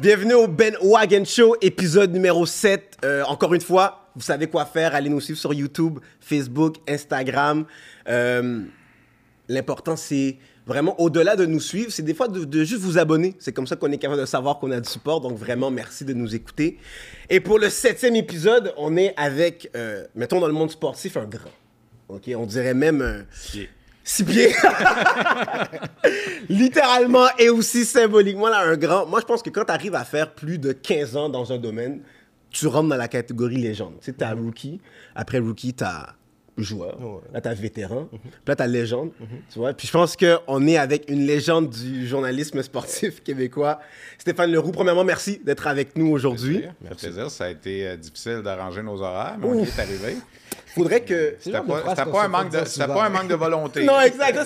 Bienvenue au Ben Wagon Show, épisode numéro 7. Euh, encore une fois, vous savez quoi faire. Allez nous suivre sur YouTube, Facebook, Instagram. Euh, L'important, c'est vraiment, au-delà de nous suivre, c'est des fois de, juste vous abonner. C'est comme ça qu'on est capable de savoir qu'on a du support. Donc, vraiment, merci de nous écouter. Et pour le septième épisode, on est avec, euh, mettons dans le monde sportif, un grand. On dirait même... Six pieds. Littéralement et aussi symboliquement, là, un grand. Moi, je pense que quand tu arrives à faire plus de 15 ans dans un domaine, tu rentres dans la catégorie légende. Tu sais, t'as rookie. Après rookie, t'as joueur. Là, t'as vétéran. Puis là, t'as légende. Tu vois? Puis je pense qu'on est avec une légende du journalisme sportif québécois. Stéphane Leroux, premièrement, merci d'être avec nous aujourd'hui. Merci. plaisir. Ça a été euh, difficile d'arranger nos horaires, mais on y est arrivé. Faudrait que. C'était pas, pas, un manque de, c'était pas un manque de volonté. Non, exact.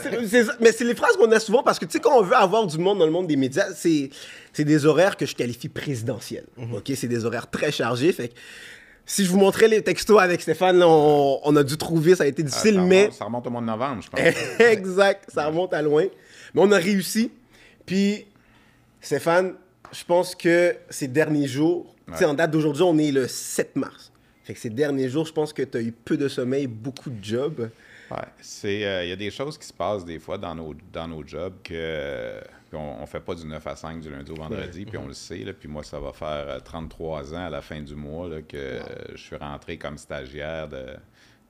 Mais c'est les phrases qu'on a souvent parce que, tu sais, quand on veut avoir du monde dans le monde des médias, c'est, c'est des horaires que je qualifie présidentiels. OK? C'est des horaires très chargés. Fait que si je vous montrais les textos avec Stéphane, là, on, on a dû trouver, ça a été Ah, difficile, ça, mais. remonte, ça remonte au mois de novembre, je pense. exact, ça remonte à loin. Mais on a réussi. Puis, Stéphane, je pense que ces derniers jours, tu sais, Ouais. en date d'aujourd'hui, on est le 7 mars. Fait que ces derniers jours, je pense que tu as eu peu de sommeil, beaucoup de jobs. Ouais, c'est, euh, il y a des choses qui se passent des fois dans nos, dans nos jobs que on fait pas du 9 à 5 du lundi au vendredi, puis on le sait. Là, puis moi, ça va faire euh, 33 ans à la fin du mois là, que euh, je suis rentré comme stagiaire de,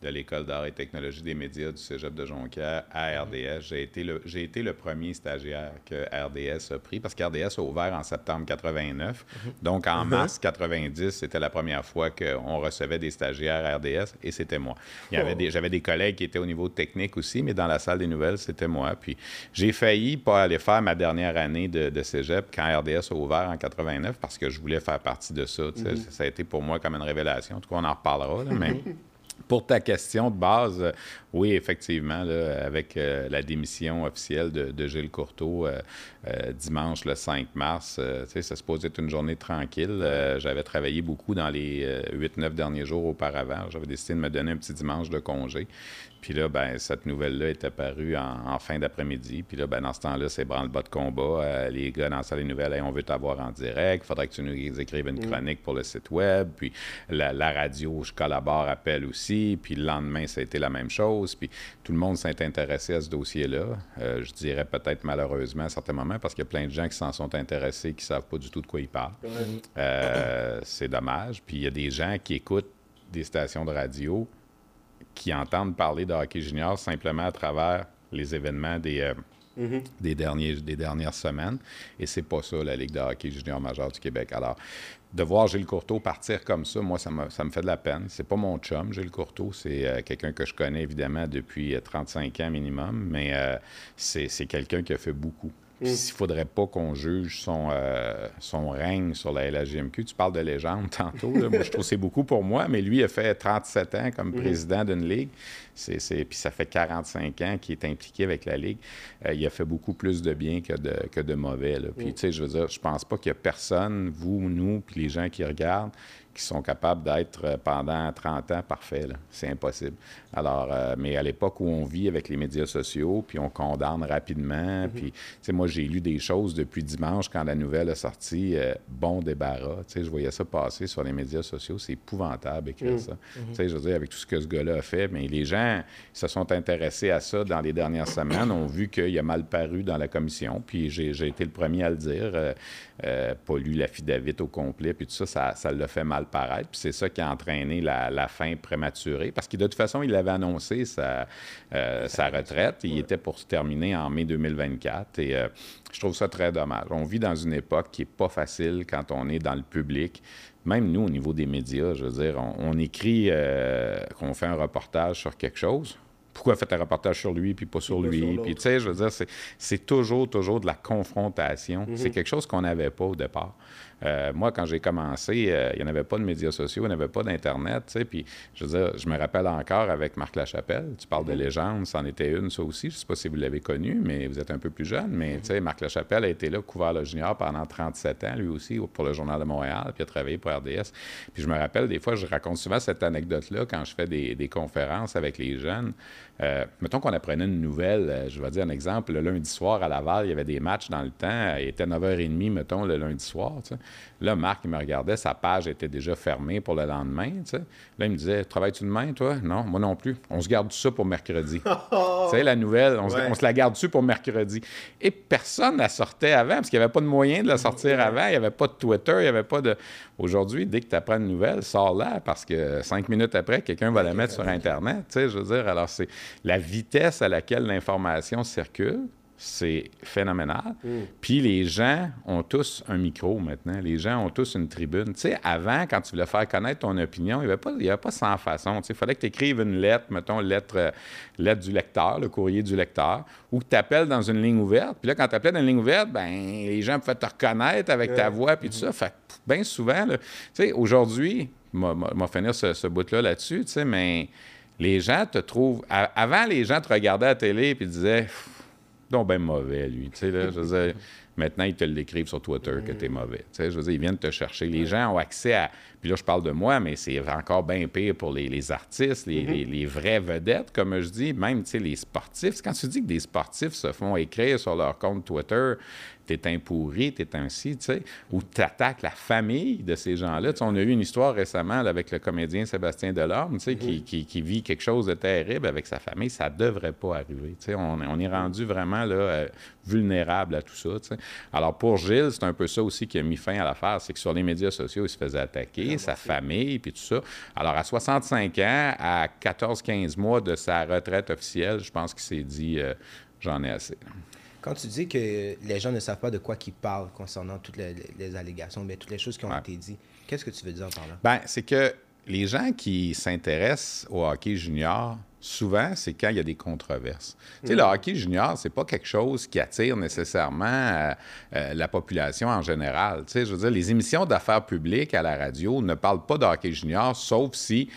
de l'École d'art et technologie des médias du Cégep de Jonquière à RDS. J'ai été, le, j'ai été le premier stagiaire que RDS a pris parce qu'RDS a ouvert en septembre 89. Donc, en mars 90, c'était la première fois qu'on recevait des stagiaires à RDS et c'était moi. Il y avait des, j'avais des collègues qui étaient au niveau technique aussi, mais dans la salle des nouvelles, c'était moi. Puis j'ai failli pas aller faire ma dernière année de, de cégep quand RDS a ouvert en 89 parce que je voulais faire partie de ça. Ça a été pour moi comme une révélation. En tout cas, on en reparlera. là, mais pour ta question de base, euh, oui, effectivement, là, avec euh, la démission officielle de, Gilles Courteau euh, dimanche le 5 mars, ça se posait une journée tranquille. J'avais travaillé beaucoup dans les 8-9 derniers jours auparavant. J'avais décidé de me donner un petit dimanche de congé. Puis là, ben, cette nouvelle-là est apparue en, en fin d'après-midi. Puis là, ben, dans ce temps-là, c'est branle-bas de combat. Euh, les gars dans la salle des nouvelles, Hey, on veut t'avoir en direct. faudrait que tu nous écrives une chronique pour le site web. Puis la, la radio, je collabore, appelle aussi. Puis le lendemain, ça a été la même chose. Puis tout le monde s'est intéressé à ce dossier-là. Euh, je dirais peut-être malheureusement à certains moments parce qu'il y a plein de gens qui s'en sont intéressés qui savent pas du tout de quoi ils parlent. Euh, c'est dommage. Puis il y a des gens qui écoutent des stations de radio qui entendent parler de hockey junior simplement à travers les événements des, euh, des, derniers, des dernières semaines. Et c'est pas ça, la Ligue de hockey junior majeur du Québec. Alors, de voir Gilles Courteau partir comme ça, moi, ça me, ça me fait de la peine. C'est pas mon chum, Gilles Courteau. C'est euh, quelqu'un que je connais, évidemment, depuis euh, 35 ans minimum, mais euh, c'est quelqu'un qui a fait beaucoup. Puis Il faudrait pas qu'on juge son, euh, son règne sur la LHJMQ. Tu parles de légende tantôt. là. Moi, je trouve que c'est beaucoup pour moi, mais lui a fait 37 ans comme président d'une ligue. C'est, c'est- Puis ça fait 45 ans qu'il est impliqué avec la ligue. Euh, il a fait beaucoup plus de bien que de, que de mauvais. là. Puis, tu sais, je veux dire, je pense pas qu'il y a personne, vous, nous, puis les gens qui regardent, qui sont capables d'être euh, pendant 30 ans parfaits. C'est impossible. Alors, euh, mais à l'époque où on vit avec les médias sociaux, puis on condamne rapidement, puis, tu sais, moi, j'ai lu des choses depuis dimanche quand la nouvelle est sortie, euh, bon débarras. Tu sais, je voyais ça passer sur les médias sociaux. C'est épouvantable d'écrire ça. Tu sais, je veux dire, avec tout ce que ce gars-là a fait, mais les gens se sont intéressés à ça dans les dernières semaines, ont vu qu'il a mal paru dans la commission, puis j'ai été le premier à le dire. Euh, pas lu l'affidavit au complet, puis tout ça, ça, ça l'a fait mal paraître. Puis c'est ça qui a entraîné la, la fin prématurée, parce que de toute façon, il avait annoncé sa, euh, sa retraite. Il était pour se terminer en mai 2024. Et euh, je trouve ça très dommage. On vit dans une époque qui n'est pas facile quand on est dans le public. Même nous, au niveau des médias, je veux dire, on, on écrit euh, qu'on fait un reportage sur quelque chose. Pourquoi faites un reportage sur lui puis pas sur pas lui? sur Puis tu sais, je veux dire, c'est- c'est toujours, toujours de la confrontation. C'est quelque chose qu'on n'avait pas au départ. Euh, moi, quand j'ai commencé, euh, il n'y en avait pas de médias sociaux, il n'y en avait pas d'Internet, tu sais, puis je veux dire, je me rappelle encore avec Marc Lachapelle, tu parles de légende, c'en était une, ça aussi, je ne sais pas si vous l'avez connu, mais vous êtes un peu plus jeune, mais tu sais, Marc Lachapelle a été là, couvert le junior pendant 37 ans, lui aussi, pour le Journal de Montréal, puis a travaillé pour RDS. Puis je me rappelle, des fois, je raconte souvent cette anecdote-là quand je fais des, des conférences avec les jeunes. Euh, mettons qu'on apprenait une nouvelle, euh, je vais dire un exemple, le lundi soir à Laval, il y avait des matchs dans le temps, il était 9h30, mettons, le lundi soir, tu sais. Là, Marc, il me regardait, sa page était déjà fermée pour le lendemain. tu sais. Là, il me disait Travailles-tu demain, toi? Non, moi non plus. On se garde ça pour mercredi. tu sais, la nouvelle, on, se- on se la garde-tu pour mercredi Et personne la sortait avant, parce qu'il n'y avait pas de moyen de la sortir avant. Il n'y avait pas de Twitter, il n'y avait pas de. Aujourd'hui, dès que tu apprends une nouvelle, sors-la, parce que cinq minutes après, quelqu'un va la mettre sur Internet. Tu sais, je veux dire, alors c'est la vitesse à laquelle l'information circule. C'est phénoménal. Puis les gens ont tous un micro maintenant. Les gens ont tous une tribune. Tu sais, avant, quand tu voulais faire connaître ton opinion, il n'y avait, avait pas 100 façons. Tu sais, il fallait que tu écrives une lettre, mettons, lettre, euh, lettre du lecteur, le courrier du lecteur, ou que tu appelles dans une ligne ouverte. Puis là, quand tu appelais dans une ligne ouverte, ben les gens pouvaient te reconnaître avec ta voix, puis tout ça. Fait bien souvent, tu sais, aujourd'hui, m'a finir ce, ce bout-là là-dessus, tu sais, mais les gens te trouvent. avant, les gens te regardaient à la télé et disaient donc ben mauvais, lui. Tu sais, là, je veux dire, maintenant, ils te l'écrivent sur Twitter que tu es mauvais. Tu sais, je veux dire, ils viennent te chercher. Les gens ont accès à. Puis là, je parle de moi, mais c'est encore bien pire pour les, les artistes, les, les- les vraies vedettes, comme je dis, même, tu sais, les sportifs. Quand tu dis que des sportifs se font écrire sur leur compte Twitter, t'es un pourri, t'es un ci, tu sais, ou t'attaques la famille de ces gens-là. Tu sais, on a eu une histoire récemment là, avec le comédien Sébastien Delorme, tu sais, qui, qui- qui vit quelque chose de terrible avec sa famille. Ça devrait pas arriver. Tu sais, on, on est rendu vraiment là, euh, vulnérable à tout ça. tu sais. Alors pour Gilles, c'est un peu ça aussi qui a mis fin à l'affaire, c'est que sur les médias sociaux, il se faisait attaquer, sa famille, puis tout ça. Alors à 65 ans, à 14-15 mois de sa retraite officielle, je pense qu'il s'est dit, euh, j'en ai assez. Quand tu dis que les gens ne savent pas de quoi qu'ils parlent concernant toutes les, les allégations, mais toutes les choses qui ont Ouais. été dites, qu'est-ce que tu veux dire par là? Ben, c'est que les gens qui s'intéressent au hockey junior, souvent, c'est quand il y a des controverses. Tu sais, le hockey junior, c'est pas quelque chose qui attire nécessairement euh, euh, la population en général. Tu sais, je veux dire, les émissions d'affaires publiques à la radio ne parlent pas de hockey junior, sauf si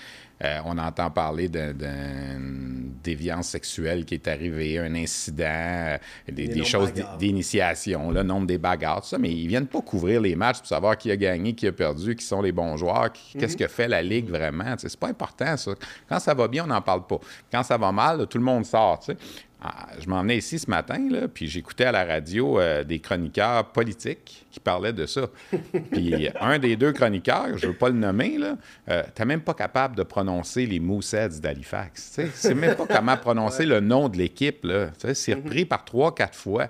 euh, on entend parler d'un- d'une déviance sexuelle qui est arrivée, un incident, euh, des, choses d'initiation, le nombre des bagarres, tout ça, mais ils viennent pas couvrir les matchs pour savoir qui a gagné, qui a perdu, qui sont les bons joueurs, qu'est-ce que fait la Ligue vraiment. C'est pas important, ça. Quand ça va bien, on n'en parle pas. Quand ça va mal, là, tout le monde sort. Je m'en venais ici ce matin, là, puis j'écoutais à la radio euh, des chroniqueurs politiques qui parlaient de ça. Puis un des deux chroniqueurs, je ne veux pas le nommer, là, euh, t'es même pas capable de prononcer les Mooseheads d'Halifax. Tu sais, C'est même pas comment prononcer le nom de l'équipe. C'est repris par trois, quatre fois.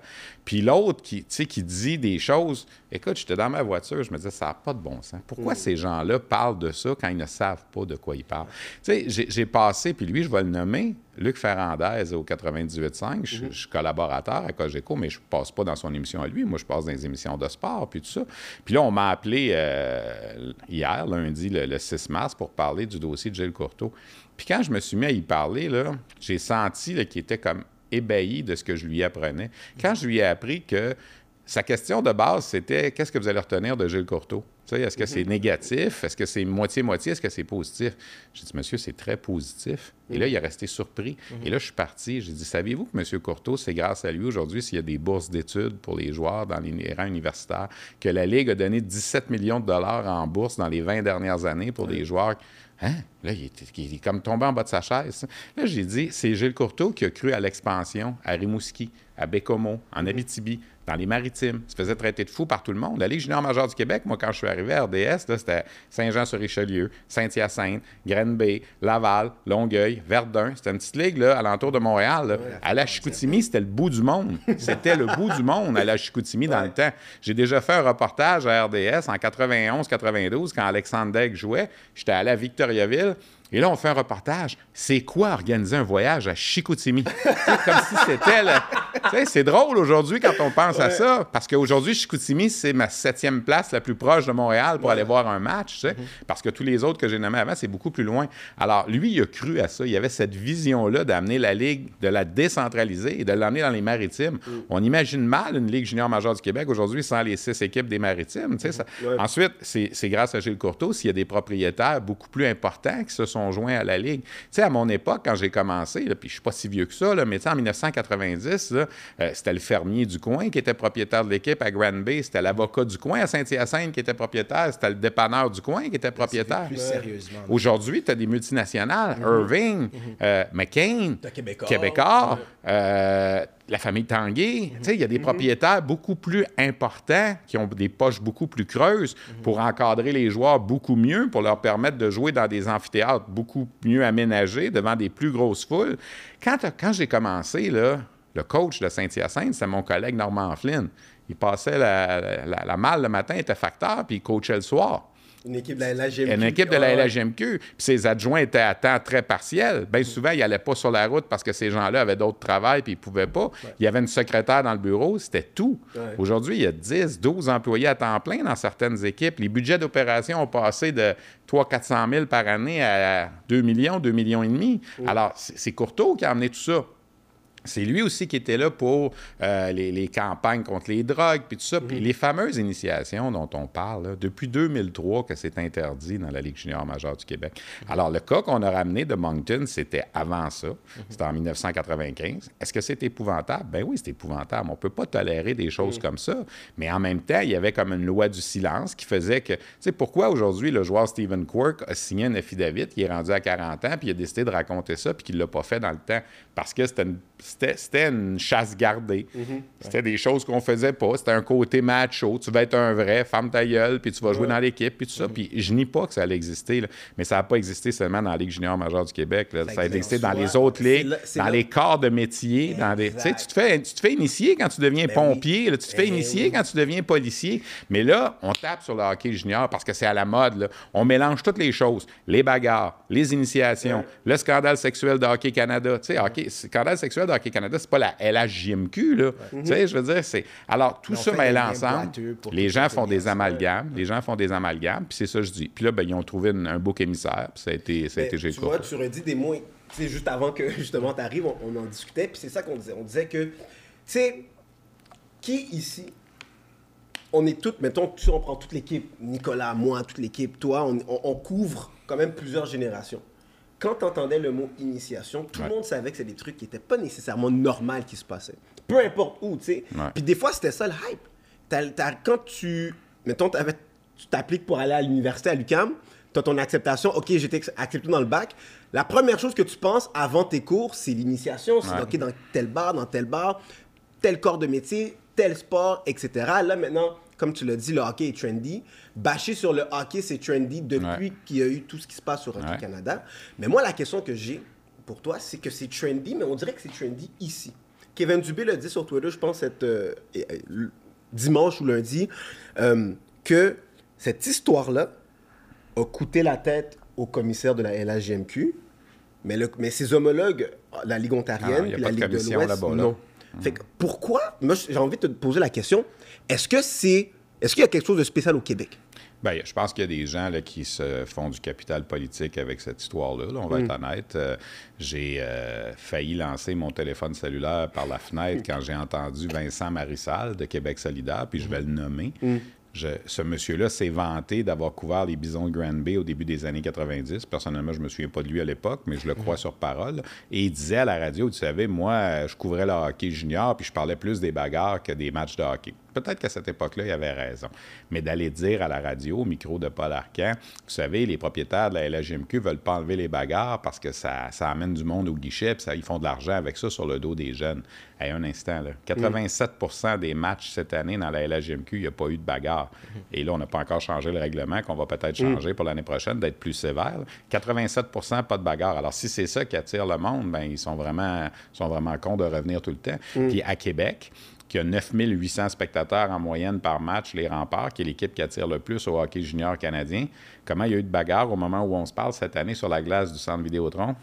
Puis l'autre qui, qui dit des choses. Écoute, j'étais dans ma voiture, je me disais, ça n'a pas de bon sens. Pourquoi ces gens-là parlent de ça quand ils ne savent pas de quoi ils parlent? Tu sais, j'ai- passé, puis lui, je vais le nommer, Luc Ferrandez au 98.5. Je, je suis collaborateur à Cogeco, mais je passe pas dans son émission à lui. Moi, je passe dans les émissions de sport, puis tout ça. Puis là, on m'a appelé euh, hier, lundi, le, le 6 mars, pour parler du dossier de Gilles Courteau. Puis quand je me suis mis à y parler, j'ai senti qu'il était comme ébahi de ce que je lui apprenais. Quand je lui ai appris que sa question de base, c'était qu'est-ce que vous allez retenir de Gilles Courteau? Est-ce que c'est négatif? Est-ce que c'est moitié-moitié? Est-ce que c'est positif? J'ai dit, monsieur, c'est très positif. Et là, il est resté surpris. Et là, je suis parti. J'ai dit, saviez-vous que M. Courteau, c'est grâce à lui aujourd'hui s'il y a des bourses d'études pour les joueurs dans les rangs universitaires, que la Ligue a donné 17 millions de dollars en bourse dans les 20 dernières années pour des joueurs Hein? Là, il est, il est comme tombé en bas de sa chaise. Là, j'ai dit, c'est Gilles Courteau qui a cru à l'expansion à Rimouski, à Bécomo, en Abitibi, dans les maritimes. Il se faisait traiter de fou par tout le monde. La Ligue junior majeure du Québec, moi, quand je suis arrivé à RDS, c'était Saint-Jean-sur-Richelieu, Saint-Hyacinthe, Grenby, Laval, Longueuil, Verdun. C'était une petite ligue là, alentour de Montréal. là. à la Chicoutimi, c'était le bout du monde. C'était le bout du monde à la Chicoutimi dans le temps. J'ai déjà fait un reportage à RDS en 91-92 quand Alexandre Degg jouait. J'étais allé à Victoriaville. Et là, on fait un reportage. C'est quoi organiser un voyage à Chicoutimi? Sais, comme si c'était le... C'est drôle aujourd'hui quand on pense à ça, parce qu'aujourd'hui, Chicoutimi, c'est ma septième place la plus proche de Montréal pour aller voir un match, sais, parce que tous les autres que j'ai nommés avant, c'est beaucoup plus loin. Alors, lui, il a cru à ça. Il avait cette vision-là d'amener la Ligue, de la décentraliser et de l'emmener dans les maritimes. On imagine mal une Ligue junior majeure du Québec aujourd'hui sans les six équipes des maritimes. ça. Ensuite, c'est grâce à Gilles Courteau s'il y a des propriétaires beaucoup plus importants qui se sont joints à la Ligue. Tu sais, à mon époque, quand j'ai commencé, là, puis je suis pas si vieux que ça, là, mais en 1990, là, Euh, c'était le fermier du coin qui était propriétaire de l'équipe à Grand Bay. C'était l'avocat du coin à Saint-Hyacinthe qui était propriétaire. C'était le dépanneur du coin qui était propriétaire. Plus sérieusement. Aujourd'hui, tu as des multinationales, Irving, euh, McCain, Québécois. Québécois, euh, la famille Tanguay. Sais, Il y a des propriétaires beaucoup plus importants qui ont des poches beaucoup plus creuses pour encadrer les joueurs beaucoup mieux, pour leur permettre de jouer dans des amphithéâtres beaucoup mieux aménagés, devant des plus grosses foules. Quand, quand j'ai commencé, là, le coach de Saint-Hyacinthe, c'est mon collègue Normand Flynn. Il passait la, la, la malle le matin, il était facteur, puis il coachait le soir. Une équipe de la LHGMQ. Une équipe de Ah, la ouais. LHGMQ. Puis ses adjoints étaient à temps très partiel. Bien souvent, ils n'allaient pas sur la route parce que ces gens-là avaient d'autres travails puis ils ne pouvaient pas. Il y avait une secrétaire dans le bureau, c'était tout. Ouais. Aujourd'hui, il y a 10, 12 employés à temps plein dans certaines équipes. Les budgets d'opération ont passé de 300-400 000 par année à 2 millions, 2 millions et demi. Alors, c'est c'est Courteau qui a amené tout ça. C'est lui aussi qui était là pour euh, les, les campagnes contre les drogues, puis tout ça. Puis les fameuses initiations dont on parle, là, depuis 2003 que c'est interdit dans la Ligue junior majeure du Québec. Alors, le cas qu'on a ramené de Moncton, c'était avant ça. C'était en 1995. Est-ce que c'est épouvantable? Ben oui, c'est épouvantable. On ne peut pas tolérer des choses comme ça. Mais en même temps, il y avait comme une loi du silence qui faisait que... Tu sais, pourquoi aujourd'hui le joueur Stephen Quirk a signé un affidavit, il est rendu à 40 ans, puis il a décidé de raconter ça, puis qu'il ne l'a pas fait dans le temps? Parce que c'était une, c'était, une chasse gardée. C'était des choses qu'on faisait pas. C'était un côté macho. Tu vas être un vrai, femme ta gueule, puis tu vas jouer dans l'équipe, puis tout ça. Puis je nie pas que ça allait exister, là. mais ça n'a pas existé seulement dans la Ligue junior majeure du Québec. là. Ça, a existé dans les autres ligues, là- dans les corps de métier. Dans des, tu sais, tu te fais, tu te fais initier quand tu deviens Ben pompier. tu te fais Ben initier oui. quand tu deviens policier. Mais là, on tape sur le hockey junior parce que c'est à la mode. On mélange toutes les choses. Les bagarres, les initiations, le scandale sexuel de Hockey Canada. Tu sais, hockey, scandale sexuel de Hockey Canada, c'est pas la LHJMQ, là. Tu sais, je veux dire, c'est... Alors, tout ça mêlé ensemble, les gens font des amalgames. Les gens font des amalgames, puis c'est ça que je dis. Puis là, ben, ils ont trouvé une- un bouc émissaire, puis ça a été, ça a été tu vois, tu redis des mots, tu sais, juste avant que justement tu arrives, on, on en discutait, puis c'est ça qu'on disait. On disait que, tu sais, qui ici, on est toutes, mettons, tu, on prend toute l'équipe, Nicolas, moi, toute l'équipe, toi, on, on- on couvre quand même plusieurs générations. Quand tu entendais le mot initiation, tout Ouais. le monde savait que c'est des trucs qui n'étaient pas nécessairement normaux qui se passaient. Peu importe où, tu sais. Ouais. Puis des fois, c'était ça le hype. Quand tu, mettons, tu t'appliques pour aller à l'université à l'UCAM, tu as ton acceptation, ok, j'ai été accepté dans le bac. La première chose que tu penses avant tes cours, c'est l'initiation. C'est Ouais. ok, dans tel bar, dans tel bar, tel corps de métier, tel sport, etc. Là, maintenant, comme tu l'as dit, le hockey est trendy. Bâcher sur le hockey, c'est trendy depuis Ouais. qu'il y a eu tout ce qui se passe sur Hockey Ouais. Canada. Mais moi, la question que j'ai pour toi, c'est que c'est trendy, mais on dirait que c'est trendy ici. Kevin Dubé l'a dit sur Twitter, je pense, cette, euh, l- dimanche ou lundi, euh, que cette histoire-là a coûté la tête au commissaire de la LHGMQ, mais, le, mais ses homologues, la Ligue Ah, ontarienne il y a puis pas la Ligue de l'Ouest, là. non. Fait que pourquoi, moi j'ai envie de te poser la question, est-ce que c'est, est-ce qu'il y a quelque chose de spécial au Québec? Bien, je pense qu'il y a des gens là, qui se font du capital politique avec cette histoire-là. là, on va être honnête. Euh, j'ai euh, failli lancer mon téléphone cellulaire par la fenêtre quand j'ai entendu Vincent Marissal de Québec solidaire, puis je vais le nommer. Je- ce monsieur-là s'est vanté d'avoir couvert les bisons de Grand Bay au début des années 90. Personnellement, je ne me souviens pas de lui à l'époque, mais je le crois sur parole. Et il disait à la radio, tu savez, moi, je couvrais le hockey junior, puis je parlais plus des bagarres que des matchs de hockey. Peut-être qu'à cette époque-là, il avait raison. Mais d'aller dire à la radio, au micro de Paul Arcan, vous savez, les propriétaires de la LHMQ veulent pas enlever les bagarres parce que ça, ça amène du monde au guichet, puis ça- ils font de l'argent avec ça sur le dos des jeunes. Hey, un instant, là. 87% des matchs cette année dans la LHMQ, il n'y a pas eu de bagarre. Et là, on n'a pas encore changé le règlement, qu'on va peut-être changer pour l'année prochaine, d'être plus sévère. 87% pas de bagarre. Alors, si c'est ça qui attire le monde, ben ils sont vraiment, sont vraiment cons de revenir tout le temps. Puis à Québec, qui a 9800 spectateurs en moyenne par match, les remparts, qui est l'équipe qui attire le plus au hockey junior canadien. Comment il y a eu de bagarre au moment où on se parle cette année sur la glace du centre Vidéotron?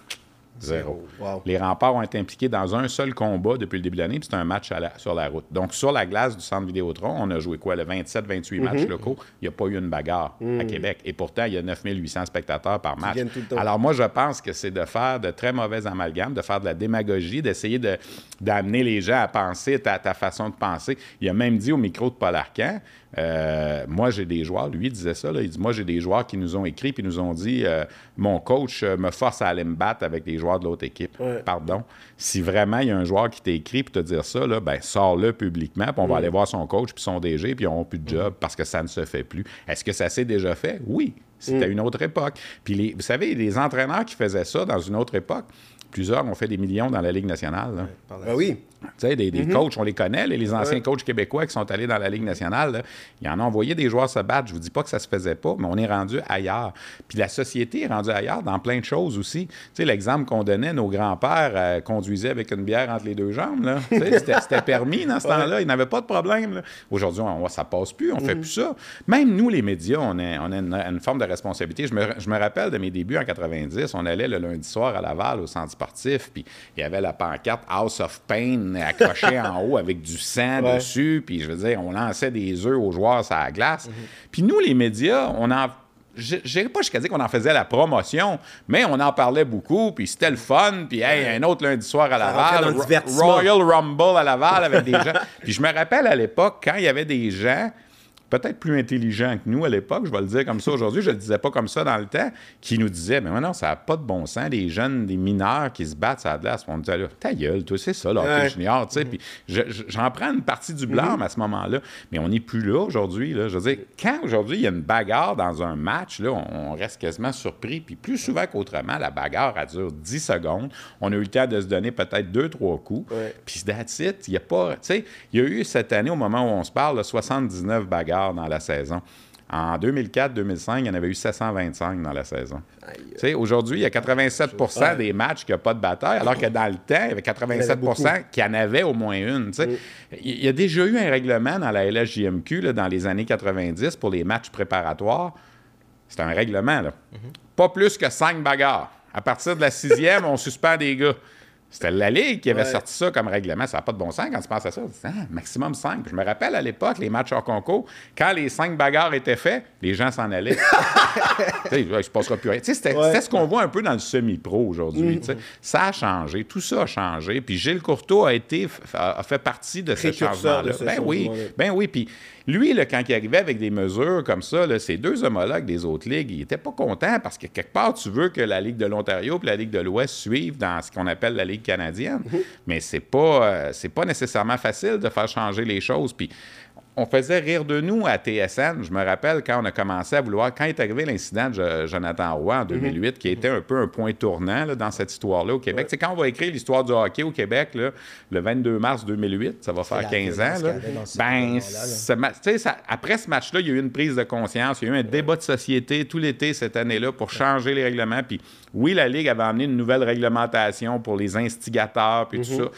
Zéro. Wow. Les remparts ont été impliqués dans un seul combat depuis le début de l'année, puis c'est un match à la- sur la route. Donc, sur la glace du centre Vidéotron, on a joué quoi, le 27-28 Mhm. matchs locaux. Il n'y a pas eu une bagarre à Québec. Et pourtant, il y a 9800 spectateurs par match. Alors, moi, je pense que c'est de faire de très mauvais amalgames, de faire de la démagogie, d'essayer de- d'amener les gens à penser ta, ta façon de penser. Il a même dit au micro de Paul Arcan, Euh, moi, j'ai des joueurs, lui disait ça, là, il dit, moi, j'ai des joueurs qui nous ont écrit puis nous ont dit, euh, mon coach euh, me force à aller me battre avec des joueurs de l'autre équipe. Ouais. Pardon. Si vraiment il y a un joueur qui t'a écrit pour te dire ça, là, ben, sors-le publiquement, puis on va aller voir son coach puis son DG, puis ils n'auront plus de job parce que ça ne se fait plus. Est-ce que ça s'est déjà fait? Oui. C'était une autre époque. Puis, les- vous savez, les entraîneurs qui faisaient ça dans une autre époque, plusieurs ont fait des millions dans la Ligue nationale. là. Ben oui. Tu sais, des, des coachs, on les connaît, là, les anciens coachs québécois qui sont allés dans la Ligue nationale. là, ils en ont envoyé des joueurs se battre. Je vous dis pas que ça se faisait pas, mais on est rendu ailleurs. Puis la société est rendue ailleurs dans plein de choses aussi. Tu sais, l'exemple qu'on donnait, nos grands-pères euh, conduisaient avec une bière entre les deux jambes. là. Tu sais, C'était permis dans ce temps-là. Ils n'avaient pas de problème. Aujourd'hui, on, ça passe plus. On fait plus ça. Même nous, les médias, on, est, on a une, une forme de responsabilité. Je me, je me rappelle de mes débuts en 90. On allait le lundi soir à Laval au centre sportif. Puis il y avait la pancarte House of Pain accrochée en haut avec du sang Ouais. dessus. Puis je veux dire, on lançait des œufs aux joueurs sur la glace. Puis nous, les médias, on en. Je n'irai pas jusqu'à dire qu'on en faisait la promotion, mais on en parlait beaucoup, puis c'était le fun, puis hey, un autre lundi soir à Laval. Royal Rumble à Laval avec des gens. Puis je me rappelle à l'époque, quand il y avait des gens peut-être plus intelligents que nous à l'époque, je vais le dire comme ça aujourd'hui, je ne le disais pas comme ça dans le temps, qui nous disaient, mais non, ça n'a pas de bon sens, les jeunes, des mineurs qui se battent sur la glace. On disait, ta gueule, toi, c'est ça, là, Ouais. junior, tu sais. Puis je- je- j'en prends une partie du blâme à ce moment-là, mais on n'est plus là aujourd'hui. Là. Je veux dire, quand aujourd'hui il y a une bagarre dans un match, là, on, on reste quasiment surpris. Puis plus souvent qu'autrement, la bagarre, elle dure 10 secondes. On a eu le temps de se donner peut-être deux, trois coups. Puis that's it. Il y a pas. Tu sais, il y a eu cette année, au moment où on se parle, là, 79 bagarres dans la saison. En 2004-2005, il y en avait eu 725 dans la saison. Aujourd'hui, il y a 87% des matchs qui n'ont pas de bataille, alors que dans le temps, il y avait 87 beaucoup. qui en avaient au moins une. sais. Il y a déjà eu un règlement dans la LSJMQ là, dans les années 90 pour les matchs préparatoires. C'est un règlement, là. Pas plus que cinq bagarres. À partir de la sixième, on suspend des gars. C'était la Ligue qui avait Ouais. sorti ça comme règlement. Ça n'a pas de bon sens quand tu penses à ça. Tu dis, Ah, maximum 5. Je me rappelle à l'époque, les matchs hors concours, quand les cinq bagarres étaient faits, les gens s'en allaient. Tu sais, il se passera plus rien. Tu sais, C'était Ouais. ce qu'on voit un peu dans le semi-pro aujourd'hui. sais. Ça a changé. Tout ça a changé. Puis Gilles Courteau a, été, a fait partie de ce Précurseur changement-là. Ben oui. Ben oui. Puis lui, là, quand il arrivait avec des mesures comme ça, là, ces deux homologues des autres ligues, ils n'étaient pas contents parce que quelque part, tu veux que la Ligue de l'Ontario et la Ligue de l'Ouest suivent dans ce qu'on appelle la Ligue canadienne. Mais c'est pas, euh, c'est pas nécessairement facile de faire changer les choses. Puis on faisait rire de nous à TSN. Je me rappelle quand on a commencé à vouloir, quand est arrivé l'incident de Jo- Jonathan Roy en 2008, qui était un peu un point tournant là, dans cette histoire-là au Québec. Sais, quand on va écrire l'histoire du hockey au Québec, là, le 22 mars 2008, ça va faire la 15 violence ans. là, ce ben, là. ça- après ce match-là, il y a eu une prise de conscience, il y a eu un débat de société tout l'été cette année-là pour changer les règlements. Puis oui, la Ligue avait amené une nouvelle réglementation pour les instigateurs, puis tout ça.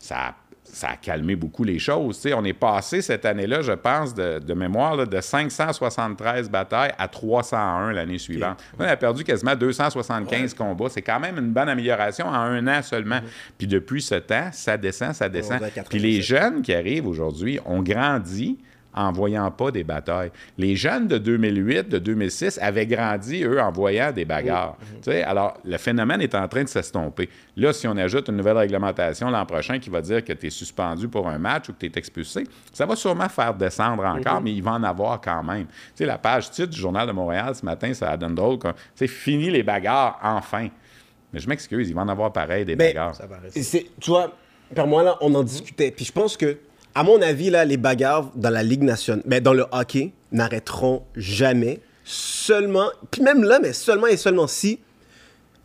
Ça a ça a calmé beaucoup les choses. On est passé cette année-là, je pense, de, de mémoire, là, de 573 batailles à 301 l'année suivante. On a perdu quasiment 275 combats. C'est quand même une bonne amélioration en un an seulement. Puis depuis ce temps, ça descend, ça descend. Puis les 87. jeunes qui arrivent aujourd'hui ont grandi en voyant pas des batailles. Les jeunes de 2008, de 2006 avaient grandi, eux, en voyant des bagarres. Tu sais, Alors, le phénomène est en train de s'estomper. Là, si on ajoute une nouvelle réglementation l'an prochain qui va dire que tu es suspendu pour un match ou que tu es expulsé, ça va sûrement faire descendre encore, mais il va en avoir quand même. Tu sais, la page titre du Journal de Montréal ce matin, ça donne drôle. C'est fini les bagarres, enfin. Mais je m'excuse, il va en avoir pareil des Mais- bagarres. Ça tu vois, par moi, là, on en discutait. Puis je pense que, à mon avis, là, les bagarres dans la Ligue nationale, mais dans le hockey, n'arrêteront jamais. Seulement, puis même là, mais seulement et seulement si,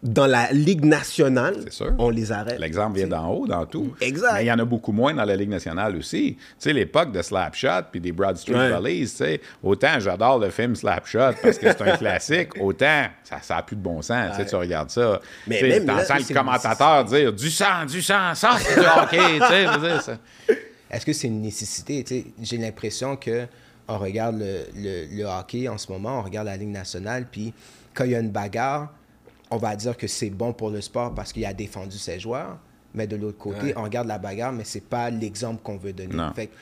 dans la Ligue nationale, on les arrête. L'exemple vient d'en haut dans tout. Exact. Mais il y en a beaucoup moins dans la Ligue nationale aussi. Tu sais, l'époque de Slapshot puis des Broad Street Ouais. Bullies, tu sais, autant j'adore le film Slapshot parce que c'est un classique, autant ça n'a plus de bon sens. Tu sais, tu regardes ça. Mais Tu sais, même là, le commentateur dire du sang, du sang, ça, c'est du hockey. tu sais, je veux dire, ça- Est-ce que c'est une nécessité? J'ai l'impression que on regarde le, le- le hockey en ce moment, on regarde la Ligue nationale, puis quand il y a une bagarre, on va dire que c'est bon pour le sport parce qu'il a défendu ses joueurs. Mais de l'autre côté, Ouais. on regarde la bagarre, mais c'est pas l'exemple qu'on veut donner. Non. Fait que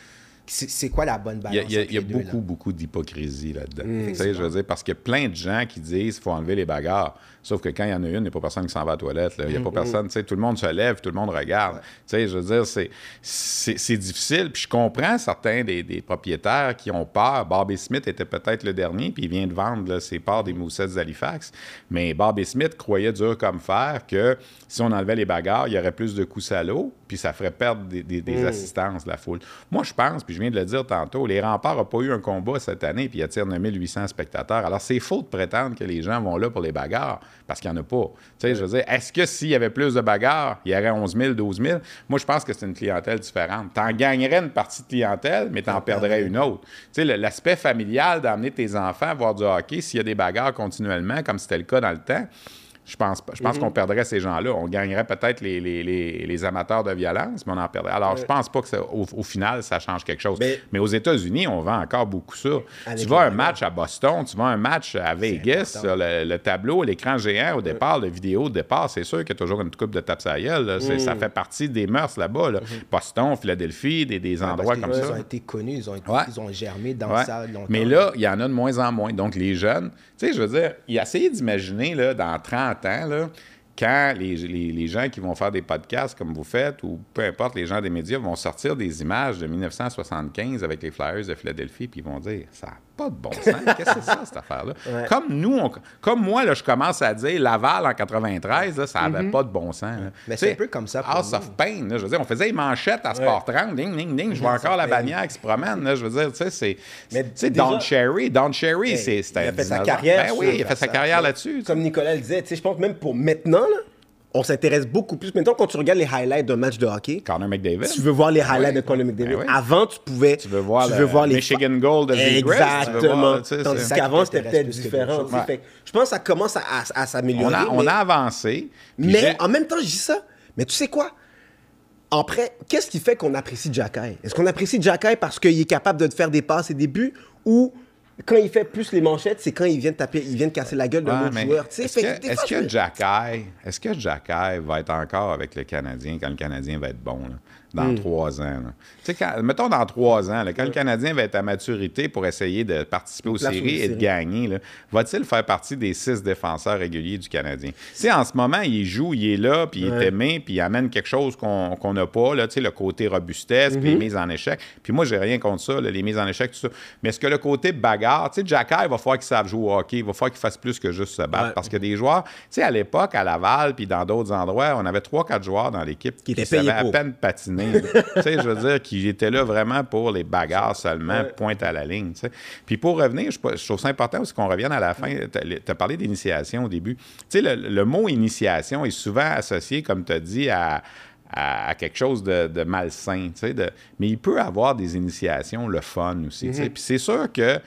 C'est quoi la bonne balance il y a- entre il y a les deux, beaucoup, là? beaucoup d'hypocrisie là-dedans. Mm. Tu sais, je veux dire, parce qu'il y a plein de gens qui disent qu'il faut enlever les bagarres. Sauf que quand il y en a une, il n'y a pas personne qui s'en va à la toilette. là. Il n'y a Mm, pas personne, tu sais, tout le monde se lève, tout le monde regarde. Tu sais, je veux dire, c'est, difficile. Puis je comprends certains des, des propriétaires qui ont peur. Bobby Smith était peut-être le dernier, puis il vient de vendre là, ses parts des Moussettes d'Halifax. Mais Bobby Smith croyait dur comme fer que si on enlevait les bagarres, il y aurait plus de coups l'eau, puis ça ferait perdre des, des- des assistances la foule. Moi, je pense, puis je viens de le dire tantôt, les remparts n'ont pas eu un combat cette année, puis ils attirent 9800 spectateurs. Alors, c'est faux de prétendre que les gens vont là pour les bagarres, parce qu'il n'y en a pas. Tu sais, je veux dire, est-ce que s'il y avait plus de bagarres, il y aurait 11 000, 12 000? Moi, je pense que c'est une clientèle différente. Tu en gagnerais une partie de clientèle, mais tu en perdrais une autre. Tu sais, l'aspect familial d'amener tes enfants voir du hockey, s'il y a des bagarres continuellement, comme c'était le cas dans le temps, je pense, je pense qu'on perdrait ces gens-là. On gagnerait peut-être les, les- les- les amateurs de violence, mais on en perdrait. Alors, je pense pas que ça- au, au final, ça change quelque chose. Mais- Mais, aux États-Unis, on vend encore beaucoup ça. Tu vas un match à Boston, tu vas un match à Vegas, le, le tableau, l'écran géant au départ, la vidéo au départ, c'est sûr qu'il y a toujours une coupe de tape à gueule. C'est- Mm. Ça fait partie des mœurs là-bas. là. Boston, Philadelphie, des, endroits comme Ils ça. ont été connus, ils ont, été- Ouais. ils ont germé dans Ouais. ça longtemps. Mais là, il y en a de moins en moins. Donc, les jeunes, sais, je veux dire, il a essayé d'imaginer, dans 30 ans, là, quand les, les- les gens qui vont faire des podcasts comme vous faites, ou peu importe, les gens des médias vont sortir des images de 1975 avec les Flyers de Philadelphie, puis ils vont dire, ça pas de bon sens. Qu'est-ce que c'est ça, cette affaire-là? Ouais. Comme nous, on- comme moi, là, je commence à dire, Laval en 93, là, ça n'avait pas de bon sens. là. Mais c'est un peu comme ça pour House nous. of Pain, là, je veux dire, on faisait les manchettes à Sport 30, ding, ding, ding, je vois encore la bannière qui se promène, là, je veux dire, tu sais, c'est... Tu sais, déjà- Don Cherry, Don Cherry, Hey, c'est c'était il a fait sa carrière Ben oui, il a fait sa carrière là-dessus. Comme Nicolas le disait, tu sais, je pense même pour maintenant, là, on s'intéresse beaucoup plus. Maintenant, quand tu regardes les highlights d'un match de hockey, Connor McDavid. tu veux voir les highlights oui. de Conor McDavid. Ben oui. Avant, tu pouvais. Tu veux voir tu le veux voir les Michigan Gold de Zegras, tu veux Exactement. voir, tu sais, Tandis qu'avant, c'était peut-être différent. Fait je pense que ça commence à, à- à s'améliorer. On a, on mais- a avancé. Mais en même temps, je dis ça. Mais tu sais quoi? Après, qu'est-ce qui fait qu'on apprécie Jacky? Est-ce qu'on apprécie Jacky parce qu'il est capable de te faire des passes et des buts? Ou quand il fait plus les manchettes, c'est quand il vient de taper, il vient de casser la gueule d'un Ouais, autre joueur? Est-ce que, me- Jacky, est-ce que Jacky va être encore avec le Canadien quand le Canadien va être bon, là, dans Hmm. trois ans? Tu sais, mettons dans trois ans, là, quand le Canadien va être à maturité pour essayer de participer aux séries et de gagner, va-t-il faire partie des six défenseurs réguliers du Canadien? Tu sais, en ce moment, il joue, il est là, puis il est aimé, puis il amène quelque chose qu'on n'a pas, là, tu sais, le côté robustesse, puis les mises en échec. Puis moi, j'ai rien contre ça, là, les mises en échec, tout ça. Mais est-ce que le côté bagarre, tu sais, il va falloir qu'il sache jouer au hockey, il va falloir qu'il fasse plus que juste se battre. Ouais. Parce que des joueurs, tu sais, à l'époque, à Laval, puis dans d'autres endroits, on avait trois, quatre joueurs dans l'équipe Qui étaient savaient à peine patiner. Tu sais, je veux dire, qui étaient là vraiment pour les bagarres seulement, Ouais. pointe à la ligne. Puis pour revenir, je, je trouve ça important aussi qu'on revienne à la fin. Tu as parlé d'initiation au début. Tu sais, le, le mot initiation est souvent associé, comme tu as dit, à, à, à quelque chose de, de malsain. de- mais il peut avoir des initiations, le fun aussi. sais. Puis c'est sûr que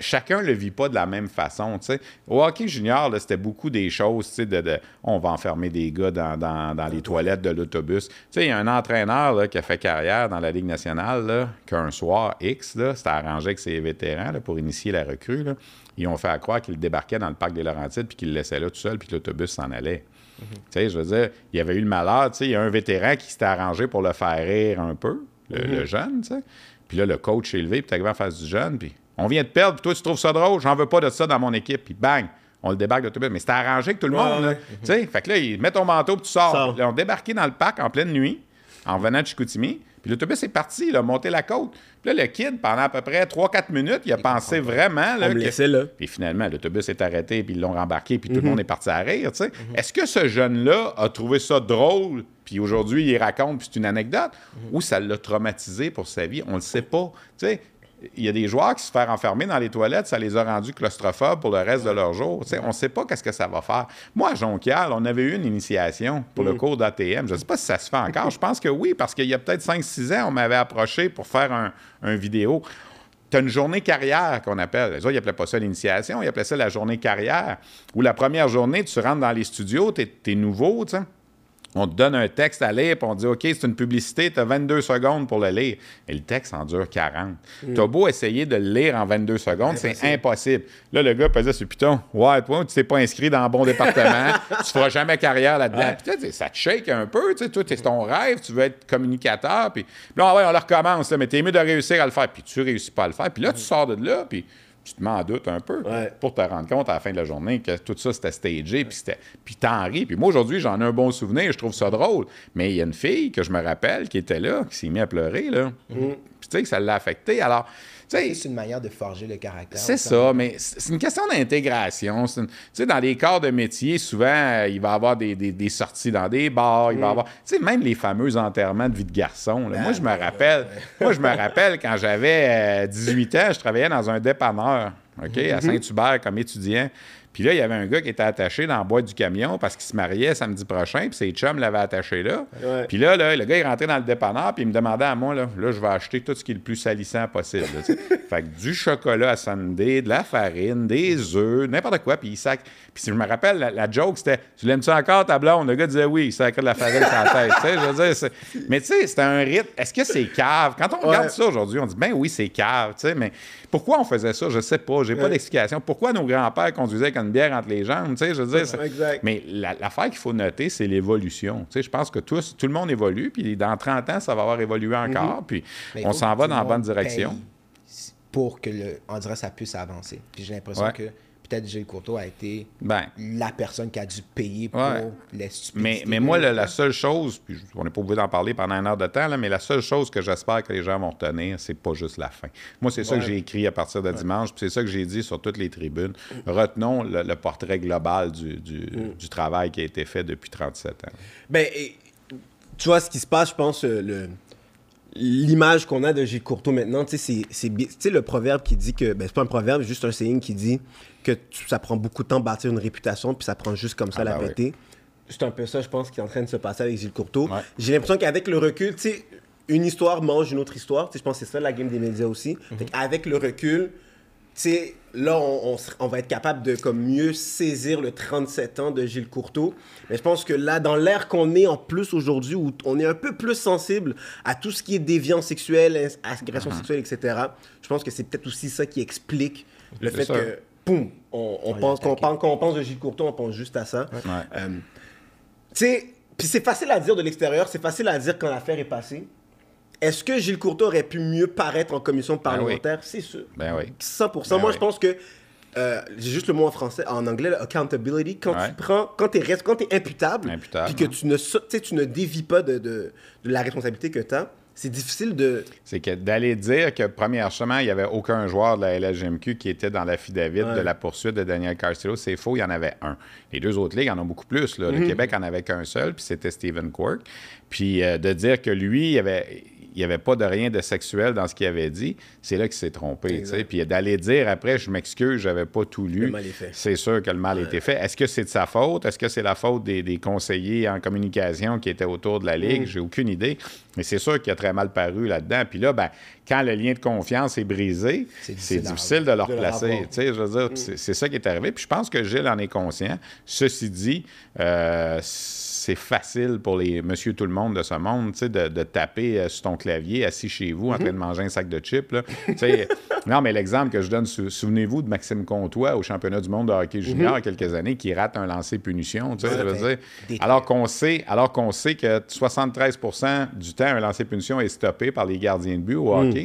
chacun le vit pas de la même façon. tu sais. Au hockey junior, c'était beaucoup des choses, de, de- on va enfermer des gars dans, dans- dans les toilettes de l'autobus. Il y a un entraîneur là, qui a fait carrière dans la Ligue nationale, qu'un soir X, c'était arrangé avec ses vétérans là, pour initier la recrue. Là. Ils ont fait à croire qu'il débarquait dans le parc des Laurentides puis qu'il le laissait là tout seul puis que l'autobus s'en allait. Sais, je veux dire, il y avait eu le malheur, il y a un vétéran qui s'était arrangé pour le faire rire un peu, le, le jeune. Puis là, le coach s'est levé, puis t'es arrivé en face du jeune, puis on vient de perdre, puis toi, tu trouves ça drôle, j'en veux pas de ça dans mon équipe, puis bang, on le débarque de l'autobus. Mais c'était arrangé avec tout le Ouais, monde, ouais. Tu sais, fait que là, il met ton manteau, puis tu sors. Sors. Là, on débarqué dans le parc en pleine nuit, en venant de Chicoutimi, puis l'autobus est parti, il a monté la côte. Puis là, le kid, pendant à peu près 3-4 minutes, il a pensé vraiment là, On me que- laissait là. puis finalement, l'autobus est arrêté, puis ils l'ont rembarqué, puis tout le monde est parti à rire, tu sais. Est-ce que ce jeune-là a trouvé ça drôle, puis aujourd'hui, il raconte, puis c'est une anecdote, ou ça l'a traumatisé pour sa vie? On le sait pas. Tu sais, il y a des joueurs qui se font enfermer dans les toilettes, ça les a rendus claustrophobes pour le reste de leur jour. On ne sait pas qu'est-ce que ça va faire. Moi, à Jonquière, on avait eu une initiation pour le cours d'ATM. Je ne sais pas si ça se fait encore. Je pense que oui, parce qu'il y a peut-être 5-6 ans, on m'avait approché pour faire un, un vidéo. Tu as une journée carrière qu'on appelle. Les autres, ils n'appelaient pas ça l'initiation, ils appelaient ça la journée carrière. Où la première journée, tu rentres dans les studios, tu es, nouveau, tu sais. On te donne un texte à lire, puis on dit OK, c'est une publicité, tu as 22 secondes pour le lire. Et le texte en dure 40. Tu as beau essayer de le lire en 22 secondes, c'est impossible. Là, le gars pesait sur Python Ouais, toi, tu t'es pas inscrit dans un bon département, tu feras jamais carrière là-dedans. Sais, ça te shake un peu, tu sais, toi, c'est ton rêve, tu veux être communicateur. Puis, puis là, ouais, on le recommence, là, mais t'es mieux de réussir à le faire. Puis tu réussis pas à le faire. Puis là, tu sors de là, puis tu te mets en doute un peu Ouais. pour te rendre compte à la fin de la journée que tout ça, c'était stagé, puis t'en ris. Puis moi, aujourd'hui, j'en ai un bon souvenir, je trouve ça drôle. Mais il y a une fille que je me rappelle qui était là, qui s'est mise à pleurer, là. Puis tu sais, que ça l'a affecté. Alors, C'est une manière de forger le caractère. c'est ça, mais c'est une question d'intégration. Tu sais, dans des corps de métier, souvent, euh, il va y avoir des, des- des sorties dans des bars, il va y avoir... Tu sais, même les fameux enterrements de vie de garçon. là. moi, je me rappelle... Moi, je me rappelle, quand j'avais euh, 18 ans, je travaillais dans un dépanneur, OK, à Saint-Hubert, comme étudiant. Puis là, il y avait un gars qui était attaché dans la boîte du camion parce qu'il se mariait samedi prochain, puis ses chums l'avaient attaché là. Ouais. Puis là, là, le gars, il rentrait dans le dépanneur, puis il me demandait à moi, là, là, je vais acheter tout ce qui est le plus salissant possible. là, fait que du chocolat à sundae, de la farine, des œufs, n'importe quoi, puis il sac. Puis si je me rappelle, la, la joke, c'était Tu l'aimes-tu encore, ta blonde? Le gars disait oui, il sacrait de la farine sur la tête. je veux dire, mais tu sais, c'était un rythme. Est-ce que c'est cave? Quand on regarde Ouais. ça aujourd'hui, on dit Ben oui, c'est cave, tu sais, mais pourquoi on faisait ça? Je sais pas, j'ai pas Ouais. d'explication. Pourquoi nos grands-pères conduisaient avec une bière entre les jambes, tu sais, je veux dire. c'est- Exact. mais la- l'affaire qu'il faut noter, c'est l'évolution. Tu sais, je pense que tous, tout le monde évolue, puis dans 30 ans, ça va avoir évolué encore, puis Mais on s'en va dans la bonne direction. Pour que, le, on dirait, ça puisse avancer. Puis j'ai l'impression Ouais. que peut-être Gilles Courteau a été Ben, la personne qui a dû payer pour Ouais. les mais, mais moi, la, la seule chose, puis on n'est pas obligé d'en parler pendant une heure de temps, là, mais la seule chose que j'espère que les gens vont retenir, c'est pas juste la fin. Moi, c'est ça que j'ai écrit à partir de dimanche, puis c'est ça que j'ai dit sur toutes les tribunes. Retenons le, le portrait global du, du- du travail qui a été fait depuis 37 ans. Ben, et, tu vois, ce qui se passe, je pense, euh, le, l'image qu'on a de Gilles Courteau maintenant, tu sais, c'est, le proverbe qui dit que, ben, c'est pas un proverbe, c'est juste un saying qui dit que tu- ça prend beaucoup de temps de bâtir une réputation, puis ça prend juste comme ça Ah la ben oui. péter. C'est un peu ça, je pense, qui est en train de se passer avec Gilles Courteau. Ouais. J'ai l'impression qu'avec le recul, tu sais, une histoire mange une autre histoire. Tu sais, je pense que c'est ça la game des médias aussi. Mhm. Avec le recul, sais, là, on, on va être capable de comme, mieux saisir le 37 ans de Gilles Courteau. Mais je pense que là, dans l'ère qu'on est en plus aujourd'hui, où on est un peu plus sensible à tout ce qui est déviant sexuel, agression sexuelle, etc., je pense que c'est peut-être aussi ça qui explique le fait que, poum, on, on Ouais, pense, qu'on attaqué. pense, quand on pense de Gilles Courteau, on pense juste à ça. Ouais. Euh, tu sais, puis c'est facile à dire de l'extérieur, c'est facile à dire quand l'affaire est passée. Est-ce que Gilles Courteau aurait pu mieux paraître en commission parlementaire? C'est sûr. Ben oui. 100%. Ben Moi, oui. je pense que, euh, j'ai juste le mot en français, en anglais, là, accountability, quand Ouais. tu prends, quand t'es, quand t'es imputable, Imputable, puis que tu ne, tu tu ne dévis pas de, de, de la responsabilité que t'as, c'est difficile de... C'est que d'aller dire que, premièrement, il n'y avait aucun joueur de la LHGMQ qui était dans l'affidavit Ouais. de la poursuite de Daniel Carcillo, c'est faux, il y en avait un. Les deux autres ligues en ont beaucoup plus. là. Mhm. Le Québec en avait qu'un seul, puis c'était Stephen Quirk. Puis euh, de dire que lui, il avait. Il n'y avait pas de rien de sexuel dans ce qu'il avait dit, c'est là qu'il s'est trompé. Puis d'aller dire après, je m'excuse, j'avais pas tout lu. C'est sûr que le mal a été fait. Est-ce que c'est de sa faute? Est-ce que c'est la faute des, des conseillers en communication qui étaient autour de la Mm. Ligue? J'ai aucune idée. Mais c'est sûr qu'il a très mal paru là-dedans. Puis là, ben, quand le lien de confiance est brisé, C'est difficile de le replacer. revoir. Tu sais, je veux dire, Mm. c'est- ça qui est arrivé. Puis je pense que Gilles en est conscient. Ceci dit, euh, c'est facile pour les monsieur tout le monde de ce monde, tu sais, de, de taper euh, sur ton clavier assis chez vous en train de manger un sac de chips. là. Non, mais l'exemple que je donne, sou- souvenez-vous de Maxime Comtois au championnat du monde de hockey junior il y a quelques années qui rate un lancer punition. Tu sais, je veux Ouais, dire. détruit. Alors qu'on sait, alors qu'on sait que 73% du temps, un lancer punition est stoppé par les gardiens de but au hockey.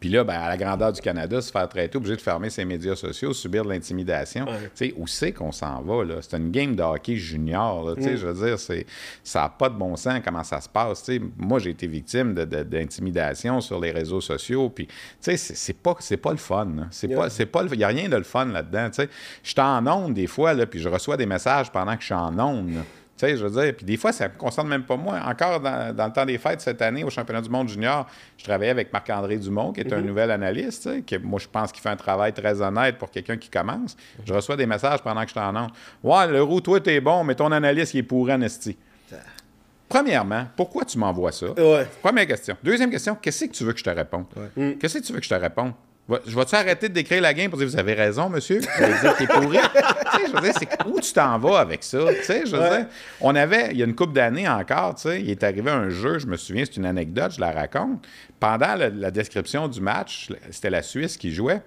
Puis là, ben, à la grandeur du Canada, se faire traiter, obligé de fermer ses médias sociaux, subir de l'intimidation. Ouais. Tu sais, où c'est qu'on s'en va, là? C'est une game de hockey junior, tu sais, je veux dire, c'est, ça n'a pas de bon sens comment ça se passe, tu sais. Moi, j'ai été victime d'intimidation sur les réseaux sociaux, puis, tu sais, c'est, pas, c'est pas le fun, là. C'est Yeah. pas, c'est pas le- il n'y a rien de le fun là-dedans, tu sais. Je suis en onde des fois, là, puis je reçois des messages pendant que je suis en onde. Tu sais, je veux dire, puis des fois, ça ne me concerne même pas moi. Encore dans, dans le temps des fêtes cette année, au championnat du monde junior, je travaillais avec Marc-André Dumont, qui est un nouvel analyste, qui, moi, je pense qu'il fait un travail très honnête pour quelqu'un qui commence. Je reçois des messages pendant que je suis en onde. Ouais, le roux, toi, t'es bon, mais ton analyste, il est pourri en esti. Premièrement, pourquoi tu m'envoies ça? Ouais. Première question. Deuxième question, qu'est-ce que tu veux que je te réponde? Qu'est-ce que tu veux que je te réponde? Je vais-tu arrêter de décrire la game pour dire vous avez raison, monsieur? Vous allez dire t'es pourri? tu sais, je veux dire, c'est où tu t'en vas avec ça? Tu sais, je veux Ouais. dire, on avait, il y a une couple d'années encore, tu sais, il est arrivé un jeu, je me souviens, c'est une anecdote, je la raconte. Pendant la, la description du match, c'était la Suisse qui jouait.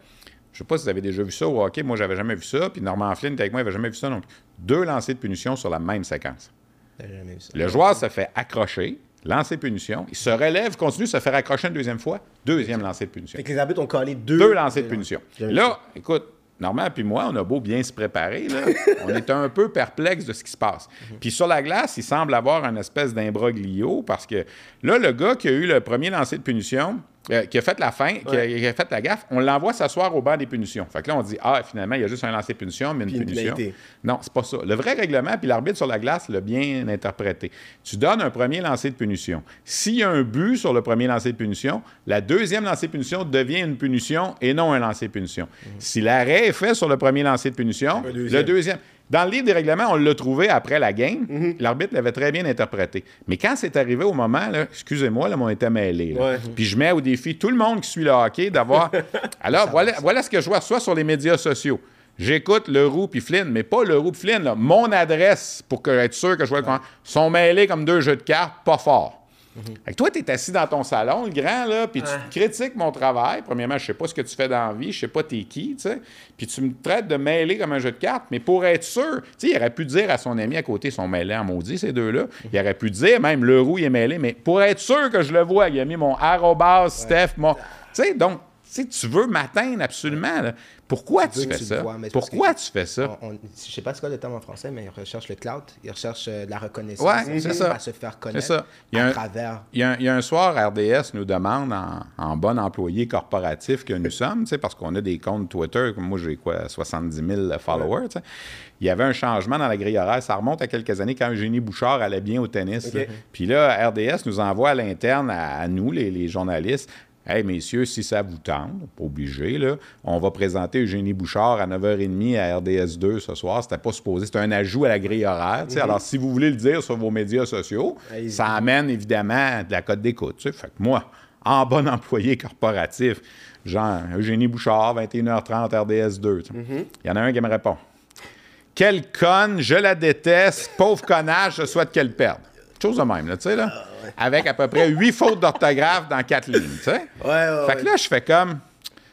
Je sais pas si vous avez déjà vu ça au hockey, moi j'avais jamais vu ça, puis Normand Flynn était avec moi, il avait jamais vu ça. Donc, deux lancers de punition sur la même séquence. Jamais vu ça. Le joueur se fait accrocher, lancer punition, il se relève, continue de se faire accrocher une deuxième fois, deuxième lancer de punition. Fait que les arbitres ont collé deux. Deux lancers de punition. Là, écoute, Normand puis moi, on a beau bien se préparer, là, on est un peu perplexe de ce qui se passe. Puis sur la glace, il semble avoir une espèce d'imbroglio parce que là, le gars qui a eu le premier lancer de punition, euh, qui a fait la fin, qui, a, qui a fait la gaffe, on l'envoie s'asseoir au banc des punitions. Fait que là, on dit, ah, finalement, il y a juste un lancer de punition, mais une punition. Non, c'est pas ça. Le vrai règlement, puis l'arbitre sur la glace l'a bien interprété. Tu donnes un premier lancer de punition. S'il y a un but sur le premier lancer de punition, la deuxième lancer de punition devient une punition et non un lancer de punition. Si l'arrêt est fait sur le premier lancer de punition, deuxième. le deuxième. Dans le livre des règlements, on l'a trouvé après la game. Mhm. L'arbitre l'avait très bien interprété. Mais quand c'est arrivé au moment, excusez-moi, là, mais on était. Ouais. Puis je mets au défi tout le monde qui suit le hockey d'avoir. Alors, voilà, voilà ce que je vois soit sur les médias sociaux. J'écoute le roux puis Flynn, mais pas le roux puis Flynn. là. Mon adresse pour que, être sûr que je vois le comment. sont mêlés comme deux jeux de cartes, pas fort. Fait que toi, tu es assis dans ton salon, le grand, là, puis tu critiques mon travail. Premièrement, je sais pas ce que tu fais dans la vie, je sais pas t'es qui, tu sais. Puis tu me traites de mêler comme un jeu de cartes, mais pour être sûr, tu sais, il aurait pu dire à son ami à côté, ils sont mêlés en maudit, ces deux-là. Il aurait pu dire, même le roux, il est mêlé, mais pour être sûr que je le vois, il a mis mon arrobas, Steph, mon. Tu sais, donc, tu sais, tu veux m'atteindre absolument, là. Pourquoi tu, fais ça? vois, Pourquoi tu fais ça? On- on- je sais pas c'est quoi le terme en français, mais ils recherchent le clout, ils recherchent euh, la reconnaissance. Ouais, c'est ça. À se faire connaître ça. Il y a à un- travers. Il y, a un, il y a un soir, RDS nous demande, en, en bon employé corporatif que nous sommes, parce qu'on a des comptes Twitter, moi j'ai quoi, 70 000 followers, il y avait un changement dans la grille horaire. Ça remonte à quelques années quand Eugénie Bouchard allait bien au tennis. Là. Puis là, RDS nous envoie à l'interne, à, à nous, les, les journalistes, Hey, messieurs, si ça vous tente, pas obligé, là, on va présenter Eugénie Bouchard à 9h30 à RDS 2 ce soir. C'était pas supposé. C'était un ajout à la grille horaire. sais. Alors, si vous voulez le dire sur vos médias sociaux, ça amène évidemment de la cote d'écoute. Fait que moi, en bon employé corporatif, genre Eugénie Bouchard, 21h30, RDS 2. tu sais. Il y en a un qui me répond. Quelle conne, je la déteste, pauvre connasse, je souhaite qu'elle perde. Chose de même, là, tu sais, là. Avec à peu près huit fautes d'orthographe dans quatre lignes, tu sais. Ouais, ouais, Fait que là, je fais comme.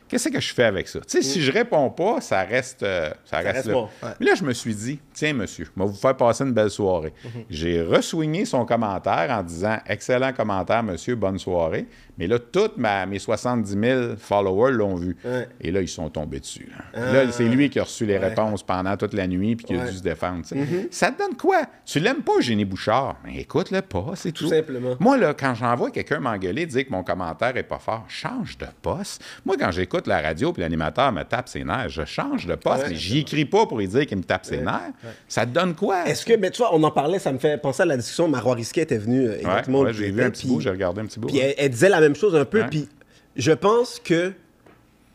Qu'est-ce que je fais avec ça? Tu sais, si je réponds pas, ça reste, euh, ça reste, reste là. Mais là, je me suis dit, tiens, monsieur, je vais vous faire passer une belle soirée. J'ai ressoigné son commentaire en disant, excellent commentaire, monsieur, bonne soirée. Mais là, toutes ma- mes 70 000 followers l'ont vu. Ouais. Et là, ils sont tombés dessus. Là, Là, c'est lui qui a reçu les réponses pendant toute la nuit puis qui a dû se défendre. sais. Ça te donne quoi? Tu l'aimes pas, Génie Bouchard? Mais écoute-le pas, c'est tout. Tout simplement. Moi, là, quand j'envoie quelqu'un m'engueuler, dire que mon commentaire est pas fort, change de poste. Moi, quand j'écoute la radio puis l'animateur me tape ses nerfs, je change de poste. Mais j'y écris pas pour lui dire qu'il me tape ses nerfs. Ça te donne quoi? Est-ce que, mais tu vois, on en parlait, ça me fait penser à la discussion. Marois Risquet était venu euh, exactement. j'ai vu un petit bout, j'ai regardé un petit bout. Puis elle disait la même chose un peu. Ouais. Puis je pense que.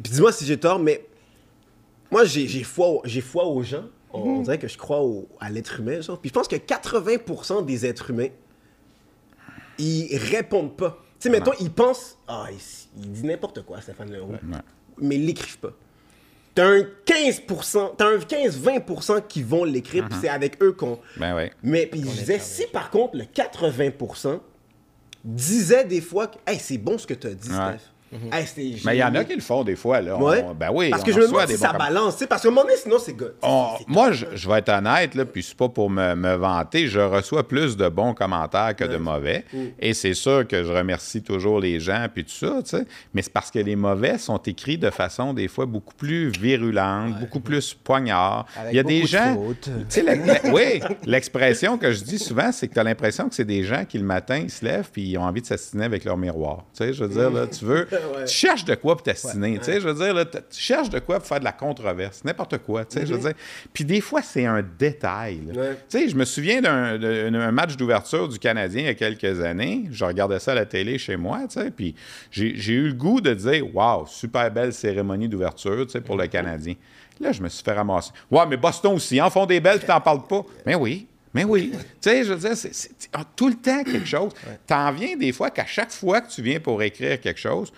Puis dis-moi si j'ai tort, mais moi, j'ai j'ai foi, j'ai foi aux gens. On, on dirait que je crois au- à l'être humain. Genre. Puis je pense que 80% des êtres humains, ils répondent pas. Tu sais, mettons, ils pensent. Ah, il, il dit n'importe quoi, Stéphane Leroux. Ouais. Mais ils l'écrivent pas. T'as un 15%, t'as un 15-20% qui vont l'écrire, puis c'est avec eux qu'on. Ben oui. Mais puis je disais, si par contre le 80% disait des fois que hey, c'est bon ce que tu as dit, Ouais. Steph. Hey, c'était Mais il y en a qui le font des fois. Là. On- ben oui. Parce que je me demande si ça balance, tu sais, parce qu'à un moment donné, sinon c'est good. On- moi, je, vais être honnête, là, puis c'est pas pour me, me vanter, je reçois plus de bons commentaires que de mauvais. Mm. Et c'est sûr que je remercie toujours les gens, puis tout ça, tu sais. Mais c'est parce que les mauvais sont écrits de façon, des fois, beaucoup plus virulente, beaucoup plus poignard. Avec Il y a des de gens... oui, l'expression que je dis souvent, c'est que tu as l'impression que c'est des gens qui, le matin, ils se lèvent puis ils ont envie de s'assiner avec leur miroir. Tu sais, je veux dire, là, tu veux... Ouais. Tu cherches de quoi pour t'assiner, tu sais, je veux dire, là, tu cherches de quoi pour faire de la controverse, n'importe quoi, tu sais, je veux dire. Puis des fois, c'est un détail. Ouais. Tu sais, je me souviens d'un match d'ouverture du Canadien il y a quelques années. Je regardais ça à la télé chez moi, tu sais, puis j'ai eu le goût de dire « Wow, super belle cérémonie d'ouverture, tu sais, pour le Canadien. » Là, je me suis fait ramasser. « Ouais, mais Boston aussi, en font des belles, puis t'en parles pas. » Mais oui, mais oui. tu sais, je veux dire, c'est ah, tout le temps quelque chose. T'en viens des fois qu'à chaque fois que tu viens pour écrire quelque chose,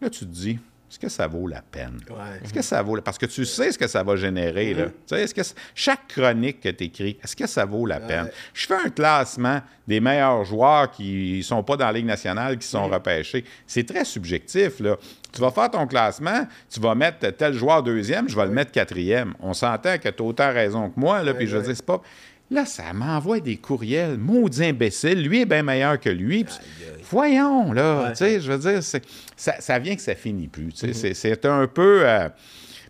là, tu te dis, est-ce que ça vaut la peine? Ouais. Est-ce que ça vaut... Parce que tu sais ce que ça va générer, là. Tu sais, est-ce que chaque chronique que tu écris, est-ce que ça vaut la peine? Je fais un classement des meilleurs joueurs qui sont pas dans la Ligue nationale, qui sont repêchés. C'est très subjectif, là. Tu vas faire ton classement, tu vas mettre tel joueur deuxième, je vais le mettre quatrième. On s'entend que tu as autant raison que moi, là, puis je dire, c'est pas... Là, ça m'envoie des courriels. Maudit imbécile. Lui est bien meilleur que lui. Voyons, là. Tu sais, je veux dire, c'est- ça, ça vient que ça finit plus. sais. C'est- C'est un peu. euh,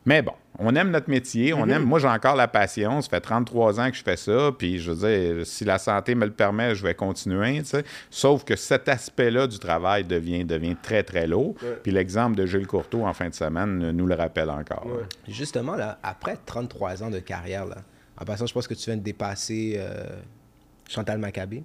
mais bon, on aime notre métier. On aime. Moi, j'ai encore la passion. Ça fait 33 ans que je fais ça. Puis, je veux dire, si la santé me le permet, je vais continuer. Sauf que cet aspect-là du travail devient, devient très, très lourd. Puis, l'exemple de Gilles Courteau en fin de semaine nous le rappelle encore. Justement, là, après 33 ans de carrière, là, en passant, je pense que tu viens de dépasser euh, Chantal Maccabé.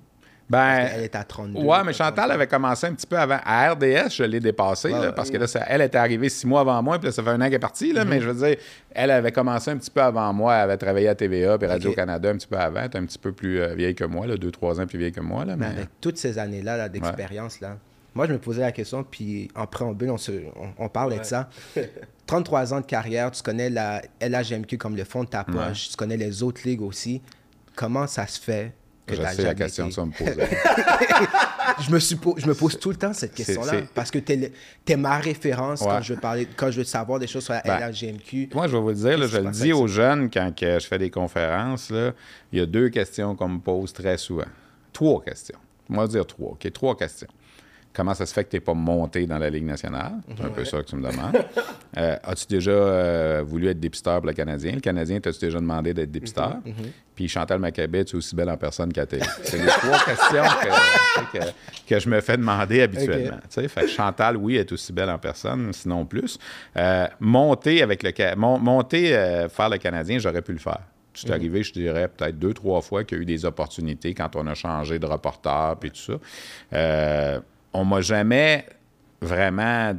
Ben, Elle est à 32. Ouais, mais Chantal avait commencé un petit peu avant. À RDS, je l'ai dépassé, là, ouais. parce que là, ça- elle était arrivée six mois avant moi, puis là, ça fait un an qu'elle est partie, là, mais je veux dire, elle avait commencé un petit peu avant moi, elle avait travaillé à TVA puis Radio-Canada un petit peu avant, elle était un petit peu plus euh, vieille que moi, là, deux, trois ans plus vieille que moi, là, Mais mais... avec toutes ces années-là là, d'expérience, là, moi, je me posais la question, puis en préambule, on, se, on, on parlait de ça. 33 ans de carrière, tu connais la LHMQ comme le fond de ta poche, tu connais les autres ligues aussi. Comment ça se fait que t'as sais la jamais question que été- tu vas me poser. je, me suis po- je me pose tout le temps cette question-là, parce que tu es, ma référence Ouais. quand, je veux parler, quand je veux savoir des choses sur la Ben, LHGMQ. Moi, je vais vous le dire, là, je le dis aux jeunes quand que je fais des conférences, là, il y a deux questions qu'on me pose très souvent. Trois questions. Moi, dire trois. OK, trois questions. Comment ça se fait que tu n'es pas monté dans la Ligue nationale? C'est un peu ça que tu me demandes. Euh, As-tu déjà euh, voulu être dépisteur pour le Canadien? Le Canadien, t'as-tu déjà demandé d'être dépisteur? Puis Chantal Maccabé, tu es aussi belle en personne qu'à télé. C'est les trois questions que, que- que je me fais demander habituellement. Tu Fait que Chantal, oui, est aussi belle en personne, sinon plus. Euh, monter avec le mon- monter faire le Canadien, j'aurais pu le faire. C'est arrivé, je dirais, peut-être deux, trois fois qu'il y a eu des opportunités quand on a changé de reporter puis tout ça. On m'a jamais vraiment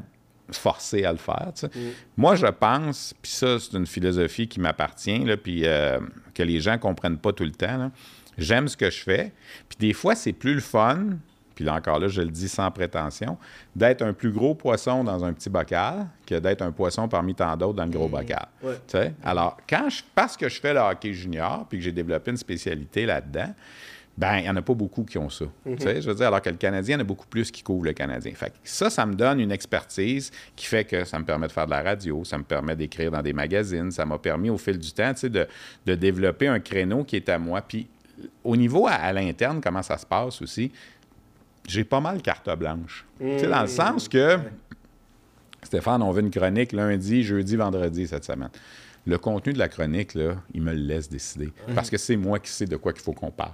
forcé à le faire. sais. Moi, je pense, puis ça, c'est une philosophie qui m'appartient, puis euh, que les gens comprennent pas tout le temps. J'aime ce que je fais. Puis des fois, c'est plus le fun, puis là encore là, je le dis sans prétention, d'être un plus gros poisson dans un petit bocal que d'être un poisson parmi tant d'autres dans le gros bocal. Ouais. Tu sais? Alors, quand je, parce que je fais le hockey junior, puis que j'ai développé une spécialité là-dedans, ben, il n'y en a pas beaucoup qui ont ça. Tu sais, Je veux dire, alors que le Canadien, il y en a beaucoup plus qui couvrent le Canadien. Fait que ça, ça me donne une expertise qui fait que ça me permet de faire de la radio, ça me permet d'écrire dans des magazines, ça m'a permis au fil du temps tu sais, de, de développer un créneau qui est à moi. Puis au niveau à, à l'interne, comment ça se passe aussi, j'ai pas mal carte blanche. Tu sais, dans le sens que Stéphane, on veut une chronique lundi, jeudi, vendredi cette semaine. Le contenu de la chronique, là, il me le laisse décider. Parce que c'est moi qui sais de quoi qu'il faut qu'on parle.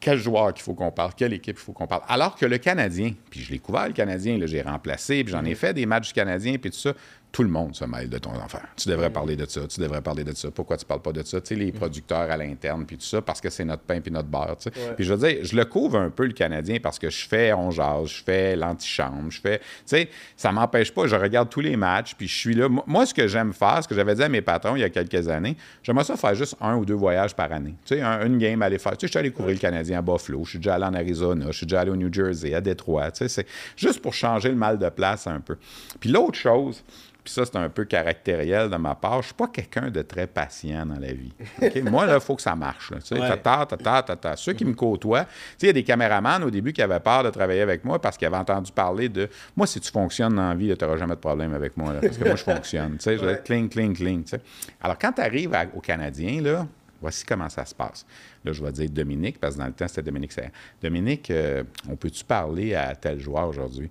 Quel joueur qu'il faut qu'on parle, quelle équipe il faut qu'on parle. Alors que le Canadien, puis je l'ai couvert, le Canadien, j'ai remplacé, puis j'en ai fait des matchs du Canadien, puis tout ça, tout le monde se mêle de ton affaire. Tu devrais parler de ça, tu devrais parler de ça. Pourquoi tu parles pas de ça? Tu sais, les producteurs à l'interne, puis tout ça, parce que c'est notre pain puis notre beurre, tu sais. Puis je veux dire, je le couvre un peu, le Canadien, parce que je fais On jase, je fais l'antichambre, je fais... Tu sais, ça m'empêche pas, je regarde tous les matchs, puis je suis là. Moi- Moi, ce que j'aime faire, ce que j'avais dit à mes patrons il y a quelques années, j'aimerais ça faire juste un ou deux voyages par année. Tu sais, un- une game, aller faire... Tu sais, je suis allé couvrir le Canadien à Buffalo, je suis déjà allé en Arizona, je suis déjà allé au New Jersey, à Détroit, tu sais, c'est juste pour changer le mal de place un peu. Puis l'autre chose, puis ça, c'est un peu caractériel de ma part. Je suis pas quelqu'un de très patient dans la vie. Moi, là, il faut que ça marche. là. Tu sais, Ouais. tata, tata, tata. Ceux qui me côtoient, tu sais, il y a des caméramans au début qui avaient peur de travailler avec moi parce qu'ils avaient entendu parler de moi, si tu fonctionnes dans la vie, tu n'auras jamais de problème avec moi. là, parce que moi, je fonctionne. Tu sais, je vais être cling, cling, cling. tu sais. Alors, quand tu arrives à- au Canadien, là, voici comment ça se passe. Là, je vais dire Dominique, parce que dans le temps, c'était Dominique Serra. Dominique, euh, on peut-tu parler à tel joueur aujourd'hui?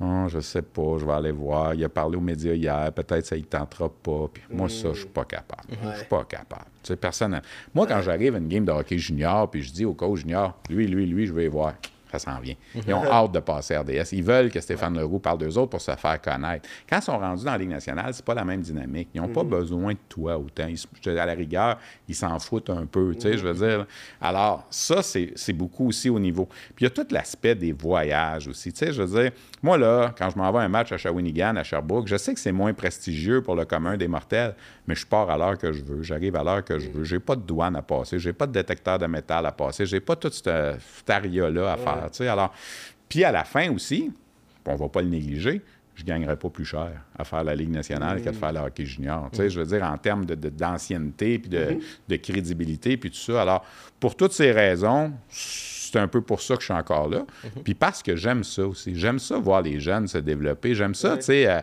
Oh, je sais pas, je vais aller voir. Il a parlé aux médias hier, peut-être ça ne tentera pas. Puis moi, ça, je suis pas capable. Je suis pas capable. Tu sais, personne. Moi, quand j'arrive à une game de hockey junior, puis je dis au coach junior, lui, lui, lui, je vais y voir. Ça s'en vient. Ils ont hâte de passer RDS. Ils veulent que Stéphane Leroux parle d'eux autres pour se faire connaître. Quand ils sont rendus dans la Ligue nationale, c'est pas la même dynamique. Ils n'ont pas besoin de toi autant. Ils à la rigueur, ils s'en foutent un peu, tu sais, je veux dire. Alors, ça, c'est beaucoup aussi au niveau. Puis il y a tout l'aspect des voyages aussi. Tu sais, je veux dire, moi, là, quand je m'en vais à un match à Shawinigan, à Sherbrooke, je sais que c'est moins prestigieux pour le commun des mortels, mais je pars à l'heure que je veux, j'arrive à l'heure que je veux. J'ai pas de douane à passer, j'ai pas de détecteur de métal à passer, j'ai pas tout ce cet aria-là à faire, tu sais. Alors, puis à la fin aussi, on va pas le négliger, je ne gagnerais pas plus cher à faire la Ligue nationale qu'à faire le hockey junior. Tu sais, je veux dire, en termes de, de- d'ancienneté, puis de, de crédibilité, puis tout ça. Alors, pour toutes ces raisons, c'est un peu pour ça que je suis encore là. Puis parce que j'aime ça aussi. J'aime ça, voir les jeunes se développer. J'aime ça, tu sais. euh,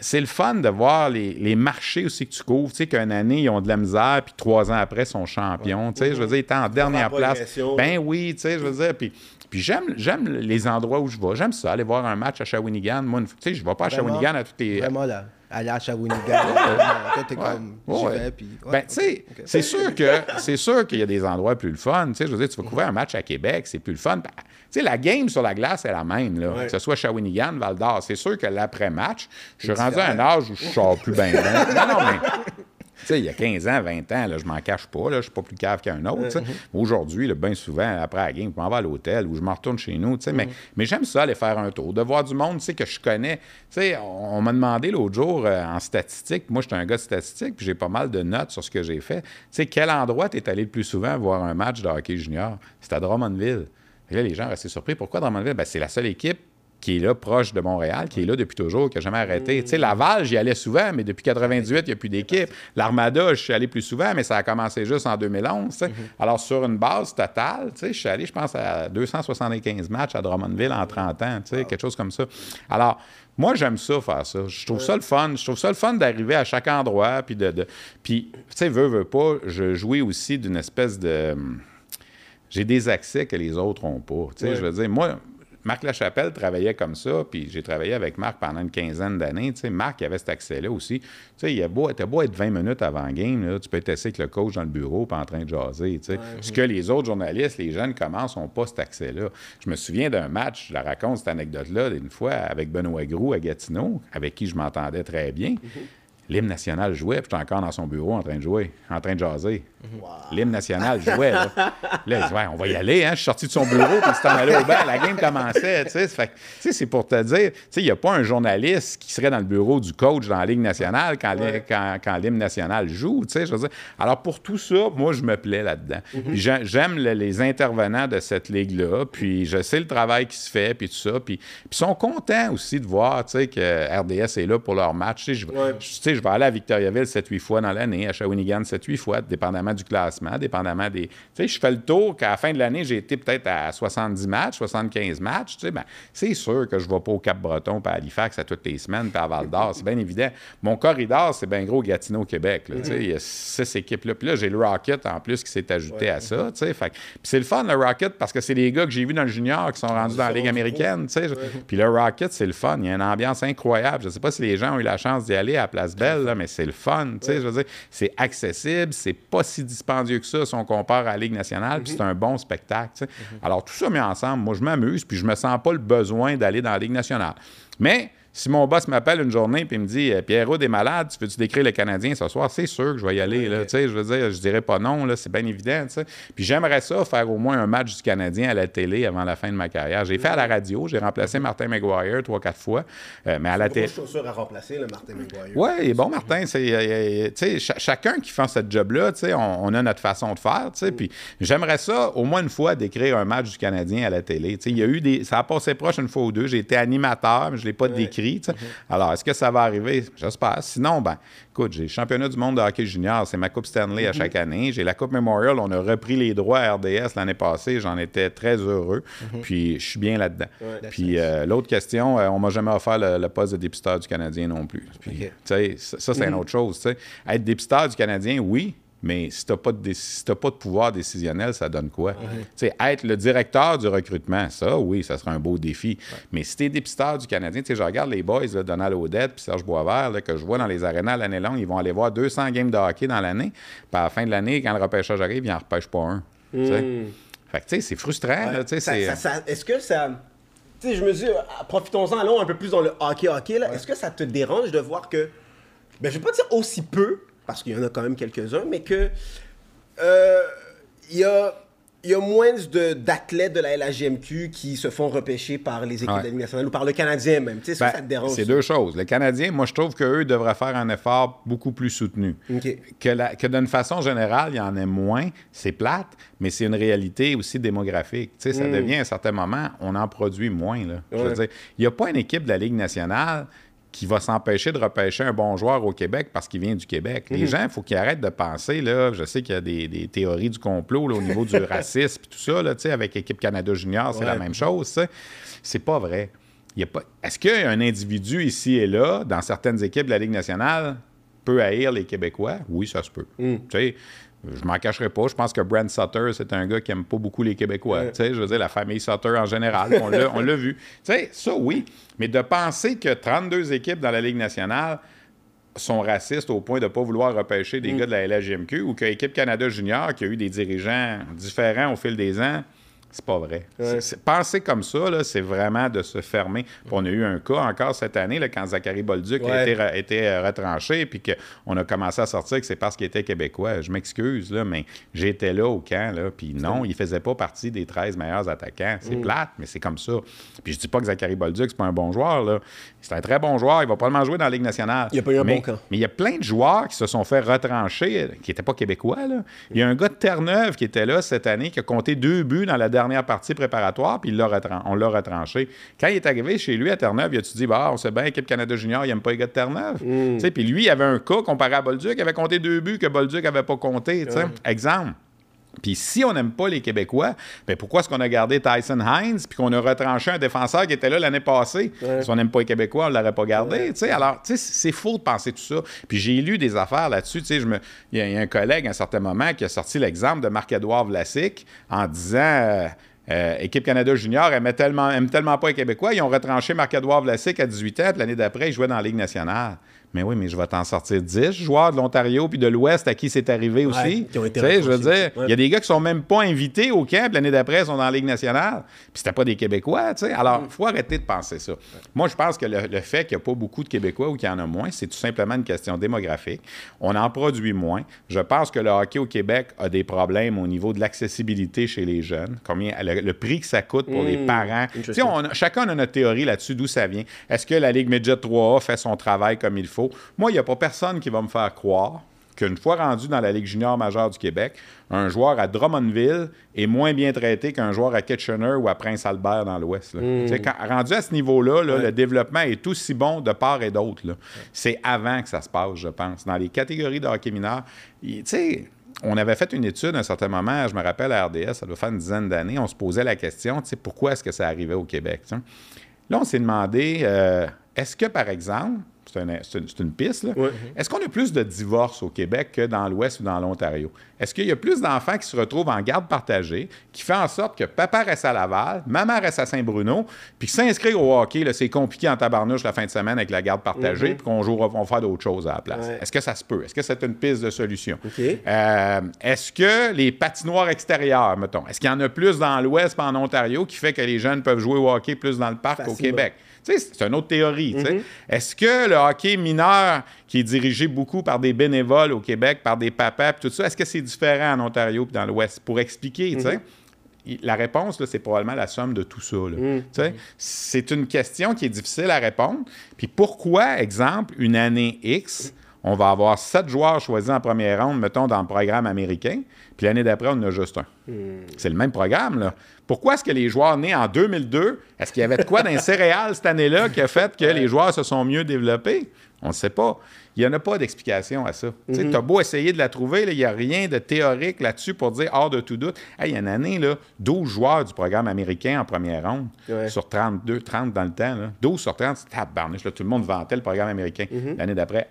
c'est le fun de voir les, les marchés aussi que tu couvres. Tu sais, qu'une année, ils ont de la misère, puis trois ans après, ils sont champions. Tu sais, je veux dire, ils étaient en dernière place. Ben oui, tu sais, je veux dire. Puis, puis j'aime, j'aime les endroits où je vais. J'aime ça, aller voir un match à Shawinigan. Moi, tu sais, je ne vais pas à Vraiment? Shawinigan à toutes les. Vraiment, là, aller à Shawinigan, toi, t'es comme, Ouais, j'y ouais. vais, puis... ouais, ben, tu sais, c'est sûr que c'est sûr qu'il y a des endroits plus le fun. Tu sais, je veux dire, tu vas couvrir un match à Québec, c'est plus le fun. Ben, tu sais, la game sur la glace est la même, là. Que ce soit Shawinigan, Val d'Or. C'est sûr que l'après-match, je suis rendu à un âge où je sors plus bien. bien. Non, non, mais. Tu sais, il y a 15 ans, 20 ans, là, je m'en cache pas, là, je suis pas plus cave qu'un autre. tu sais. Aujourd'hui, bien souvent, après la game, je m'en vais à l'hôtel ou je m'en retourne chez nous. tu sais, mais, mais j'aime ça, aller faire un tour, de voir du monde que je connais. On, on m'a demandé l'autre jour euh, en statistique, moi, j'étais un gars de statistique, puis j'ai pas mal de notes sur ce que j'ai fait. Quel endroit tu es allé le plus souvent voir un match de hockey junior? C'est à Drummondville. Et là, les gens restaient surpris. Pourquoi Drummondville? Ben, c'est la seule équipe qui est là, proche de Montréal, qui est là depuis toujours, qui n'a jamais arrêté. Tu sais, Laval, j'y allais souvent, mais depuis 98, il n'y a plus d'équipe. L'Armada, je suis allé plus souvent, mais ça a commencé juste en 2011. tu sais. Alors, sur une base totale, tu sais, je suis allé, je pense, à 275 matchs à Drummondville en 30 ans, tu sais, quelque chose comme ça. Alors, moi, j'aime ça, faire ça. Je trouve ça le fun. Je trouve ça le fun d'arriver à chaque endroit, puis de... de- puis, tu sais, veux, veux pas, je jouis aussi d'une espèce de j'ai des accès que les autres n'ont pas. Tu sais. Je veux dire, moi, Marc Lachapelle travaillait comme ça, puis j'ai travaillé avec Marc pendant une quinzaine d'années. Tu sais, Marc avait cet accès-là aussi. Tu sais, il a beau, t'as beau être 20 minutes avant game, là, tu peux être assis avec le coach dans le bureau puis en train de jaser. tu sais. Ce que les autres journalistes, les jeunes commencent, n'ont pas cet accès-là. Je me souviens d'un match, je la raconte cette anecdote-là, une fois avec Benoît Groux à Gatineau, avec qui je m'entendais très bien. L'hymne national jouait, puis j'étais encore dans son bureau en train de jouer, en train de jaser. L'hymne national jouait. Là, ouais, on va y aller. Hein? Je suis sorti de son bureau, puis il s'est en allé au banc. La game commençait. c'est pour te dire, il n'y a pas un journaliste qui serait dans le bureau du coach dans la Ligue nationale quand, l'hymne- quand, quand l'hymne national joue. Je veux dire. Alors, pour tout ça, moi, je me plais là-dedans. J'ai- j'aime le- les intervenants de cette ligue-là. Puis je sais le travail qui se fait, puis tout ça. Puis ils sont contents aussi de voir que RDS est là pour leur match. Ouais. je vais aller à Victoriaville 7-8 fois dans l'année, à Shawinigan 7-8 fois, dépendamment du classement, dépendamment des. Tu sais, je fais le tour qu'à la fin de l'année, j'ai été peut-être à 70 matchs, 75 matchs. Tu sais, ben, c'est sûr que je ne vais pas au Cap-Breton, puis à Halifax à toutes les semaines, puis à Val-d'Or. C'est bien évident. Mon corridor, c'est bien gros Gatineau, Québec. là. Tu sais, Il y a six équipes-là. Puis là, j'ai le Rocket en plus qui s'est ajouté à ça. tu sais. Fait que- Puis c'est le fun, le Rocket, parce que c'est des gars que j'ai vus dans le junior qui sont rendus dans la Ligue américaine. tu sais. Puis le Rocket, c'est le fun. Il y a une ambiance incroyable. Je ne sais pas si les gens ont eu la chance d'y aller à Place Belle, là, mais c'est le fun. tu sais, Je veux dire, c'est accessible, c'est pas si dispendieux que ça si on compare à la Ligue nationale, puis c'est un bon spectacle. sais. Alors, tout ça mis ensemble, moi, je m'amuse, puis je me sens pas le besoin d'aller dans la Ligue nationale. Mais si mon boss m'appelle une journée puis me dit euh, Pierrot, des malades, tu veux-tu décrire le Canadien ce soir? C'est sûr que je vais y aller. Là, je veux dire, je dirais pas non, c'est bien évident. Puis j'aimerais ça, faire au moins un match du Canadien à la télé avant la fin de ma carrière. J'ai fait à la radio, j'ai remplacé Martin McGuire trois, quatre fois, euh, mais à la télé. Chaussure à remplacer, le Martin McGuire. Oui, il est bon, Martin. C'est, euh, chacun qui fait ce job-là, on, on a notre façon de faire. sais, Puis j'aimerais ça, au moins une fois, d'écrire un match du Canadien à la télé. Il y a eu des. Ça a passé proche une fois ou deux. J'ai été animateur, mais je ne l'ai pas décrit. Sais. Alors, est-ce que ça va arriver? J'espère. Sinon, ben, écoute, j'ai le championnat du monde de hockey junior. C'est ma Coupe Stanley à chaque année. J'ai la Coupe Memorial. On a repris les droits à RDS l'année passée. J'en étais très heureux. Puis je suis bien là-dedans. Puis euh, l'autre question, euh, on m'a jamais offert le, le poste de dépisteur du Canadien non plus. Puis, ça, ça, c'est une autre chose. Être dépisteur du Canadien, oui, mais si tu n'as pas, de si t'as pas de pouvoir décisionnel, ça donne quoi? Être le directeur du recrutement, ça, oui, ça sera un beau défi. Mais si tu es dépisteur du Canadien, je regarde les boys, là, Donald Odette puis Serge Boisvert, là, que je vois dans les arénas l'année longue, ils vont aller voir 200 games de hockey dans l'année. Puis à la fin de l'année, quand le repêchage arrive, ils n'en repêchent pas un. sais? Fait que, tu sais, c'est frustrant. ça- Est-ce que ça. Je me dis, euh, profitons-en, allons un peu plus dans le hockey-hockey. là. Est-ce que ça te dérange de voir que. Ben, je vais pas dire aussi peu, parce qu'il y en a quand même quelques-uns, mais que. euh, Il y a. Y a moins d'athlètes de la LHGMQ qui se font repêcher par les équipes Ouais. de la Ligue nationale ou par le Canadien même. Tu sais, Ben, ça te dérange? c'est deux choses. Le Canadien, moi, je trouve qu'eux devraient faire un effort beaucoup plus soutenu. Que, la- que d'une façon générale, il y en ait moins, c'est plate, mais c'est une réalité aussi démographique. Tu sais, ça devient à un certain moment, on en produit moins. Là. Je veux dire, il n'y a pas une équipe de la Ligue nationale qui va s'empêcher de repêcher un bon joueur au Québec parce qu'il vient du Québec. Les gens, il faut qu'ils arrêtent de penser, là, je sais qu'il y a des, des théories du complot là, au niveau du racisme et tout ça, là, avec l'équipe Canada Junior, c'est la même chose. C'est pas vrai. Il y a pas... Est-ce qu'un individu ici et là, dans certaines équipes de la Ligue nationale, peut haïr les Québécois? Oui, ça se peut. Sais, je m'en cacherai pas. Je pense que Brent Sutter, c'est un gars qui aime pas beaucoup les Québécois. Tu sais, je veux dire, la famille Sutter en général, on l'a, on l'a vu. Tu sais, ça, oui. Mais de penser que 32 équipes dans la Ligue nationale sont racistes au point de ne pas vouloir repêcher des gars de la LHJMQ ou que l'équipe Canada Junior, qui a eu des dirigeants différents au fil des ans, c'est pas vrai. Penser comme ça, là, c'est vraiment de se fermer. Puis on a eu un cas encore cette année, là, quand Zachary Bolduc a été, euh, retranché, puis qu'on a commencé à sortir que c'est parce qu'il était québécois. Je m'excuse, là, mais j'étais là au camp, là, puis non, il faisait pas partie des 13 meilleurs attaquants. Mm. C'est plate, mais c'est comme ça. Puis je dis pas que Zachary Bolduc, c'est pas un bon joueur, là. C'est un très bon joueur, il va probablement jouer dans la Ligue nationale. Il a pas eu un mais, bon camp. mais il y a plein de joueurs qui se sont fait retrancher, qui n'étaient pas québécois. Là. Il y a un gars de Terre-Neuve qui était là cette année, qui a compté deux buts dans la dernière partie préparatoire, puis il on l'a retranché. Quand il est arrivé chez lui à Terre-Neuve, il a-tu dit bah, on sait bien, équipe Canada Junior, il n'aime pas les gars de Terre-Neuve. Sais, Puis lui, il avait un cas comparé à Bolduc, il avait compté deux buts que Bolduc n'avait pas compté. Exemple. Puis si on n'aime pas les Québécois, ben pourquoi est-ce qu'on a gardé Tyson Hines puis qu'on a retranché un défenseur qui était là l'année passée? Si on n'aime pas les Québécois, on ne l'aurait pas gardé. Alors, c'est faux de penser tout ça. Puis j'ai lu des affaires là-dessus. je me- Il y, a- il y a un collègue à un certain moment qui a sorti l'exemple de Marc-Édouard Vlasic en disant... euh, euh, Équipe Canada Junior aimait tellement, aime tellement pas les Québécois. Ils ont retranché Marc-Édouard Vlasic à 18 ans, l'année d'après, il jouait dans la Ligue nationale. Mais oui, mais je vais t'en sortir 10 joueurs de l'Ontario puis de l'Ouest à qui c'est arrivé aussi. qui ont été Tu sais, je veux dire. Ouais. il y a des gars qui sont même pas invités au camp, l'année d'après, ils sont dans la Ligue nationale. Puis c'était pas des Québécois, tu sais. Alors, il faut arrêter de penser ça. Moi, je pense que le, le fait qu'il n'y a pas beaucoup de Québécois ou qu'il y en a moins, c'est tout simplement une question démographique. On en produit moins. Je pense que le hockey au Québec a des problèmes au niveau de l'accessibilité chez les jeunes. Combien, le, le prix que ça coûte pour les parents. Tu sais, chacun a notre théorie là-dessus, d'où ça vient. Est-ce que la Ligue Midget 3A fait son travail comme il faut? Moi, il n'y a pas personne qui va me faire croire qu'une fois rendu dans la Ligue junior majeure du Québec, un joueur à Drummondville est moins bien traité qu'un joueur à Kitchener ou à Prince-Albert dans l'Ouest. là. Tu sais, quand- Rendu à ce niveau-là, là, le développement est aussi bon de part et d'autre. C'est avant que ça se passe, je pense. Dans les catégories de hockey mineur, tu sais, on avait fait une étude à un certain moment, je me rappelle à RDS, ça doit faire une dizaine d'années, on se posait la question, tu sais, pourquoi est-ce que ça arrivait au Québec? Là, on s'est demandé, euh, est-ce que, par exemple, c'est un- c'est une, piste, est-ce qu'on a plus de divorces au Québec que dans l'Ouest ou dans l'Ontario? Est-ce qu'il y a plus d'enfants qui se retrouvent en garde partagée, qui fait en sorte que papa reste à Laval, maman reste à Saint-Bruno, puis s'inscrire au hockey, c'est compliqué en tabarnouche la fin de semaine avec la garde partagée, puis qu'on joue, on va faire d'autres choses à la place? Ouais. Est-ce que ça se peut? Est-ce que c'est une piste de solution? Euh, est-ce que les patinoires extérieures, mettons, est-ce qu'il y en a plus dans l'Ouest et en Ontario qui fait que les jeunes peuvent jouer au hockey plus dans le parc au Facilement. Québec? C'est une autre théorie. sais. Est-ce que le hockey mineur, qui est dirigé beaucoup par des bénévoles au Québec, par des papas, puis tout ça, est-ce que c'est différent en Ontario et dans l'Ouest? Pour expliquer, il- La réponse, c'est probablement la somme de tout ça. sais, C'est une question qui est difficile à répondre. Puis pourquoi, exemple, une année X, on va avoir sept joueurs choisis en première ronde, mettons, dans le programme américain, puis l'année d'après, on en a juste un? C'est le même programme, là. Pourquoi est-ce que les joueurs nés en 2002, est-ce qu'il y avait de quoi dans les céréales cette année-là qui a fait que les joueurs se sont mieux développés? On ne sait pas. Il n'y en a pas d'explication à ça. Tu sais, as beau essayer de la trouver, il n'y a rien de théorique là-dessus pour dire hors de tout doute. Hey, il y a une année, là, 12 joueurs du programme américain en première ronde Ouais. sur 32, 30 dans le temps. Là. 12 sur 30, c'est tabarnouche, tout le monde vantait le programme américain. L'année d'après,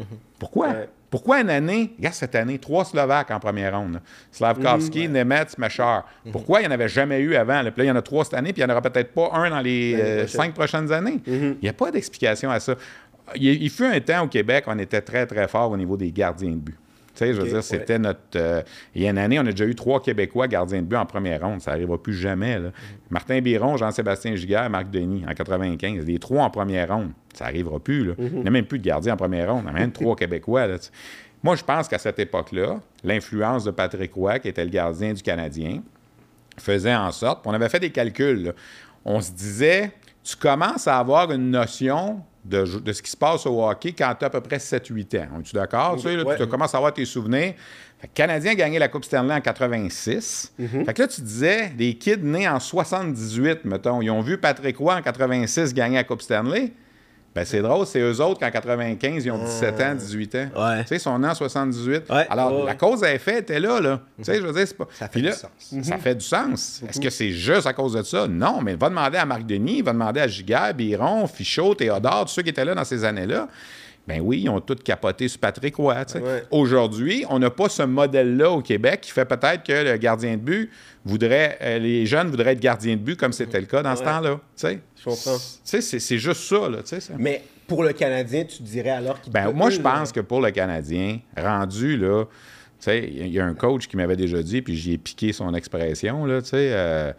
1. Pourquoi? Ouais. Pourquoi une année, regarde cette année, trois Slovaques en première ronde. Slavkovski, Nemetz, Machar. Pourquoi il n'y en avait jamais eu avant? là? Puis là, il y en a trois cette année, puis il n'y en aura peut-être pas un dans les euh, cinq prochaines années. Il n'y a pas d'explication à ça. Il, il fut un temps au Québec, on était très, très fort au niveau des gardiens de but. Tu sais, je veux dire, c'était notre. euh, il y a une année, on a déjà eu trois Québécois gardiens de but en première ronde. Ça n'arrivera plus jamais. là. Martin Biron, Jean-Sébastien Giguère, Marc Denis en 95. Les trois en première ronde. Ça n'arrivera plus. Là. Il n'y a même plus de gardiens en première ronde. Il y a même trois Québécois. là. Moi, je pense qu'à cette époque-là, l'influence de Patrick Roy, qui était le gardien du Canadien, faisait en sorte, on avait fait des calculs, là. on se disait, tu commences à avoir une notion de, de ce qui se passe au hockey quand tu as à peu près 7-8 ans. Es-tu d'accord? Tu sais, là, Ouais. Tu commences à avoir tes souvenirs. Fait que le Canadien a gagné la Coupe Stanley en 86. Fait que là, tu disais, les kids nés en 78, mettons, ils ont vu Patrick Roy en 86 gagner la Coupe Stanley. Ben, c'est drôle, c'est eux autres qu'en 95, ils ont 17 ans, 18 ans. Ouais. Tu sais, ils sont nés en 78. Ouais. Alors, Ouais, la cause à effet était là, là. Tu sais, je veux dire, c'est pas. Ça fait du sens. Ça fait du sens. Est-ce que c'est juste à cause de ça? Non, mais va demander à Marc Denis, va demander à Giguère, Biron, Fichot, Théodore, tous ceux qui étaient là dans ces années-là. Ben oui, ils ont tous capoté sur Patrick Roy. Ouais. Aujourd'hui, on n'a pas ce modèle-là au Québec qui fait peut-être que le gardien de but voudrait, euh, les jeunes voudraient être gardiens de but comme c'était le cas dans ce temps-là. Je comprends. C'est juste ça, là. ça. Mais pour le Canadien, tu dirais alors qu'il Ben, moi, je pense que pour le Canadien, rendu là, tu sais, il y a un coach qui m'avait déjà dit, puis j'y ai piqué son expression, là, tu sais, euh,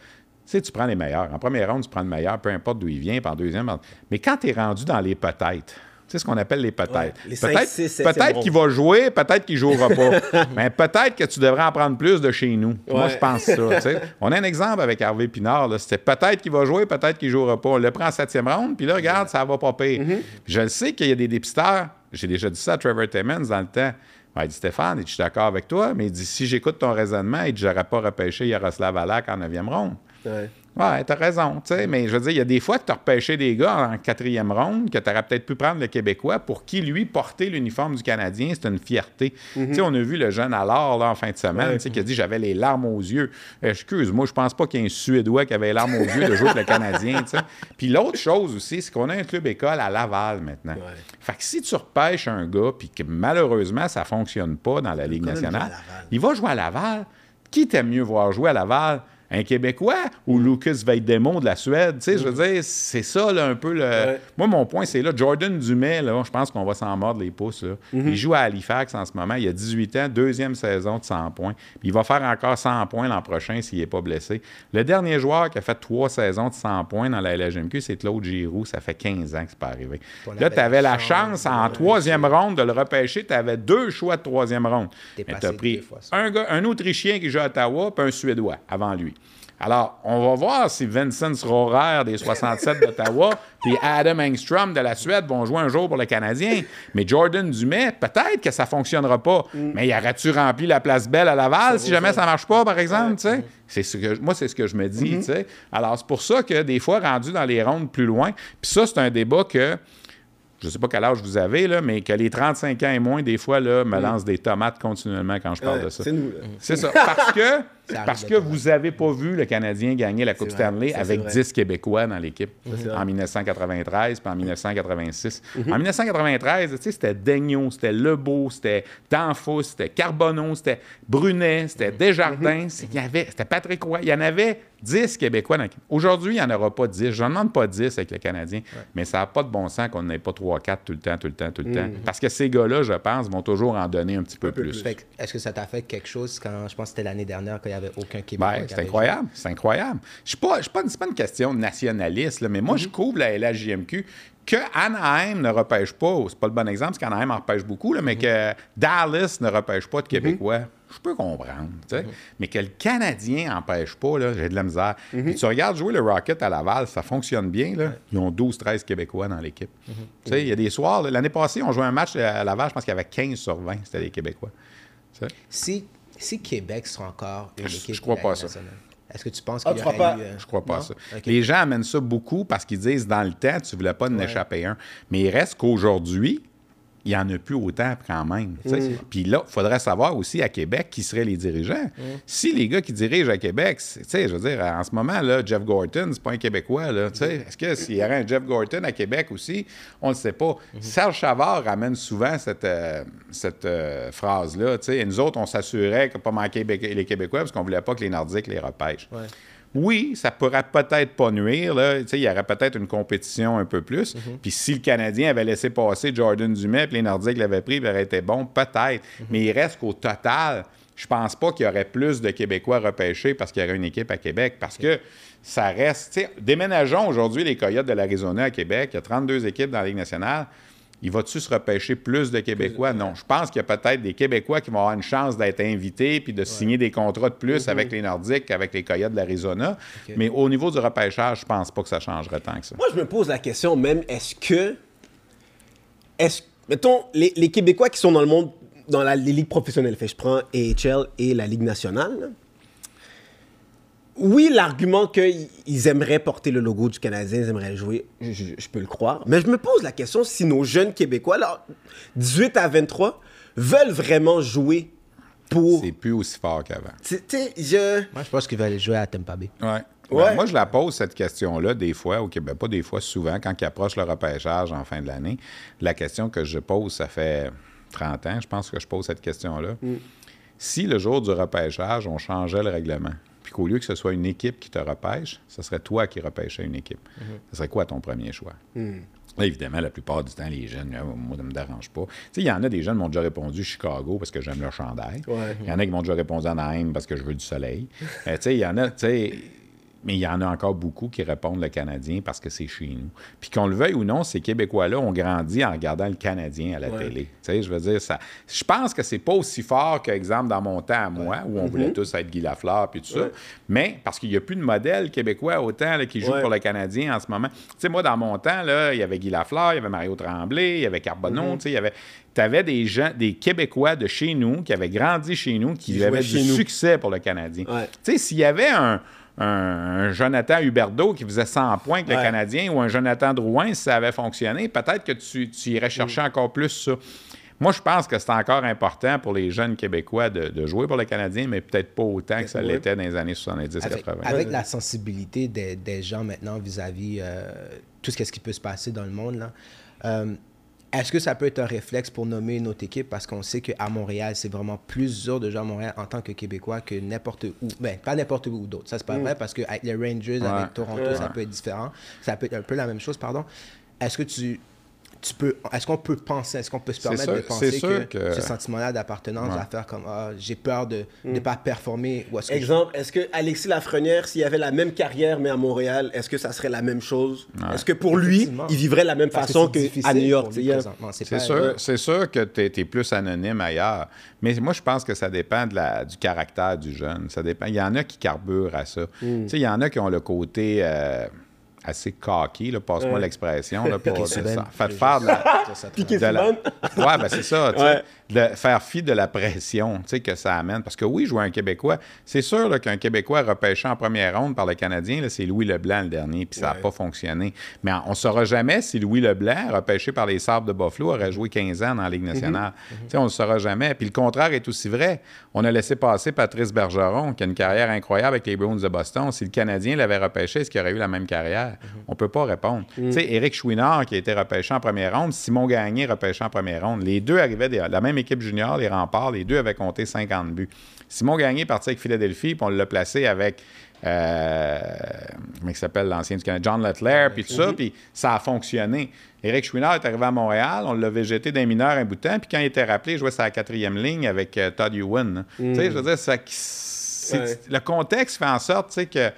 tu prends les meilleurs. En première ronde, tu prends le meilleur, peu importe d'où il vient, puis en deuxième. Mais quand tu es rendu dans les peut-être, sais ce qu'on appelle les peut-être. Ouais, peut-être peut-être qu'il va jouer, peut-être qu'il jouera pas. Mais peut-être que tu devrais en prendre plus de chez nous. Moi, je pense ça. On a un exemple avec Hervé Pinard. C'était peut-être qu'il va jouer, peut-être qu'il jouera pas. On le prend en septième ronde, puis là, regarde, ça va pas pire. Mm-hmm. Je le sais qu'il y a des dépisteurs. J'ai déjà dit ça à Trevor Timmons dans le temps. Ben, il dit Stéphane, je suis d'accord avec toi, mais il dit si j'écoute ton raisonnement, il dit j'aurais pas repêché Yaroslav Alak en neuvième ronde. Ouais. Ouais, t'as raison, tu sais, mais je veux dire, il y a des fois que tu as repêché des gars en quatrième ronde que tu aurais peut-être pu prendre le Québécois pour qui, lui, porter l'uniforme du Canadien, c'est une fierté. Tu sais, on a vu le jeune alors, là, en fin de semaine, Ouais. tu sais, qui a dit j'avais les larmes aux yeux. Excuse, moi, je pense pas qu'il y ait un Suédois qui avait les larmes aux yeux de jouer pour le Canadien, tu sais. Puis l'autre chose aussi, c'est qu'on a un club école à Laval maintenant. Ouais. Fait que si tu repêches un gars, puis que malheureusement, ça fonctionne pas dans la Ligue nationale, il va jouer à Laval. Qui t'aime mieux voir jouer à Laval? Un Québécois ou Lucas Veidemont de la Suède? Tu sais, je veux dire, c'est ça, là, un peu le... Ouais. Moi, mon point, c'est là, Jordan Dumais, là, je pense qu'on va s'en mordre les pouces, là. Il joue à Halifax en ce moment. Il a 18 ans, deuxième saison de 100 points. Puis il va faire encore 100 points l'an prochain s'il n'est pas blessé. Le dernier joueur qui a fait trois saisons de 100 points dans la LHMQ, c'est Claude Giroux. Ça fait 15 ans que c'est pas arrivé. Là, tu avais la chance en troisième ronde de le repêcher. Tu avais deux choix de troisième ronde. Tu as pris fois un, gars, un Autrichien qui joue à Ottawa, puis un Suédois avant lui. Alors, on va voir si Vincent Rohrer des 67 d'Ottawa puis Adam Engstrom de la Suède vont jouer un jour pour le Canadien. Mais Jordan Dumais, peut-être que ça fonctionnera pas. Mais y aurait-tu rempli la place belle à Laval si jamais ça marche pas, par exemple, sais? C'est ce que, moi, c'est ce que je me dis, sais. Alors, c'est pour ça que des fois, rendu dans les rondes plus loin, puis ça, c'est un débat que je sais pas quel âge vous avez, là, mais que les 35 ans et moins, des fois, là, me lancent des tomates continuellement quand je parle Ouais, de ça. C'est nous. C'est ça. Parce que, parce que vous n'avez pas vu le Canadien gagner la Coupe vrai. Stanley avec vrai. 10 Québécois dans l'équipe en 1993 puis en 1986. En 1993, tu sais, c'était Daigneault, c'était Lebeau, c'était Danfous, c'était Carbonneau, c'était Brunet, c'était Desjardins, il y avait, c'était Patrick Roy. Il y en avait 10 Québécois dans l'équipe. Aujourd'hui, il n'y en aura pas 10. Je n'en demande pas 10 avec le Canadien, mais ça n'a pas de bon sens qu'on n'ait pas 3-4 tout le temps, tout le temps, tout le temps. Parce que ces gars-là, je pense, vont toujours en donner un petit peu, peu plus. Est-ce que ça t'a fait quelque chose quand, je pense que c'était l'année dernière, n'y avait aucun Québécois Ben, c'est incroyable, c'est incroyable. Je suis pas, je suis pas, pas une question nationaliste, là, mais moi, je Mhm. couvre la LHJMQ. Que Anaheim ne repêche pas, c'est pas le bon exemple, parce qu'Anaheim en repêche beaucoup, là, mais Mhm. que Dallas ne repêche pas de Québécois, je peux comprendre. Mhm. Mais que le Canadien n'empêche pas, j'ai de la misère. Mhm. Puis tu regardes jouer le Rocket à Laval, ça fonctionne bien. Là. Ils ont 12-13 Québécois dans l'équipe. Mhm. Il y a des soirs, l'année passée, on jouait un match à Laval, je pense qu'il y avait 15 sur 20, c'était des Québécois. Si, si Québec sera encore une Je- équipe je crois de la pas ça. Est-ce que tu penses Ah, qu'il y pas? eu, euh, Je crois pas non? ça. Les gens amènent ça beaucoup parce qu'ils disent dans le temps, tu voulais pas en échapper un. Mais il reste qu'aujourd'hui, il n'y en a plus autant quand même. Mm. Puis là, il faudrait savoir aussi à Québec qui seraient les dirigeants. Mm. Si les gars qui dirigent à Québec, c'est- tu sais, je veux dire, en ce moment, là, Jeff Gorton, c'est pas un Québécois. Là. Est-ce que s'il y aurait un Jeff Gorton à Québec aussi, on ne le sait pas. Mm-hmm. Serge Chavard ramène souvent cette, euh, cette euh, phrase-là. Et nous autres, on s'assurait ne pas manquer les Québécois parce qu'on voulait pas que les Nordiques les repêchent. Ouais. Oui, ça pourrait peut-être pas nuire. Là. Il y aurait peut-être une compétition un peu plus. Puis si le Canadien avait laissé passer Jordan Dumais, puis les Nordiques l'avaient pris, il aurait été bon, peut-être. Mais il reste qu'au total, je pense pas qu'il y aurait plus de Québécois repêchés parce qu'il y aurait une équipe à Québec. Parce que ça reste. Déménageons aujourd'hui les Coyotes de l'Arizona à Québec. Il y a 32 équipes dans la Ligue nationale. Il va-tu se repêcher plus de Québécois? Non. Je pense qu'il y a peut-être des Québécois qui vont avoir une chance d'être invités puis de signer des contrats de plus avec les Nordiques qu'avec les Coyotes de l'Arizona. Mais au niveau du repêchage, je pense pas que ça changerait tant que ça. Moi, je me pose la question même, est-ce que. Est-ce, mettons, les, les Québécois qui sont dans le monde, dans la, les ligues professionnelles, fait, je prends AHL et la Ligue nationale, oui, l'argument qu'ils aimeraient porter le logo du Canadien, ils aimeraient jouer, je, je- je peux le croire. Mais je me pose la question si nos jeunes Québécois, là, 18 à 23, veulent vraiment jouer pour. C'est plus aussi fort qu'avant. Tu sais, je. Moi, je pense qu'il va aller jouer à Tampa Bay. Ouais. Ouais. Ben, moi, je la pose, cette question-là, des fois, au Québec, pas des fois, souvent, quand ils approchent le repêchage en fin de l'année. La question que je pose, ça fait 30 ans, je pense que je pose cette question-là. Si le jour du repêchage, on changeait le règlement, puis qu'au lieu que ce soit une équipe qui te repêche, ce serait toi qui repêchais une équipe, ce serait quoi ton premier choix? Là, évidemment, la plupart du temps, les jeunes, moi, ça ne me dérange pas. Tu sais, il y en a des jeunes qui m'ont déjà répondu Chicago parce que j'aime leur chandail. Ouais. Il y en a qui m'ont déjà répondu Anaheim parce que je veux du soleil. Euh, tu sais, il y en a, tu sais, mais il y en a encore beaucoup qui répondent le Canadien parce que c'est chez nous. Puis qu'on le veuille ou non, ces Québécois-là ont grandi en regardant le Canadien à la Ouais. télé. Tu sais, je veux dire, ça. Je pense que c'est pas aussi fort qu'exemple dans mon temps à moi, où on voulait tous être Guy Lafleur puis tout ça. Mm-hmm. Mais parce qu'il n'y a plus de modèle québécois autant là, qui joue pour le Canadien en ce moment. Tu sais, moi, dans mon temps, là, il y avait Guy Lafleur, il y avait Mario Tremblay, il y avait Carbonneau, Mm-hmm. tu sais, il y avait. Tu avais des gens, des Québécois de chez nous qui avaient grandi chez nous, qui, avaient du nous. succès pour le Canadien. Ouais. Tu sais, s'il y avait un, un- Jonathan Huberdeau qui faisait 100 points avec le Ouais. Canadien ou un Jonathan Drouin, si ça avait fonctionné, peut-être que tu, tu irais chercher encore plus ça. Moi, je pense que c'est encore important pour les jeunes Québécois de, de jouer pour le Canadien, mais peut-être pas autant que ça l'était dans les années 70-80. Avec, avec la sensibilité des, des gens maintenant vis-à-vis euh, tout ce qui peut se passer dans le monde, là, euh, est-ce que ça peut être un réflexe pour nommer une autre équipe? Parce qu'on sait qu'à Montréal, c'est vraiment plus dur de jouer à Montréal en tant que Québécois que n'importe où. Ben, pas n'importe où d'autre. Ça, c'est pas vrai parce qu'avec les Rangers, avec Toronto, Ouais. ça peut être différent. Ça peut être un peu la même chose, pardon. Est-ce que tu. Tu peux, est-ce qu'on peut penser, est-ce qu'on peut se permettre sûr- de penser que, que- ce sentiment-là d'appartenance Ouais. va faire comme ah, j'ai peur de ne pas performer ou est-ce que je- Exemple, est-ce que Alexis Lafrenière, s'il avait la même carrière mais à Montréal, est-ce que ça serait la même chose? Est-ce que pour lui, il vivrait de la même Parce que façon qu'à difficile New York présentement. C'est sûr, c'est sûr que tu es, plus anonyme ailleurs. Mais moi, je pense que ça dépend de la- du caractère du jeune. Ça dépend. Il y en a qui carburent à ça. Tu sais, Il y en a qui ont le côté euh, assez cocky, là, passe-moi Ouais. l'expression. là, pour- ça- Fait faire de la, de la-. Ouais, ben c'est ça. tu sais, Ouais. De faire fi de la pression que ça amène. Parce que oui, jouer un Québécois, c'est sûr qu'un Québécois repêché en première ronde par le Canadien, c'est Louis Leblanc le dernier, puis ça n'a Ouais. pas fonctionné. Mais on ne saura jamais si Louis Leblanc, repêché par les Sabres de Buffalo, aurait joué 15 ans dans la Ligue nationale. Tu sais, On ne le saura jamais. Puis le contraire est aussi vrai. On a laissé passer Patrice Bergeron, qui a une carrière incroyable avec les Bruins de Boston. Si le Canadien l'avait repêché, est-ce qu'il aurait eu la même carrière? On ne peut pas répondre. Tu sais, Éric Chouinard, qui a été repêché en première ronde, Simon Gagné, repêché en première ronde. Les deux arrivaient de la même équipe junior, les remparts, les deux avaient compté 50 buts. Simon Gagné parti avec Philadelphie, puis on l'a placé avec. euh, comment il s'appelle l'ancien du Canada? John Lutler, puis tout ça, puis ça a fonctionné. Éric Chouinard est arrivé à Montréal, on l'a végété d'un mineur un bout de temps, puis quand il était rappelé, il jouait la quatrième ligne avec euh, Todd Ewan. Tu sais, je veux dire, ça- Ouais. le contexte fait en sorte, que.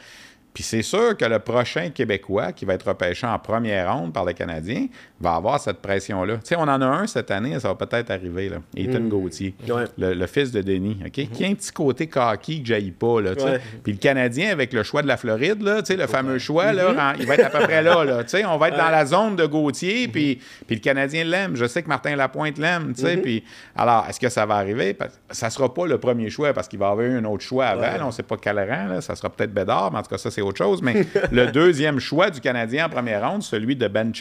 Puis c'est sûr que le prochain Québécois qui va être repêché en première ronde par le Canadien va avoir cette pression-là. Tu sais, on en a un cette année, ça va peut-être arriver, là. Ethan Gauthier, Ouais. le, le fils de Denis, OK? Qui a un petit côté cocky que j'aille pas, là. Ouais. Puis le Canadien, avec le choix de la Floride, là, tu sais, le fameux choix, là, en- il va être à peu près là, là. Tu sais, on va être dans la zone de Gauthier, puis, puis le Canadien l'aime. Je sais que Martin Lapointe l'aime, tu sais. Puis, alors, est-ce que ça va arriver? Ça sera pas le premier choix parce qu'il va y avoir eu un autre choix avant. Là. on sait pas quel rang, là. Ça sera peut-être Bédard, mais en tout cas, ça, c'est autre chose. Mais le deuxième choix du Canadien en première ronde, celui de Ben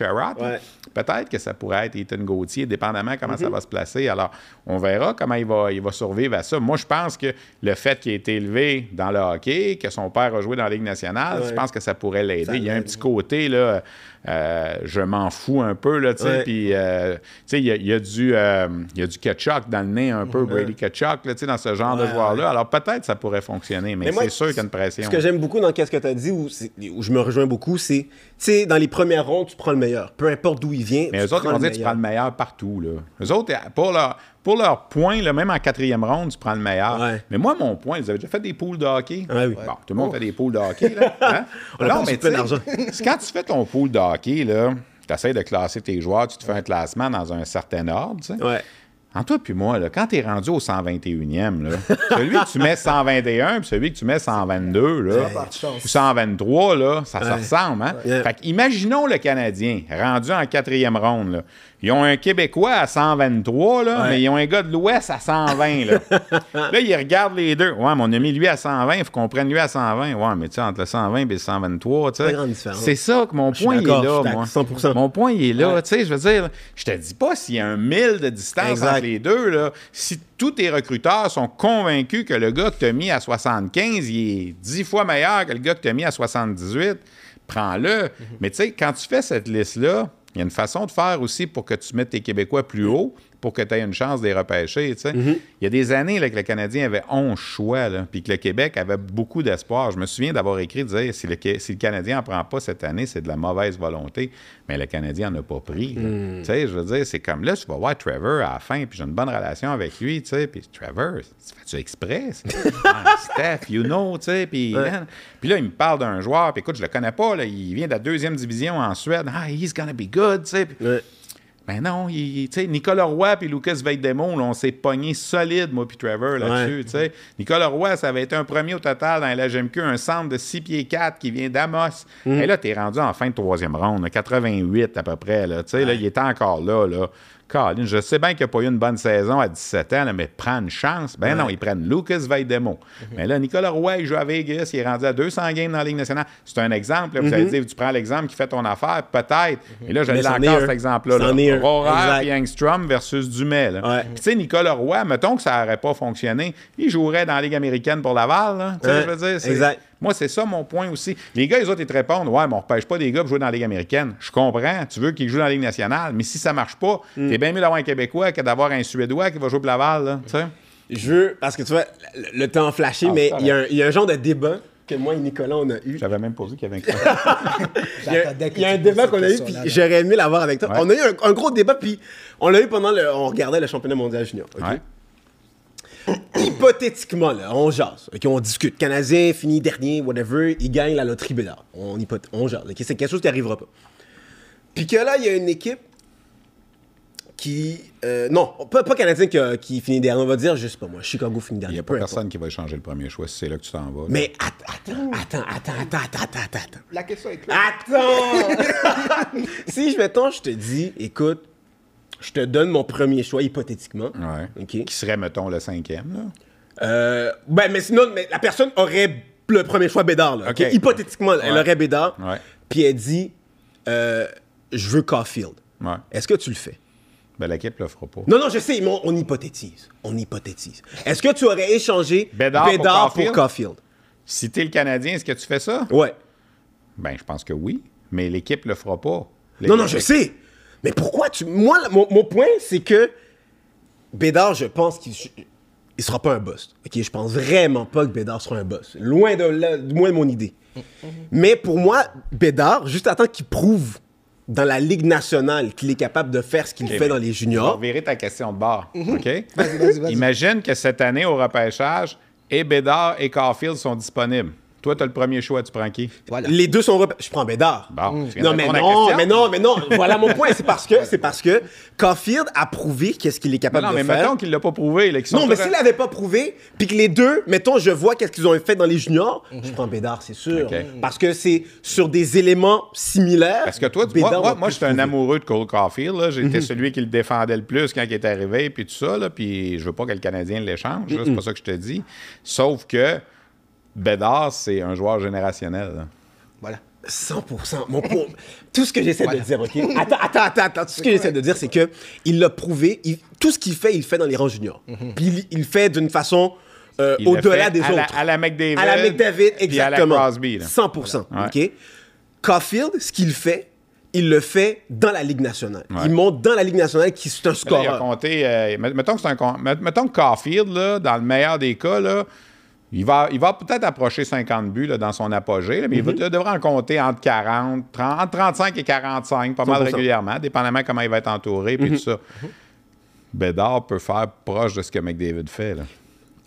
Ouais. peut-être que ça pourrait être Ethan Gauthier, dépendamment comment ça va se placer. Alors, on verra comment il va, il va survivre à ça. Moi, je pense que le fait qu'il ait été élevé dans le hockey, que son père a joué dans la Ligue nationale, Ouais. je pense que ça pourrait l'aider. Il y a un petit côté, là, euh, je m'en fous un peu, là, tu sais, puis, euh, tu sais, il y a, il y a du, euh, il y a du Ketchuk dans le nez un peu, Brady Ketchuk, là, tu sais, dans ce genre de joueur-là. Alors, peut-être ça pourrait fonctionner, mais, c'est sûr qu'il y a une pression. Ce que j'aime beaucoup dans ce que tu as dit, où, je me rejoins beaucoup, c'est, tu sais, dans les premières rondes, tu prends le meilleur. Peu importe d'où il vient. Mais tu eux autres, ils vont dire que tu prends le meilleur partout. Là. Eux autres, pour leur, pour leur point, là, même en quatrième ronde, tu prends le meilleur. Ouais. Mais moi, mon point, ils avaient déjà fait des poules de hockey? Ouais, oui. Bon, tout le monde fait des poules de hockey. Là, hein? On a non, mais quand tu fais ton pool de hockey, tu essaies de classer tes joueurs, tu te fais un classement dans un certain ordre. tu sais. Ouais. En toi puis moi, là, quand tu es rendu au 121e, là, celui que tu mets 121 puis celui que tu mets 122, là, ou 123, là, ça se ressemble. Hein? Ouais. Fait que imaginons le Canadien rendu en quatrième ronde. Ils ont un Québécois à 123, là, Ouais. mais ils ont un gars de l'Ouest à 120. Là, là ils regardent les deux. Ouais, mais on a mis lui à 120, il faut qu'on prenne lui à 120. Ouais, mais tu sais, entre le 120 et le 123, tu sais. Pas grande différence. C'est ça que mon point il est là, moi. d'accord, 100%. Mon point, il est là. Ouais. Tu sais, je veux dire, je te dis pas s'il y a un mille de distance Exact. entre les deux, là. Si tous tes recruteurs sont convaincus que le gars que tu as mis à 75, il est 10 fois meilleur que le gars que tu as mis à 78, prends-le. Mais tu sais, quand tu fais cette liste-là, il y a une façon de faire aussi pour que tu mettes tes Québécois plus haut pour que tu aies une chance de les repêcher. tu sais. Il y a des années là, que le Canadien avait 11 choix, puis que le Québec avait beaucoup d'espoir. Je me souviens d'avoir écrit, dire, si le, si le Canadien n'en prend pas cette année, c'est de la mauvaise volonté. Mais le Canadien n'en a pas pris. sais, je veux dire, c'est comme là, tu vas voir Trevor à la fin, puis j'ai une bonne relation avec lui, tu sais, puis Trevor, tu fais-tu exprès? Ah, Steph, you know, tu sais, puis là, il me parle d'un joueur, puis écoute, je le connais pas, là, il vient de la deuxième division en Suède. Ah, he's gonna be good, tu sais. Ouais. ben non, il- tu sais, Nicolas Roy puis Lucas Veidemont, on s'est pogné solide, moi puis Trevor, là-dessus, Ouais. tu sais. Nicolas Roy, ça avait été un premier au total dans la GMQ, un centre de 6 pieds 4 qui vient d'Amos. Et là, t'es rendu en fin de troisième ronde, là, 88 à peu près, là, tu sais, là, il était encore là, là. Colin, je sais bien qu'il n'a pas eu une bonne saison à 17 ans, là, mais prends une chance. Ben non, ils prennent Lucas Veidemont. Mais là, Nicolas Roy, il joue à Vegas, il est rendu à 200 games dans la Ligue nationale. C'est un exemple. là. Vous allez dire, tu prends l'exemple qui fait ton affaire, peut-être. Mais là, je Mais l'ai c'en est encore, un. cet exemple-là. Là. Rohrer et Engstrom versus Dumais. là. Ouais. Puis, tu sais, Nicolas Roy, mettons que ça n'aurait pas fonctionné, il jouerait dans la Ligue américaine pour Laval. là. Tu sais, Ouais, je veux dire, c'est- exact. Moi, c'est ça mon point aussi. Les gars, les autres, ils te répondent Ouais, mais on ne repêche pas des gars pour jouer dans la Ligue américaine. Je comprends. Tu veux qu'ils jouent dans la Ligue nationale, mais si ça marche pas, Mm. t'es bien mieux d'avoir un Québécois que d'avoir un Suédois qui va jouer pour Laval. Là, tu sais. Je veux, parce que tu vois, le, le temps a flashé, Ah, mais il y, a un- il y a un genre de débat que moi et Nicolas, on a eu. J'avais même pas vu qu'il y avait un Il y a, il y a un débat qu'on a eu, puis j'aurais aimé l'avoir avec toi. Ouais. On a eu un, un gros débat, puis on l'a eu pendant le. On regardait le championnat mondial junior. Ouais. Hypothétiquement, là, on jase. ok? On discute. Canadien finit dernier, whatever, il gagne la loterie Bédard. On, hypoth- on jase. ok? C'est quelque chose qui n'arrivera pas. Puis que là, il y a une équipe qui. euh, non, pas, pas Canadien qui, a- qui finit dernier. On va dire, je sais pas moi, Chicago finit Il dernier. n'y a pas importe. personne qui va échanger le premier choix si c'est là que tu t'en vas. là. Mais att- attends, attends, attends, attends, attends, attends, attends. La question est claire. Attends! si, je, mettons, je te dis, écoute, je te donne mon premier choix hypothétiquement. Ouais. Qui serait, mettons, le cinquième. Là? Euh, ben, mais sinon, mais la personne aurait le premier choix Bédard. Là. Hypothétiquement, elle aurait Bédard. Puis elle dit, euh, je veux Caulfield. Ouais. Est-ce que tu le fais? Ben, l'équipe ne le fera pas. Non, non, je sais, mais on, on hypothétise. On hypothétise. Est-ce que tu aurais échangé Bédard pour pour Caulfield? Caulfield? Si tu es le Canadien, est-ce que tu fais ça? Ouais. Ben, je pense que oui. Mais l'équipe le fera pas. Non, non, je sais. Mais pourquoi tu. Moi, mon, mon point, c'est que Bédard, je pense qu'il il sera pas un boss. OK, je pense vraiment pas que Bédard sera un boss. Loin de, là, loin de mon idée. Mais pour moi, Bédard, juste attends qu'il prouve dans la Ligue nationale qu'il est capable de faire ce qu'il Ok, fait mais dans les Je juniors. reverrai ta question de bord. OK? Vas-y, vas-y, vas-y. Imagine que cette année, au repêchage, et Bédard et Caulfield sont disponibles. Toi, tu as le premier choix, tu prends qui? Voilà. Les deux sont rep- Je prends Bédard. Bon, tu viens Non de mais non, mais non, mais non. Voilà mon point. C'est parce que c'est parce que Caulfield a prouvé qu'est-ce qu'il est Non, capable non, de mais faire. mettons qu'il ne l'a pas prouvé. Là, Non, mais s'il l'avait pas prouvé, puis que les deux, mettons, je vois qu'est-ce qu'ils ont fait dans les juniors, je prends Bédard, c'est sûr. Ok. Parce que c'est sur des éléments similaires. Parce que toi, tu- Bédard moi, moi, j'étais un amoureux de Cole Caulfield. J'étais Mhm. celui qui le défendait le plus quand il est arrivé, puis tout ça. Là, puis je veux pas que le Canadien l'échange. C'est pas ça que je te dis. Sauf que Bédard, c'est un joueur générationnel. là. Voilà. 100%. Mon point- Tout ce que j'essaie de dire, OK? Attends, attends, attends, attends. Tout ce que j'essaie de dire, c'est que il l'a prouvé. il- tout ce qu'il fait, il le fait dans les rangs juniors. Puis il, il le fait d'une façon euh, au-delà des à la- autres. à la McDavid, À la McDavid, puis à la exactement. Crosby, là. 100%. Ouais. OK? Caulfield, ce qu'il fait, il le fait dans la Ligue nationale. Ouais. Il monte dans la Ligue nationale qui c'est un Là, il a compté. euh, met- mettons que c'est un. Mettons que Caulfield, là, dans le meilleur des cas, là, il va, il va peut-être approcher 50 buts là, dans son apogée, là, mais il va- il devrait en compter entre 40, 30, entre 35 et 45, pas mal 100%. régulièrement, dépendamment comment il va être entouré, puis tout ça. Bédard peut faire proche de ce que McDavid fait. Là.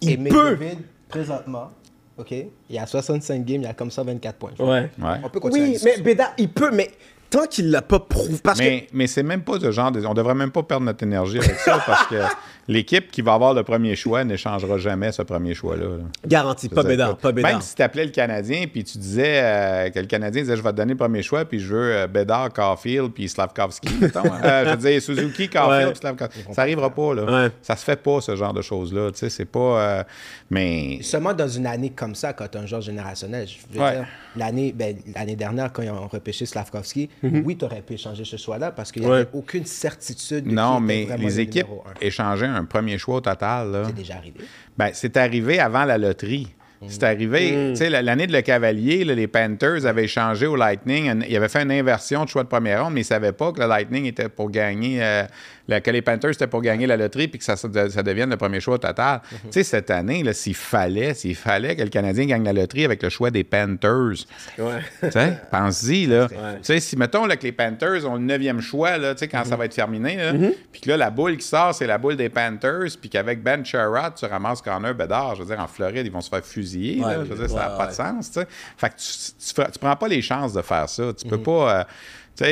Il Et peut. McDavid, présentement, OK, il y a 65 games, il y a comme ça 24 points. Ouais. Ouais. On peut continuer. Oui, mais Bédard, il peut, mais tant qu'il l'a pas prouvé. Parce Mais, mais c'est même pas ce genre de. On devrait même pas perdre notre énergie avec ça parce que l'équipe qui va avoir le premier choix n'échangera jamais ce premier choix-là. là. que, garanti, pas Bédard, pas Bédard. Même si tu appelais le Canadien, puis tu disais euh, que le Canadien disait Je vais te donner le premier choix, puis je veux euh, Bédard, Caulfield, puis Slavkovski, hein. Euh, je veux dire Suzuki, Caulfield, Ouais. puis Slavkovski. Ça arrivera pas, là. Ouais. Ça se fait pas, ce genre de choses-là. Tu sais, c'est pas. euh, mais. Seulement dans une année comme ça, quand tu as un joueur générationnel, je veux Ouais. dire, l'année, ben, l'année dernière, quand ils ont repêché Slavkovski, oui, tu aurais pu échanger ce choix-là parce qu'il n'y Ouais. avait aucune certitude. de qui Non, était mais les le équipes numéro un. échangeaient un premier choix au total. Là. C'est déjà arrivé. Ben, c'est arrivé avant la loterie. C'est arrivé, tu sais, la- l'année de le Cavalier, là, les Panthers avaient échangé au Lightning. Ils avaient fait une inversion de choix de première ronde, mais ils ne savaient pas que le Lightning était pour gagner, euh, la- que les Panthers étaient pour gagner la loterie puis que ça, devienne le premier choix au total. Tu sais, cette année, s'il fallait, s'il fallait que le Canadien gagne la loterie avec le choix des Panthers, Ouais. tu sais, pense-y, là. Tu sais, si, mettons, là, que les Panthers ont le neuvième choix, là, tu sais, quand ça va être terminé, là, puis que là, la boule qui sort, c'est la boule des Panthers, puis qu'avec Ben Sherrod, tu ramasses Connor Bedard, je veux dire, en Floride, ils vont se faire fusiller, là. Ouais, je veux dire, ça n'a pas de sens, tu sais. Fait que tu, tu prends pas les chances de faire ça. Tu peux pas, euh, tu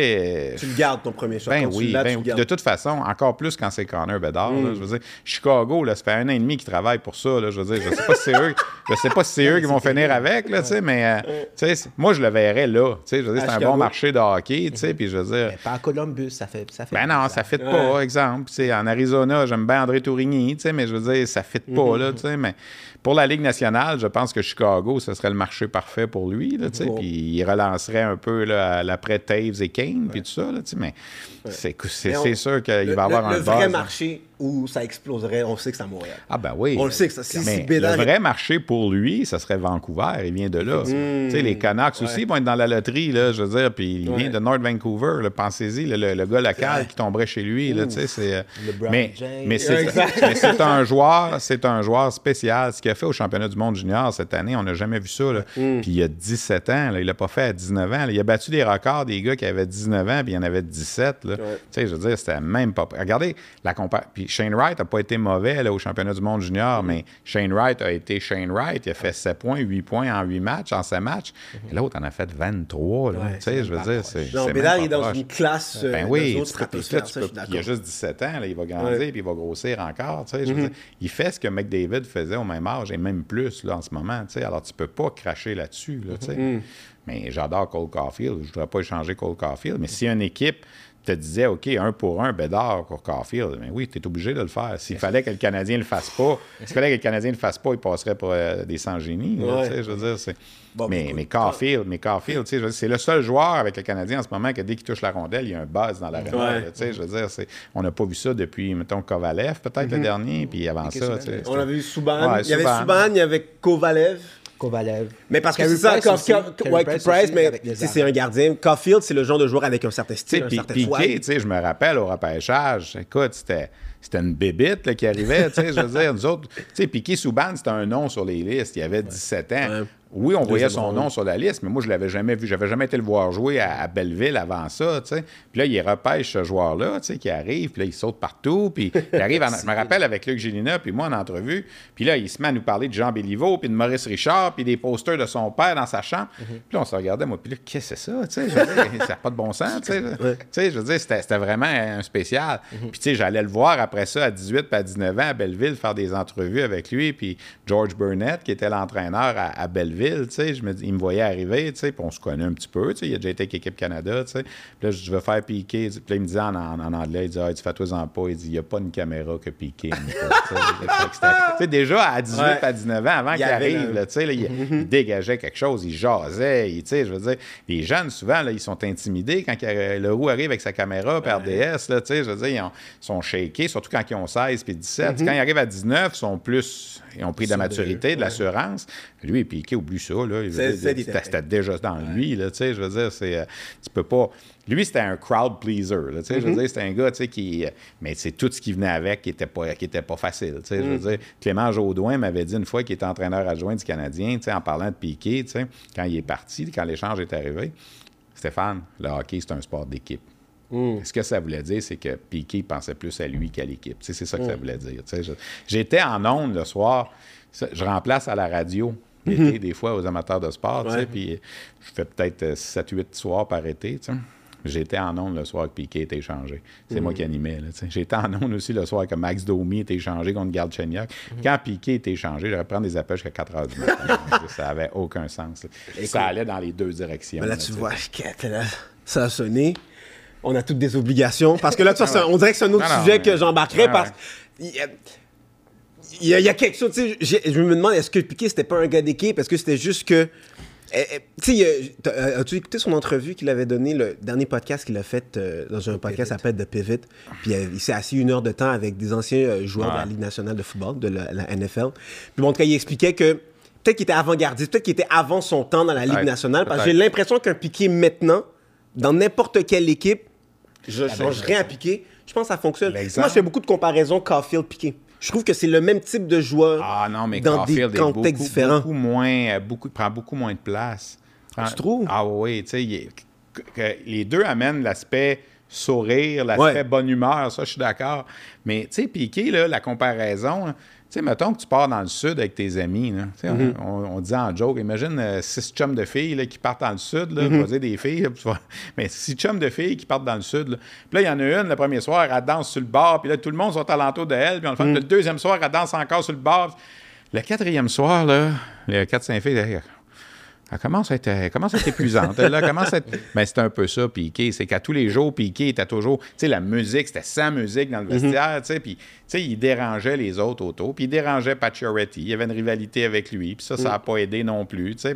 le gardes ton premier choix. Ben oui, ben tu de toute façon, encore plus quand c'est Connor Bedard. Mm. là, je veux dire, Chicago, là, ça fait un an et demi qu'ils travaillent pour ça. Là, je veux dire, je sais pas si c'est eux, je sais pas si c'est eux qui vont finir avec, là, tu sais, mais euh, moi je le verrais là. Je veux dire, c'est un bon marché de hockey, tu sais, puis je veux dire. Mais pas à Columbus, ça fait. Ça fait Ben non, ça fit pas, exemple. Tu sais, en Arizona, j'aime bien André Tourigny, tu sais, mais je veux dire, ça fit pas, Mm-hmm. là, tu sais. Mais pour la Ligue nationale, je pense que Chicago, ce serait le marché parfait pour lui, là. Puis il relancerait un peu l'après Taves et Kane, puis tout ça, là. Mais c'est sûr qu'il va avoir le, un le vrai buzz, hein. marché où ça exploserait, on sait que c'est à Montréal. Ah ben oui. On le sait que ça- si- Mais si Bédard le vrai marché pour lui, ça serait Vancouver. Il vient de là. Tu sais, les Canucks aussi vont être dans la loterie, là, je veux dire. Puis il Ouais. vient de North Vancouver. Pensez-y, le, le- le gars local qui tomberait chez lui. Là, tu sais, c'est, euh, mais James. mais c'est Exact. mais c'est un joueur, c'est un joueur spécial. Ce qu'il a fait au championnat du monde junior cette année, on n'a jamais vu ça. là. Mm. Puis il a 17 ans. là, il l'a pas fait à 19 ans. là. Il a battu des records des gars qui avaient 19 ans, puis il y en avait 17. Là. Tu sais, je veux dire, c'était même pas. Regardez la comparaison. Puis Shane Wright n'a pas été mauvais là, au championnat du monde junior, mais Shane Wright a été Shane Wright. Il a fait 7 points, 8 points en 8 matchs, en 7 matchs. Et L'autre en a fait 23. là. Ouais, tu sais, je veux dire, c'est. Non, c'est Bédard, est dans une classe euh, Ben oui, tu peux- là, tu ça, peux- il a juste 17 ans, là, il va grandir, Ouais. puis il va grossir encore. tu sais, je veux dire, il fait ce que McDavid faisait au même âge, et même plus là, en ce moment. tu sais, Alors, tu peux pas cracher là-dessus. Là, tu sais. Mais j'adore Cole Caulfield. Je ne voudrais pas échanger Cole Caulfield. Mais si une équipe te disait, OK, un pour un, Bédard pour Caulfield, ben oui, tu es obligé de le faire. S'il fallait que le Canadien ne le fasse pas, s'il fallait que le Canadien le fasse pas, il passerait pour euh, des sans-génies. Ouais. Je veux dire, c'est... Bon, mais, mais Caulfield, mais Caulfield, c'est le seul joueur avec le Canadien en ce moment que dès qu'il touche la rondelle, il y a un buzz dans. Ouais. tu sais, Je veux dire, c'est- on n'a pas vu ça depuis, mettons, Kovalev, peut-être le dernier, puis avant ça. On avait vu. Ouais, il y avait. Subban, il y avait Kovalev. Kovalev. Mais parce que c'est ça, Price aussi. Ouais, Price Price, aussi, mais c'est un gardien. Caulfield, c'est le genre de joueur avec un certain style, un certain Piqué, swag. tu sais, je me rappelle au repêchage, écoute, c'était, c'était une bébite là, qui arrivait, tu sais, je veux dire, nous autres, tu sais, Piqué Souban, c'était un nom sur les listes, il avait 17 ans. Ouais. Oui, on voyait son nom sur la liste, mais moi, je l'avais jamais vu. J'avais jamais été le voir jouer à, à Belleville avant ça, tu sais. Puis là, il repêche ce joueur-là, tu sais, qui arrive, puis là, il saute partout, puis il arrive, en- je me rappelle avec Luc Gélina, puis moi en entrevue, puis là, il se met à nous parler de Jean Béliveau, puis de Maurice Richard, puis des posters de son père dans sa chambre. Puis là, on se regardait, moi, puis là, qu'est-ce que c'est ça, tu sais, dire, ça n'a pas de bon sens, tu sais. là. Tu sais, je veux dire, c'était vraiment un spécial. Puis tu sais, j'allais le voir après ça à 18 puis à 19 ans à Belleville, faire des entrevues avec lui, puis George Burnett, qui était l'entraîneur à, à Belleville, tu sais, je me dis, il me voyait arriver, tu sais, puis on se connaît un petit peu, tu sais, il a déjà été avec l'équipe Canada, tu sais. Puis là, je veux faire piquer, puis là, il me disait en, en- en anglais, il dit, ah, tu fais-toi-en pas, il dit, il n'y a pas une caméra que piquer. tu sais, déjà à 18 Ouais. à 19 ans, avant Il qu'il arrive, là, tu sais, là, il, il dégageait quelque chose, il jasait, il- tu sais, je veux dire, les jeunes, souvent, là, ils sont intimidés quand il- le roux arrive avec sa caméra, puis RDS, là, tu sais, je veux dire, ils, ont- ils sont shakés, surtout quand ils ont 16 puis 17. Quand ils arrivent à 19, ils sont plus, ils ont pris de la maturité, de l'assurance. Lui, et Piqué, ça, C'était déjà dans lui, là, tu sais, je veux dire, c'est, euh, tu peux pas... Lui, c'était un crowd pleaser, là, tu sais, je veux dire, c'était un gars, tu sais, qui... euh, Mais c'est tout ce qui venait avec qui était pas, qui était pas facile, tu sais, je veux dire. Clément Jaudoin m'avait dit une fois qu'il était entraîneur adjoint du Canadien, tu sais, en parlant de Piqué, tu sais, quand il est parti, quand l'échange est arrivé, Stéphane, le hockey, c'est un sport d'équipe. Ce que ça voulait dire, c'est que Piqué pensait plus à lui qu'à l'équipe. C'est ça que ça voulait dire. tu sais. Je- J'étais en onde le soir. Je remplace à la radio l'été, des fois, aux amateurs de sport. tu sais, Ouais. Puis je fais peut-être 7-8 soirs par été. tu sais. J'étais en ondes le soir que Piqué était échangé. C'est moi qui animais. J'étais en ondes aussi le soir que Max Domi était échangé contre Garde Chenyok. Quand Piqué était échangé, j'aurais prendre des appels jusqu'à 4 heures du matin. ça n'avait aucun sens. là. Ça allait dans les deux directions. Mais là, là, tu vois, ça a sonné. On a toutes des obligations. Parce que là, tu vois, un- on dirait que c'est un autre Non, non, sujet mais- que j'embarquerais Ouais, parce a, il y a- il y a quelque chose, tu sais, je me demande, est-ce que Piqué, c'était pas un gars d'équipe? Est-ce que c'était juste que... eh, eh, Tu sais, euh, as-tu écouté son entrevue qu'il avait donné, le dernier podcast qu'il a fait euh, dans un podcast qui s'appelle The Pivot? Puis euh, il s'est assis une heure de temps avec des anciens joueurs de la. Ligue nationale de football, de la, la NFL. Puis bon, en tout cas, il expliquait que peut-être qu'il était avant-gardiste, peut-être qu'il était avant son temps dans la Ligue nationale, parce que j'ai l'impression qu'un Piqué maintenant, dans n'importe quelle équipe, je changerais un Piqué. Je pense que ça fonctionne. Moi, je fais beaucoup de comparaisons Caulfield-Piqué. Je trouve que c'est le même type de joueur Ah non, mais dans des Caulfield est contextes beaucoup, différents. beaucoup moins, euh, beaucoup, prend beaucoup moins de place. Prend- Tu trouves? Ah oui, tu sais, les deux amènent l'aspect sourire, l'aspect Ouais. bonne humeur, ça, je suis d'accord. Mais, tu sais, Piqué, là, la comparaison, sais, mettons que tu pars dans le sud avec tes amis, là, tu on- on, on dit en joke, imagine euh, six chums de filles là, qui partent dans le sud, là, vais dire des filles, là, puis tu vas- mais six chums de filles qui partent dans le sud. Là. Puis là, il y en a une le premier soir, elle danse sur le bar, puis là, tout le monde sont alentour de elle, puis on le fait. Mm. Puis le deuxième soir, elle danse encore sur le bar. Le quatrième soir, là, les quatre, cinq filles, elle, commence à être, elle commence à être épuisante. Là, commence à être... Ben, c'est un peu ça, Piqué. C'est qu'à tous les jours, Piqué était toujours... Tu sais, la musique, c'était sans musique dans le vestiaire, tu sais. Puis, tu sais, il dérangeait les autres autour. Puis, il dérangeait Pacioretty. Il y avait une rivalité avec lui. Puis ça, ça n'a pas aidé non plus, tu sais.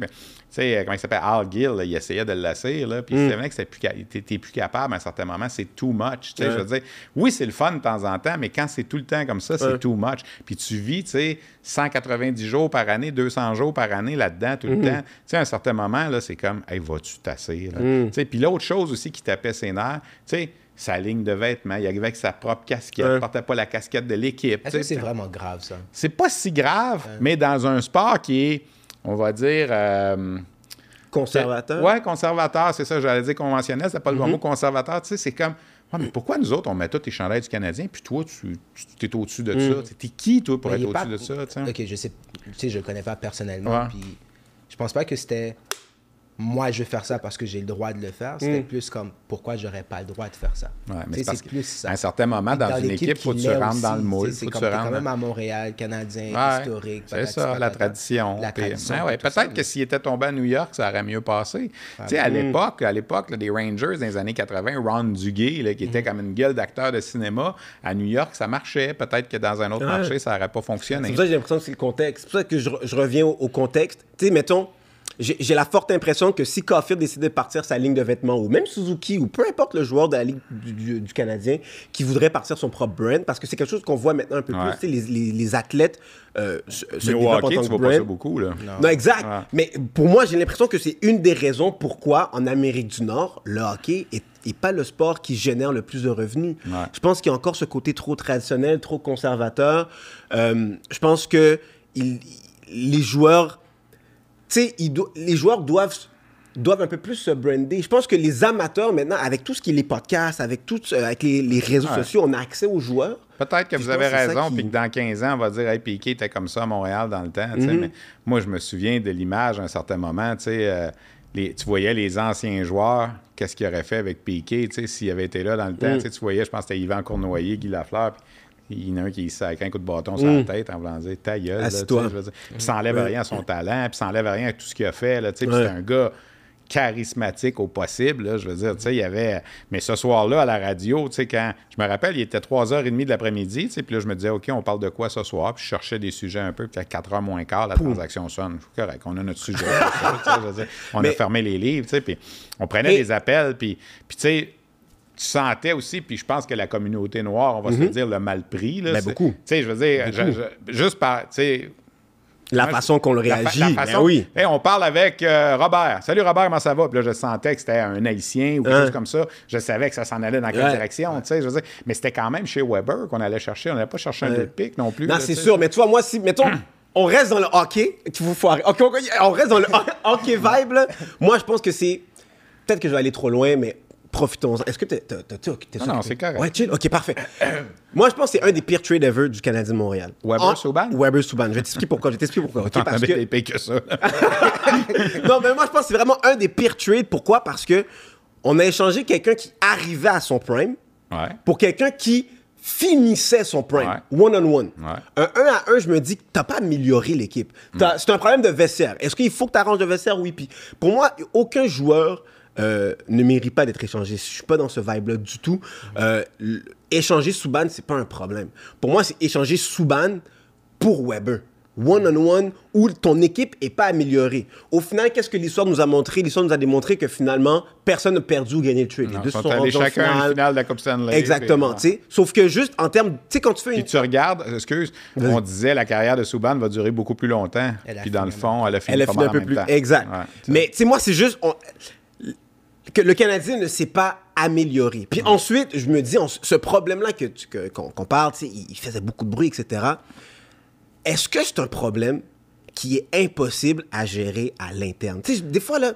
Sais, comment il s'appelle? Al Gill, là, il essayait de le lasser, là. Puis, c'est vrai que c'était plus ca- t'es- plus capable à un certain moment. C'est too much, tu sais. Je veux dire, oui, c'est le fun de temps en temps, mais quand c'est tout le temps comme ça, c'est Ouais. too much. Puis tu vis, tu sais, 190 jours par année, 200 jours par année là-dedans tout le temps. Tu sais, à un certain moment, là, c'est comme, hey, vas-tu tasser? là? Tu sais, Puis l'autre chose aussi qui tapait ses nerfs, tu sais, sa ligne de vêtements, il arrivait avec sa propre casquette, Ouais. il portait pas la casquette de l'équipe. Est-ce que c'est vraiment grave, ça? C'est pas si grave, mais dans un sport qui est, on va dire... euh, Conservateur. Ouais, conservateur, c'est ça, j'allais dire conventionnel, c'est pas le bon Mhm. mot conservateur. Tu sais, c'est comme, Ouais, mais pourquoi nous autres, on met tous tes chandails du Canadien, puis toi, tu, tu es au-dessus de Mhm. ça? T'es qui, toi, pour Mais être pas- au-dessus de ça? Ok, je sais, tu sais, je le connais pas personnellement. Ouais. Puis je pense pas que c'était moi, je vais faire ça parce que j'ai le droit de le faire. C'était plus comme pourquoi j'aurais pas le droit de faire ça? Ouais, mais c'est c'est plus ça. qu'à un certain moment, dans, une équipe, il faut que tu rentres dans le moule. C'est comme quand même à Montréal, Canadien, Ouais, historique. C'est ça, la tradition. La tradition. ouais, Peut-être que s'il était tombé à New York, ça aurait mieux passé. Tu sais, à l'époque, à l'époque, des Rangers dans les années 80, Ron Duguay, là, qui était comme une gueule d'acteur de cinéma, à New York, ça marchait. Peut-être que dans un autre marché, ça n'aurait pas C'est fonctionné. pour ça que j'ai l'impression que c'est le contexte. C'est pour ça que je, je reviens au, au contexte. Tu sais, mettons, j'ai la forte impression que si Caulfield décidait de partir sa ligne de vêtements, ou même Suzuki, ou peu importe le joueur de la Ligue du, du- du Canadien, qui voudrait partir son propre brand, parce que c'est quelque chose qu'on voit maintenant un peu Ouais. plus. Tu sais, les, les- les athlètes euh, se, se Mais au développent en hockey, tant tu pas ça beaucoup. Là. Non, exact. Ouais. Mais pour moi, j'ai l'impression que c'est une des raisons pourquoi, en Amérique du Nord, le hockey est, est pas le sport qui génère le plus de revenus. Ouais. Je pense qu'il y a encore ce côté trop traditionnel, trop conservateur. Euh, je pense que il- les joueurs, sais, do- les joueurs doivent doivent un peu plus se brander. Je pense que les amateurs, maintenant, avec tout ce qui est les podcasts, avec, tout, euh, avec les, les réseaux Ouais. sociaux, on a accès aux joueurs. Peut-être que vous avez raison, puis que dans 15 ans, on va dire, hey, Piqué était comme ça à Montréal dans le temps. Mhm. Mais moi, je me souviens de l'image à un certain moment. Tu euh, les- tu voyais les anciens joueurs, qu'est-ce qu'ils auraient fait avec Piqué, tu sais, s'il avait été là dans le temps. Mhm. Tu voyais, je pense que c'était Yvan Cournoyer, Guy Lafleur, puis il y en a un qui avec un coup de bâton sur la tête en voulant dire ta gueule. là, dire. Puis ça enlève Ouais. rien à son talent, puis ça enlève rien à tout ce qu'il a fait. Là, puis c'est un gars charismatique au possible. là, je veux dire, tu sais, il y avait. Mais ce soir-là, à la radio, tu sais, quand. Je me rappelle, il était 3h30 de l'après-midi, tu sais, puis là, je me disais, OK, on parle de quoi ce soir? Puis je cherchais des sujets un peu, puis à 4h moins quart, la transaction sonne. Correct, on a notre sujet. je veux dire, on Mais- a fermé les livres, tu sais, puis on prenait Mais- des appels, puis, puis tu sais, tu sentais aussi, puis je pense que la communauté noire, on va se le dire, le mal pris. Là, Ben, beaucoup. Tu sais, je veux dire, je- je- juste par. La moi, façon qu'on le la fa- réagit. la ben façon- oui. Hey, on parle avec euh, Robert. Salut Robert, comment ça va? Puis là, je sentais que c'était un Haïtien ou quelque Hein. chose comme ça. Je savais que ça s'en allait dans quelle Ouais. direction, tu sais. Je veux dire. Mais c'était quand même chez Weber qu'on allait chercher. On n'allait pas chercher un deux de pique non plus. Non, c'est sûr, mais tu vois, moi, si, mettons, on reste dans le hockey, tu vous on, on reste dans le ho- hockey vibe, là. Moi, je pense que c'est. Peut-être que je vais aller trop loin, mais profitons-en. Est-ce que t'es. t'es- t'es- Non, sûr non, que- c'est correct. Ouais, chill. Ok, parfait. Moi, je pense que c'est un des pires trades ever du Canadien de Montréal. Weber En- Subban? Weber Souban. Je vais t'expliquer pourquoi. Je vais t'expliquer pourquoi. ok? T'en Parce que- ça. non, mais moi, je pense que c'est vraiment un des pires trades. Pourquoi? Parce que On a échangé quelqu'un qui arrivait à son prime Ouais. pour quelqu'un qui finissait son prime, one-on-one. Ouais. Un 1 à 1, je me dis que t'as pas amélioré l'équipe. T'as- C'est un problème de vestiaire. Est-ce qu'il faut que tu arranges le vestiaire? Oui. Puis pour moi, aucun joueur euh, ne mérite pas d'être échangé. Je suis pas dans ce vibe-là du tout. Euh, échanger Souban, c'est pas un problème. Pour moi, c'est échanger Souban pour Weber. One-on-one, où ton équipe est pas améliorée. Au final, qu'est-ce que l'histoire nous a montré? L'histoire nous a démontré que finalement, personne n'a perdu ou gagné le trade. Les deux ils sont allés chacun une finale. finale de la Coupe Stanley. Exactement, puis, tu sais. Sauf que juste en termes, tu sais, quand tu fais Puis une. tu regardes, excuse, on disait la carrière de Souban va durer beaucoup plus longtemps. Puis dans le fond, elle a fini Elle a pas fini un peu même plus. temps. Exact. Ouais. Mais tu sais, moi, c'est juste. on- que le Canadien ne s'est pas amélioré. Puis ensuite, je me dis, on- ce problème-là que que- qu'on qu'on parle, il, il faisait beaucoup de bruit, etc. Est-ce que c'est un problème qui est impossible à gérer à l'interne? Des fois, là,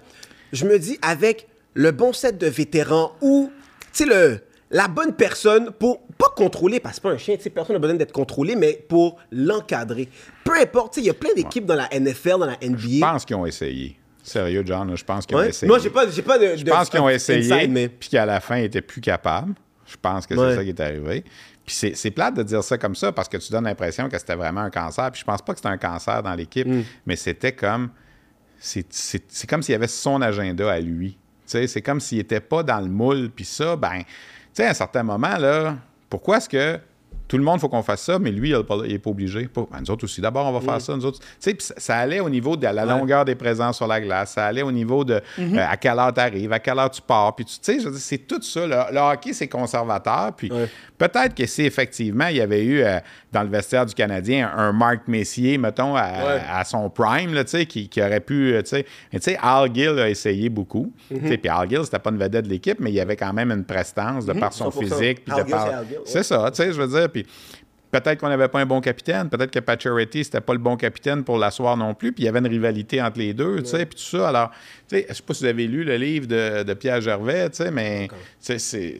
je me dis, avec le bon set de vétérans ou, tu sais, le la bonne personne pour pas contrôler parce que c'est pas un chien, tu sais, personne n'a besoin d'être contrôlé, mais pour l'encadrer. Peu importe, il y a plein d'équipes dans la NFL, dans la NBA. Je pense qu'ils ont essayé. Sérieux, John, je pense qu'ils ont essayé. Moi, j'ai pas, j'ai pas de. Je pense qu'ils ont essayé, mais... puis qu'à la fin, ils étaient plus capables. Je pense que c'est Ouais. ça qui est arrivé. Puis c'est, c'est plate de dire ça comme ça parce que tu donnes l'impression que c'était vraiment un cancer. Puis je pense pas que c'était un cancer dans l'équipe, Mm. mais c'était comme. C'est, c'est- c'est comme s'il y avait son agenda à lui. C'est comme s'il n'était pas dans le moule. Puis ça, ben, tu sais, à un certain moment, là, pourquoi est-ce que tout le monde, faut qu'on fasse ça, mais lui, il n'est pas, obligé. Pas- ben, nous autres aussi, d'abord, on va faire ça. Nous autres. Tu sais, puis ça, ça allait au niveau de la longueur des présences sur la glace. Ça allait au niveau de euh, à quelle heure tu arrives, à quelle heure tu pars. Puis tu sais, c'est tout ça. Le, le hockey, c'est conservateur. Puis peut-être que si effectivement, il y avait eu euh, dans le vestiaire du Canadien un Marc Messier, mettons, à, Ouais. à son prime, là, qui, qui aurait pu. euh, tu sais, mais tu sais, Al Gill a essayé beaucoup. Sais, Puis Al Gill, c'était pas une vedette de l'équipe, mais il y avait quand même une prestance de par son 100%. physique. par- c'est ouais. Ça, tu sais, je veux dire. Puis peut-être qu'on n'avait pas un bon capitaine, peut-être que Pacioretty, c'était pas le bon capitaine pour l'asseoir non plus, puis il y avait une rivalité entre les deux, tu sais, puis tout ça. Alors, sais, je sais pas si vous avez lu le livre de, de Pierre Gervais, tu sais, mais tu sais,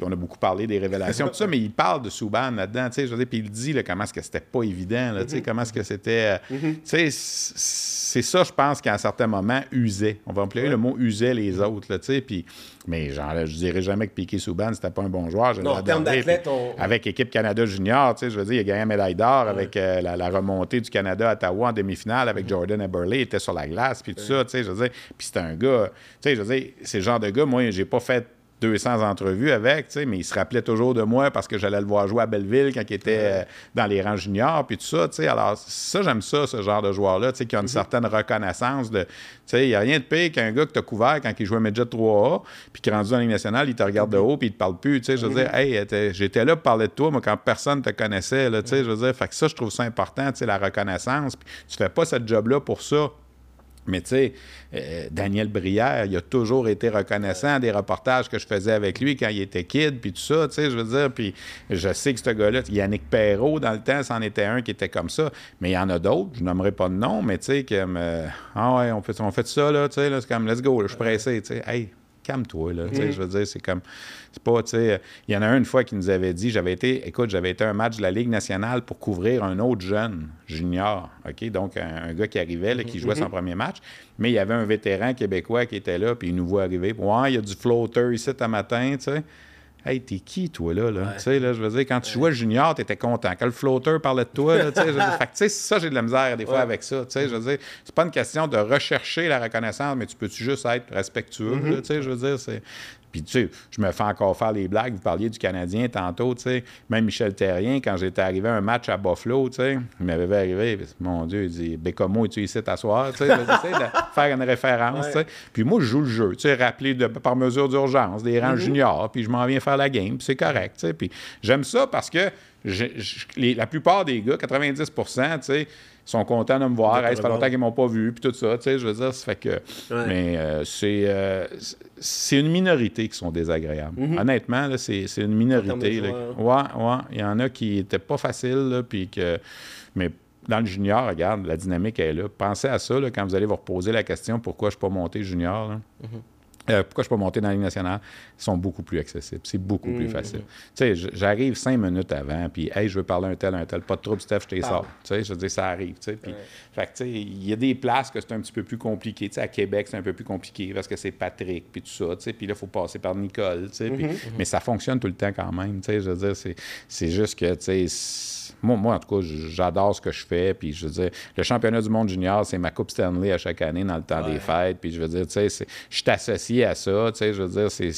on a beaucoup parlé des révélations, tout ça, mais il parle de Souban là-dedans, tu sais, je veux dire, puis il dit là, comment est-ce que c'était pas évident, là, tu sais, comment est-ce que c'était, euh, tu sais, c'est ça, je pense, qu'à un certain moment, usait. On va employer le mot usait les autres, là, tu sais, puis, mais genre, je dirais jamais que Piquet Souban, c'était pas un bon joueur. je Non, en termes d'athlète, on- Avec équipe Canada Junior, tu sais, je veux dire, il a gagné la médaille d'or avec euh, la, la remontée du Canada à Ottawa en demi-finale avec Jordan Eberle, il était sur la glace, puis tout ça, tu sais, je veux dire, puis c'était un gars, tu sais, je veux dire, c'est le genre de gars, moi, j'ai pas fait 200 entrevues avec, tu sais, mais il se rappelait toujours de moi parce que j'allais le voir jouer à Belleville quand il était euh, dans les rangs juniors, puis tout ça, tu sais. Alors, ça, j'aime ça, ce genre de joueur-là, tu sais, qui a une certaine reconnaissance de, tu sais, il n'y a rien de pire qu'un gars que tu as couvert quand il jouait Midget 3A, puis qui est rendu dans la Ligue nationale, il te regarde de haut, puis il te parle plus, tu sais. Je veux dire, hey, t'es- j'étais là pour parler de toi, moi, quand personne te connaissait, là, tu sais, je veux dire, fait que ça, je trouve ça important, tu sais, la reconnaissance. Puis tu fais pas ce job-là pour ça. Mais tu sais, euh, Daniel Brière, il a toujours été reconnaissant des reportages que je faisais avec lui quand il était kid, puis tout ça, tu sais, je veux dire. Puis je sais que ce gars-là, Yannick Perrault, dans le temps, c'en était un qui était comme ça. Mais il y en a d'autres, je nommerai pas de nom, mais tu sais, comme, euh, ah ouais, on fait, on fait ça, là, tu sais, là, c'est comme, let's go, je suis pressé, tu sais, hey, calme-toi, là, sais, je veux dire, c'est comme, c'est pas, tu sais, il y en a un une fois qui nous avait dit, j'avais été, écoute, j'avais été à un match de la Ligue nationale pour couvrir un autre jeune junior, OK, donc un, un gars qui arrivait, là, qui jouait son premier match, mais il y avait un vétéran québécois qui était là, puis il nous voit arriver, ouais, il y a du floater ici ce matin, tu sais. Hey, t'es qui, toi, là? là? Tu sais, là, je veux dire, quand tu jouais junior, t'étais content. Quand le floater parlait de toi, là, tu sais, je veux dire, fait que, tu sais, ça, j'ai de la misère des fois avec ça. Tu sais, je veux dire, c'est pas une question de rechercher la reconnaissance, mais tu peux-tu juste être respectueux, là, tu sais, je veux dire, c'est... Puis, tu sais, je me fais encore faire les blagues. Vous parliez du Canadien tantôt, tu sais. Même Michel Terrien, quand j'étais arrivé à un match à Buffalo, tu sais, il m'avait vu arriver. Mon Dieu, il dit Bécomo, es-tu ici t'asseoir? Tu sais, de faire une référence, tu sais. Puis moi, je joue le jeu, tu sais, rappelé de, par mesure d'urgence, des rangs juniors, puis je m'en viens faire la game, puis c'est correct, tu sais. Puis j'aime ça parce que je- je- les- la plupart des gars, 90 tu sais, sont contents de me voir. Hey, ça fait longtemps qu'ils m'ont pas vu, puis tout ça, tu sais, je veux dire, ça fait que... Mais euh, c'est euh, c'est une minorité qui sont désagréables. Honnêtement, là, c'est c'est une minorité. là. joueurs. Ouais, ouais. Il y en a qui n'étaient pas faciles, là, puis que... Mais dans le junior, regarde, la dynamique est là. Pensez à ça là, quand vous allez vous reposer la question pourquoi je ne suis pas monté junior. là. Euh, pourquoi je peux monter dans la Ligue nationale? Ils sont beaucoup plus accessibles. C'est beaucoup plus Mm. facile. Tu sais, j'arrive cinq minutes avant, puis hey, je veux parler à un tel, un tel. Pas de trouble, Steph, je t'ai sors. Tu sais, je veux dire, ça arrive. Tu sais, puis, fait que, tu sais, il y a des places que c'est un petit peu plus compliqué. Tu sais, à Québec, c'est un peu plus compliqué parce que c'est Patrick, puis tout ça. Tu sais, puis là, il faut passer par Nicole. Tu sais, puis- Mais ça fonctionne tout le temps quand même. Tu sais, je veux dire, c'est, juste que, tu sais, moi, moi, en tout cas, j'adore ce que je fais. Puis, je veux dire, le championnat du monde junior, c'est ma Coupe Stanley à chaque année dans le temps des fêtes. Puis, je veux dire, tu sais, je suis associé à ça. Tu sais, je veux dire, c'est,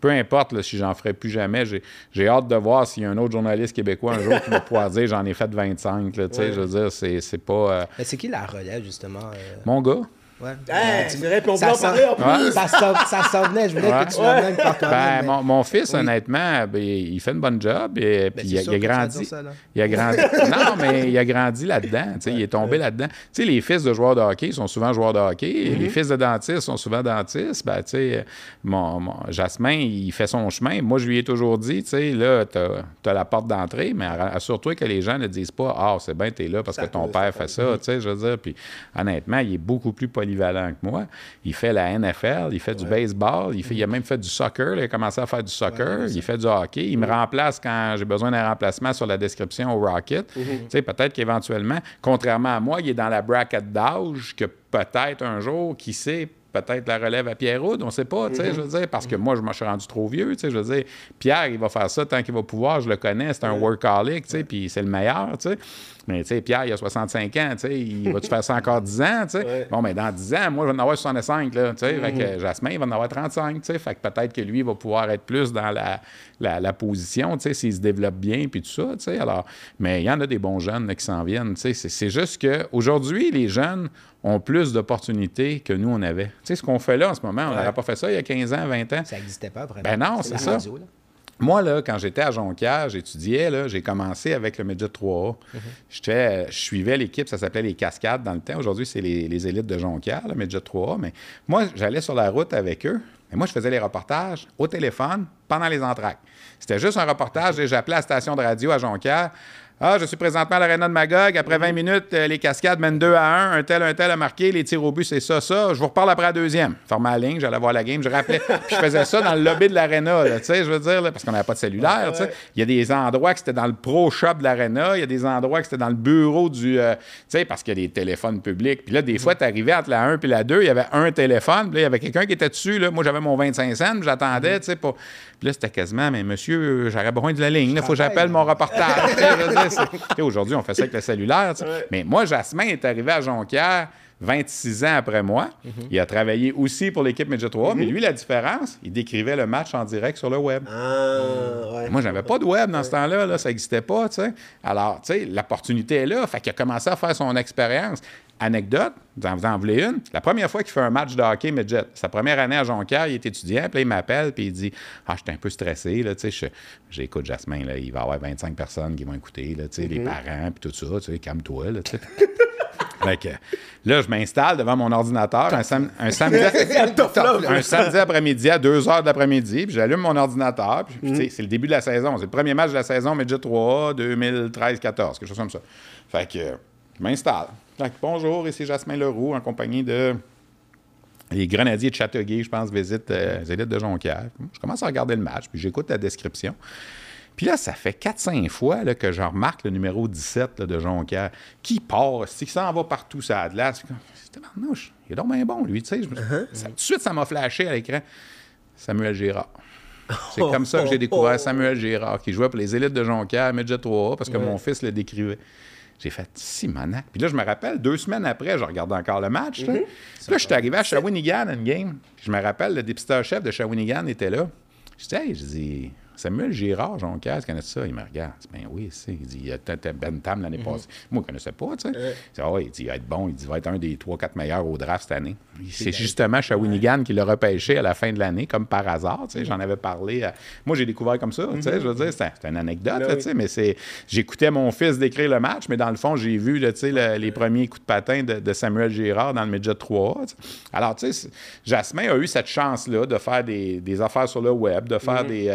peu importe là, si j'en ferai plus jamais, j'ai, j'ai hâte de voir s'il y a un autre journaliste québécois un jour qui va pouvoir dire j'en ai fait 25. Là, tu sais, je veux dire, c'est, c'est pas. euh, Mais c'est qui la relève, justement? euh, mon gars. Ouais. Hey, c'est vrai, puis on Ça peut en sent- parler en plus. Ça s'en ça s'en venait, je voulais Ouais. que tu l'amènes par toi Ben, mon, mon fils, honnêtement, ben, il fait une bonne job. Et, puis c'est il, a, il grandi. ça, il a grandi. non, mais il a grandi là-dedans. tu sais, Il est tombé là-dedans. Tu sais, les fils de joueurs de hockey sont souvent joueurs de hockey. et Mm-hmm. Les fils de dentistes sont souvent dentistes. Ben, tu sais, mon, mon- Jasmin, il fait son chemin. Moi, je lui ai toujours dit, tu sais, là, tu as, la porte d'entrée, mais assure-toi que les gens ne disent pas, ah, c'est bien, tu es là parce Ça que ton peut, père fait ça. Tu sais, je veux dire. Puis, honnêtement, il est beaucoup plus polyvalent que moi. Il fait la NFL, il fait du baseball, il, fait, il a même fait du soccer. là, il a commencé à faire du soccer, il fait du hockey. Il me remplace quand j'ai besoin d'un remplacement sur la description au Rocket. Tu sais, peut-être qu'éventuellement, contrairement à moi, il est dans la bracket d'âge que peut-être un jour, qui sait, peut-être la relève à Pierre Houd, on sait pas, tu sais, je veux dire, parce que moi, je me suis rendu trop vieux, tu sais, je veux dire, Pierre, il va faire ça tant qu'il va pouvoir, je le connais, c'est un workaholic, tu sais, puis c'est le meilleur, tu sais. Mais, tu sais, Pierre, il a 65 ans, tu sais, il va-tu faire ça encore 10 ans, tu sais? Ouais. Bon, mais dans 10 ans, moi, je vais en avoir 65, là, tu sais, fait que Jasmin, il va en avoir 35, tu sais, fait que peut-être que lui, il va pouvoir être plus dans la, la, la position, tu sais, s'il se développe bien, puis tout ça, tu sais, alors, mais il y en a des bons jeunes là, qui s'en viennent, tu sais, c'est- juste qu'aujourd'hui, les jeunes ont plus d'opportunités que nous, on avait. Tu sais, ce qu'on fait là en ce moment, on n'aurait pas fait ça il y a 15 ans, 20 ans. Ça n'existait pas vraiment. Ben non, c'est ça. radio. Moi, là, quand j'étais à Jonquière, j'étudiais, j'ai commencé avec le Midget 3A. J'étais- Je suivais l'équipe, ça s'appelait les Cascades dans le temps. Aujourd'hui, c'est les, les élites de Jonquière, le Midget 3A. Mais moi, j'allais sur la route avec eux. Et moi, je faisais les reportages au téléphone pendant les entraques. C'était juste un reportage et j'appelais à la station de radio à Jonquière. Ah, je suis présentement à l'aréna de Magog. Après 20 minutes, euh, les cascades mènent 2 à 1. Un tel, un tel a marqué. Les tirs au but, c'est ça, ça. Je vous reparle après la deuxième. Fermais la ligne, j'allais voir la game. Je rappelais. Puis je faisais ça dans le lobby de l'aréna, là, tu sais, je veux dire, là, parce qu'on n'avait pas de cellulaire. Il y a des endroits que c'était dans le pro shop de l'aréna. Il y a des endroits que c'était dans le bureau du. euh, tu sais, parce qu'il y a des téléphones publics. Puis là, des fois, tu arrivais entre la 1 et la 2, il y avait un téléphone. Puis là, il y avait quelqu'un qui était dessus. Là. Moi, j'avais mon 25 cents, puis j'attendais, tu sais, pour. Puis là, c'était quasiment, mais monsieur, j'aurais besoin de la ligne. Il faut que j'appelle mon reportage. Aujourd'hui, on fait ça avec le cellulaire. Mais moi, Jasmin est arrivé à Jonquière 26 ans après moi. Il a travaillé aussi pour l'équipe Midget 3, mais lui, la différence, il décrivait le match en direct sur le web. Ah, ouais. Moi, j'avais pas de web dans ce temps-là, là, ça n'existait pas. Alors, l'opportunité est là, fait qu'il a commencé à faire son expérience. Anecdote, vous en, vous en voulez une? La première fois qu'il fait un match de hockey midget, sa première année à Jonquière, il est étudiant, puis là, il m'appelle, puis il dit Ah, j'étais un peu stressé, là, tu sais, j'écoute Jasmin, là, il va y avoir 25 personnes qui vont écouter, là, tu sais, les parents, puis tout ça, tu sais, calme-toi, là, tu sais. Fait que, là, je m'installe devant mon ordinateur un, sam- un samedi, un samedi après-midi à 2 h de l'après-midi, puis j'allume mon ordinateur, puis, tu sais, c'est le début de la saison. C'est le premier match de la saison, Midget 3 2013-14, quelque chose comme ça. Fait que, je m'installe. Que, bonjour, ici Jasmin Leroux, en compagnie de les Grenadiers de Châteauguay, je pense, visitent euh, les élites de Jonquière. Je commence à regarder le match, puis j'écoute la description. Puis là, ça fait 4-5 fois là, que je remarque le numéro 17 là, de Jonquière qui part, qui s'en va partout, ça a de là. C'est tabarnouche, il est donc bien bon, lui, tu sais. Je me- ça- Tout de suite, ça m'a flashé à l'écran. Samuel Girard. C'est comme ça que j'ai découvert Samuel Girard, qui jouait pour les élites de Jonquière, Midget 3A, parce que mon fils le décrivait. J'ai fait Simonac. Puis là, je me rappelle, deux semaines après, je regardais encore le match. là. Puis là, je suis arrivé à Shawinigan, une game. Puis je me rappelle, le dépisteur-chef de Shawinigan était là. Je dis, hey, je dis, Samuel Girard, Jonquière, tu connais ça? Il me regarde. Ben oui, c'est. Il dit, il a été Ben Tam l'année passée. Moi, je ne connaissais pas, tu sais. Il dit, ah il va être bon. Il dit, il va être un des 3-4 meilleurs au draft cette année. C'est justement Shawinigan qui l'a repêché à la fin de l'année, comme par hasard. tu sais. J'en avais parlé. à- Moi, j'ai découvert comme ça. tu sais, Je veux dire, c'est c'est une anecdote, Ben tu sais, mais c'est. J'écoutais mon fils décrire le match, mais dans le fond, j'ai vu tu sais, le- les premiers coups de patin de, Samuel Girard dans le Midget 3. tu sais. Alors, tu sais, Jasmin a eu cette chance-là de faire des, des affaires sur le web, de faire des.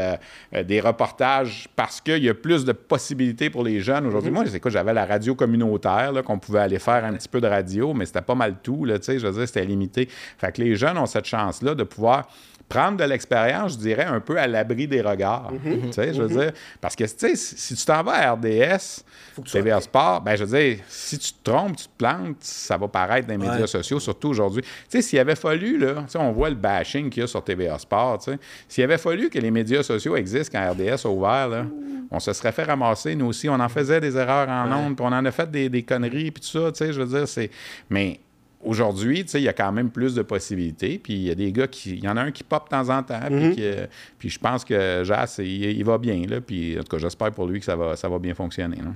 Euh, des reportages parce qu'il y a plus de possibilités pour les jeunes aujourd'hui. Moi, c'est quoi, j'avais la radio communautaire, là, qu'on pouvait aller faire un petit peu de radio, mais c'était pas mal tout, là, tu sais, je veux dire, c'était limité. Fait que les jeunes ont cette chance-là de pouvoir prendre de l'expérience, je dirais, un peu à l'abri des regards. Tu sais, je veux dire, parce que, tu sais, si tu t'en vas à RDS, TVA. Sport, ben je veux dire, si tu te trompes, tu te plantes, ça va paraître dans les médias Ouais. sociaux, surtout aujourd'hui. Tu sais, s'il avait fallu, là, tu sais, on voit le bashing qu'il y a sur TVA Sport, tu sais, s'il avait fallu que les médias sociaux existent quand RDS a ouvert, là, on se serait fait ramasser, nous aussi, on en faisait des erreurs en ondes, puis on en a fait des, des conneries, puis tout ça, tu sais, je veux dire, c'est... Mais aujourd'hui, tu sais, il y a quand même plus de possibilités. Puis il y a des gars qui. Il y en a un qui pop de temps en temps. Puis, euh, puis je pense que Jas, il, il va bien. Là, puis en tout cas, j'espère pour lui que ça va, ça va bien fonctionner. là.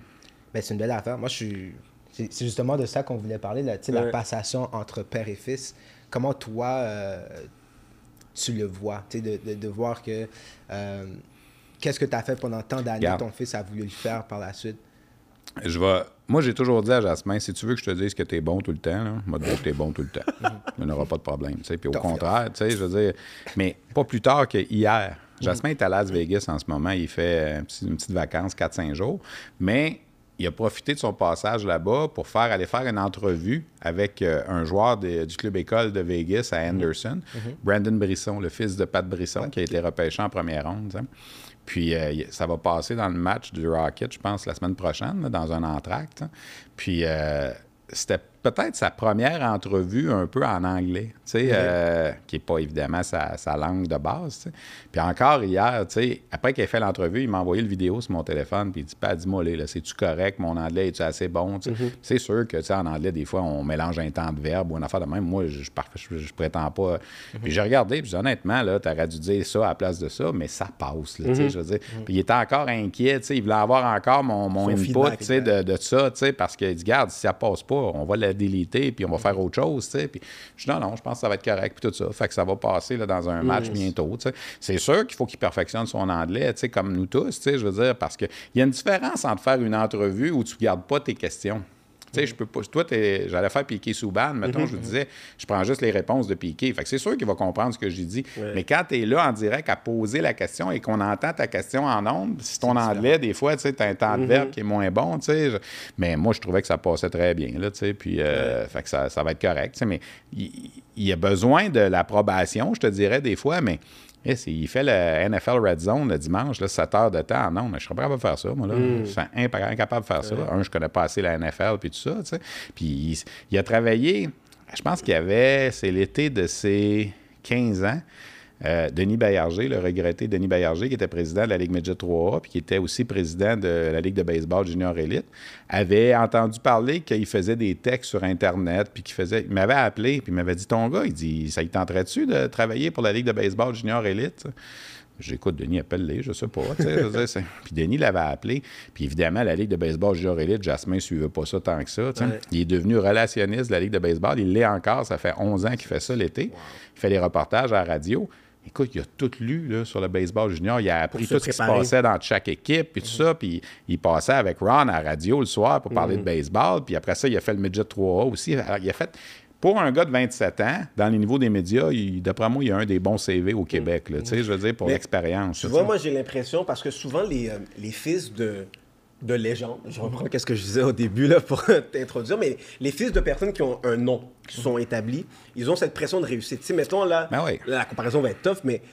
Ben, c'est une belle affaire. Moi, je suis. C'est c'est justement de ça qu'on voulait parler, là, tu sais, la passation entre père et fils. Comment toi, euh, tu le vois, tu sais, de, de, de voir que. euh, Qu'est-ce que tu as fait pendant tant d'années, ton fils a voulu le faire par la suite? Je vais. Moi, j'ai toujours dit à Jasmin, si tu veux que je te dise que tu es bon tout le temps, là, moi, te dire que tu es bon tout le temps. Il n'y aura pas de problème. Puis au contraire, tu sais, je veux dire, mais pas plus tard que hier. Jasmin est à Las Vegas en ce moment. Il fait petit- une petite vacance, 4-5 jours. Mais il a profité de son passage là-bas pour faire aller faire une entrevue avec euh, un joueur de- du club école de Vegas à Anderson, Brandon Brisson, le fils de Pat Brisson, qui a été repêché en première ronde. Puis euh, ça va passer dans le match du Rocket, je pense, la semaine prochaine, dans un entracte. hein. Puis euh, c'était peut-être sa première entrevue un peu en anglais, tu sais, euh, qui n'est pas évidemment sa, sa langue de base. tu sais. Puis encore hier, tu sais, après qu'il ait fait l'entrevue, il m'a envoyé le vidéo sur mon téléphone, puis il dit Pas dis-moi, là, c'est-tu correct, mon anglais, est-tu assez bon? Tu sais? C'est sûr que, tu sais, en anglais, des fois, on mélange un temps de verbe ou une affaire de même. Moi, je, je, je- prétends pas. Puis j'ai regardé, puis honnêtement, là, t'aurais dû dire ça à la place de ça, mais ça passe, là, tu sais, je veux dire. Puis il était encore inquiet, tu sais, il voulait avoir encore mon, input, feedback, tu sais, de, de ça, tu sais, parce qu'il dit, garde, si ça passe pas, on va la déliter, puis on va faire autre chose, tu sais. Puis je dis, non, non, je pense que ça va être correct, puis tout ça. Fait que ça va passer là, dans un match bientôt, tu sais. C'est sûr qu'il faut qu'il perfectionne son anglais, tu sais, comme nous tous, tu sais, je veux dire, parce qu'il y a une différence entre faire une entrevue où tu gardes pas tes questions. Tu sais, je peux pas. Toi, j'allais faire Piqué Souban, mettons, je vous disais, je prends juste les réponses de Piqué. Fait que c'est sûr qu'il va comprendre ce que j'ai dit. Mais quand tu es là en direct à poser la question et qu'on entend ta question en ondes, si ton anglais, des fois, tu sais, t'as un temps de verbe qui est moins bon, tu sais. je- Mais moi, je trouvais que ça passait très bien, là, tu sais. Puis, euh, fait que ça, ça va être correct, tu sais. Mais il, il y a besoin de l'approbation, je te dirais, des fois, mais. Eh, il fait le NFL Red Zone le dimanche, là, 7 heures de temps. Non, mais je serais pas capable de faire ça, moi. Là. Je suis incapable de faire ça. Un, je connais pas assez la NFL puis tout ça. tu sais. Puis il, il a travaillé, je pense qu'il y avait, c'est l'été de ses 15 ans. Euh, Denis Baillarger, le regretté Denis Baillarger, qui était président de la Ligue Midget 3A, puis qui était aussi président de la Ligue de baseball junior élite, avait entendu parler qu'il faisait des textes sur Internet, puis qu'il faisait... Il m'avait appelé, puis il m'avait dit, ton gars, il dit, ça il tenterait-tu de travailler pour la Ligue de baseball junior élite? J'écoute, Denis, appelle-les, je sais pas. puis Denis l'avait appelé. Puis évidemment, la Ligue de baseball junior élite, Jasmin ne suivait pas ça tant que ça. Ouais. Il est devenu relationniste de la Ligue de baseball. Il l'est encore. Ça fait 11 ans qu'il fait ça l'été. Il fait des reportages à la radio. Écoute, il a tout lu là, sur le baseball junior. Il a appris tout ce qui se passait dans chaque équipe, puis tout ça. Puis il passait avec Ron à la radio le soir pour parler de baseball. Puis après ça, il a fait le midget 3A aussi. Alors, il a fait... Pour un gars de 27 ans, dans les niveaux des médias, d'après moi, il y a un des bons CV au Québec. là, tu sais, je veux dire, pour l'expérience. Tu là, vois, moi, j'ai l'impression, parce que souvent, les, euh, les fils de, de légendes, je reprends qu'est-ce que je disais au début là, pour t'introduire, mais les fils de personnes qui ont un nom, qui sont établis, ils ont cette pression de réussite. Tu sais, mettons là, Ben oui. là, la comparaison va être tough, mais tu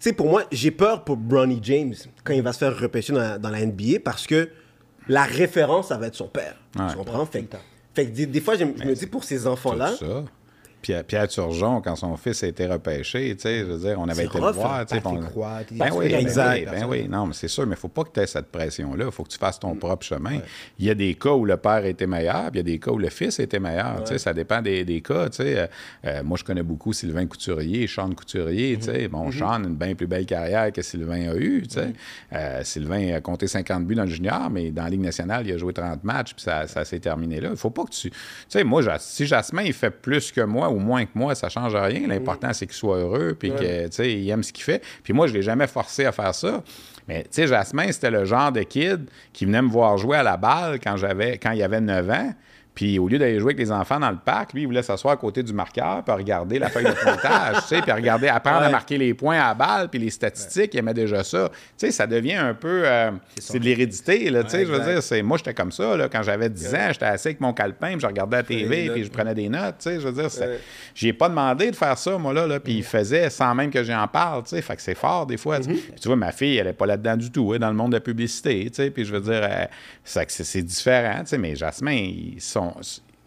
sais, pour moi, j'ai peur pour Bronny James quand il va se faire repêcher dans, dans la NBA parce que la référence, ça va être son père. Ouais. Tu comprends? Fait, que- fait que des, des fois, je, me dis pour ces enfants-là. Pierre, Pierre Turgeon, quand son fils a été repêché, tu sais, je veux dire, on avait été rough, le voir. hein, tu sais, on- Ben oui, ben Exact. ben oui. Non, mais c'est sûr, mais il ne faut pas que tu aies cette pression-là. Il faut que tu fasses ton propre chemin. Il y a des cas où le père était meilleur, puis il y a des cas où le fils était meilleur. tu sais, Ça dépend des, des cas. tu sais. Euh, euh, moi, je connais beaucoup Sylvain Couturier, Sean Couturier. tu sais. Bon, Sean a une bien plus belle carrière que Sylvain a eu. tu sais. Euh, Sylvain a compté 50 buts dans le junior, mais dans la Ligue nationale, il a joué 30 matchs, puis ça, ça s'est terminé là. Il faut pas que tu. Tu sais, moi, si Jasmin, il fait plus que moi ou moins que moi, ça change rien. L'important, c'est qu'il soit heureux, puis que, tu sais, il aime ce qu'il fait. Puis moi, je l'ai jamais forcé à faire ça. Mais, tu sais, Jasmin, c'était le genre de kid qui venait me voir jouer à la balle quand j'avais quand il avait 9 ans. Puis au lieu d'aller jouer avec les enfants dans le parc, lui, il voulait s'asseoir à côté du marqueur, puis regarder la feuille de pointage, tu sais, puis regarder, apprendre à Ouais. marquer les points à la balle, puis les statistiques, il aimait déjà ça. Tu sais, ça devient un peu... euh, c'est de l'hérédité, là, tu sais, Ouais, je veux dire, c'est... Moi, j'étais comme ça, là, quand j'avais 10 ans, j'étais assis avec mon calepin, puis je regardais la TV, puis je prenais des notes, tu sais, je veux dire, Ouais. j'ai pas demandé de faire ça, moi, là, là puis il faisait sans même que j'en parle, tu sais, fait que c'est fort, des fois. tu- Mhm. Puis tu vois, ma fille, elle est pas là-dedans du tout, est dans le monde de la publicité, tu sais, puis je veux dire, euh, c'est- c'est différent, tu sais, mais Jasmin, ils sont...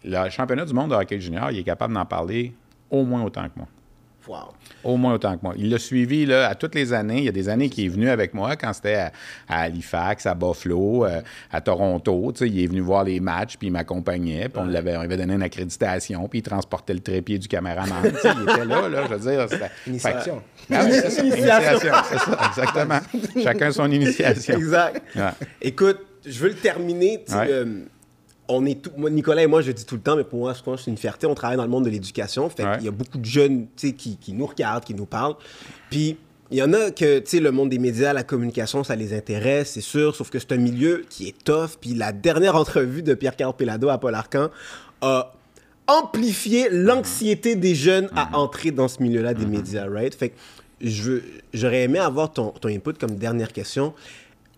Le championnat du monde de hockey junior, il est capable d'en parler au moins autant que moi. Wow. Au moins autant que moi. Il l'a suivi là, à toutes les années. Il y a des années qu'il est venu avec moi quand c'était à, à Halifax, à Buffalo, euh, à Toronto. Tu sais, il est venu voir les matchs, puis il m'accompagnait. Puis on, l'avait, on lui avait donné une accréditation, puis il transportait le trépied du caméraman. Il était là, là, je veux dire. c'était- Initiation. Fait- Ah oui, c'est ça. Initiation. C'est ça, exactement. Chacun son initiation. Exact. Ouais. Écoute, je veux le terminer. tu Ouais. euh, on est tout, moi, Nicolas et moi, je dis tout le temps, mais pour moi, je pense que c'est une fierté. On travaille dans le monde de l'éducation. Fait Ouais. qu'il y a beaucoup de jeunes qui, qui nous regardent, qui nous parlent. Puis, il y en a que, tu sais, le monde des médias, la communication, ça les intéresse, c'est sûr. Sauf que c'est un milieu qui est tough. Puis, la dernière entrevue de Pierre-Carl Pelado à Paul Arcan a amplifié l'anxiété des jeunes à entrer dans ce milieu-là des médias, right? Fait que j'aurais aimé avoir ton, ton input comme dernière question.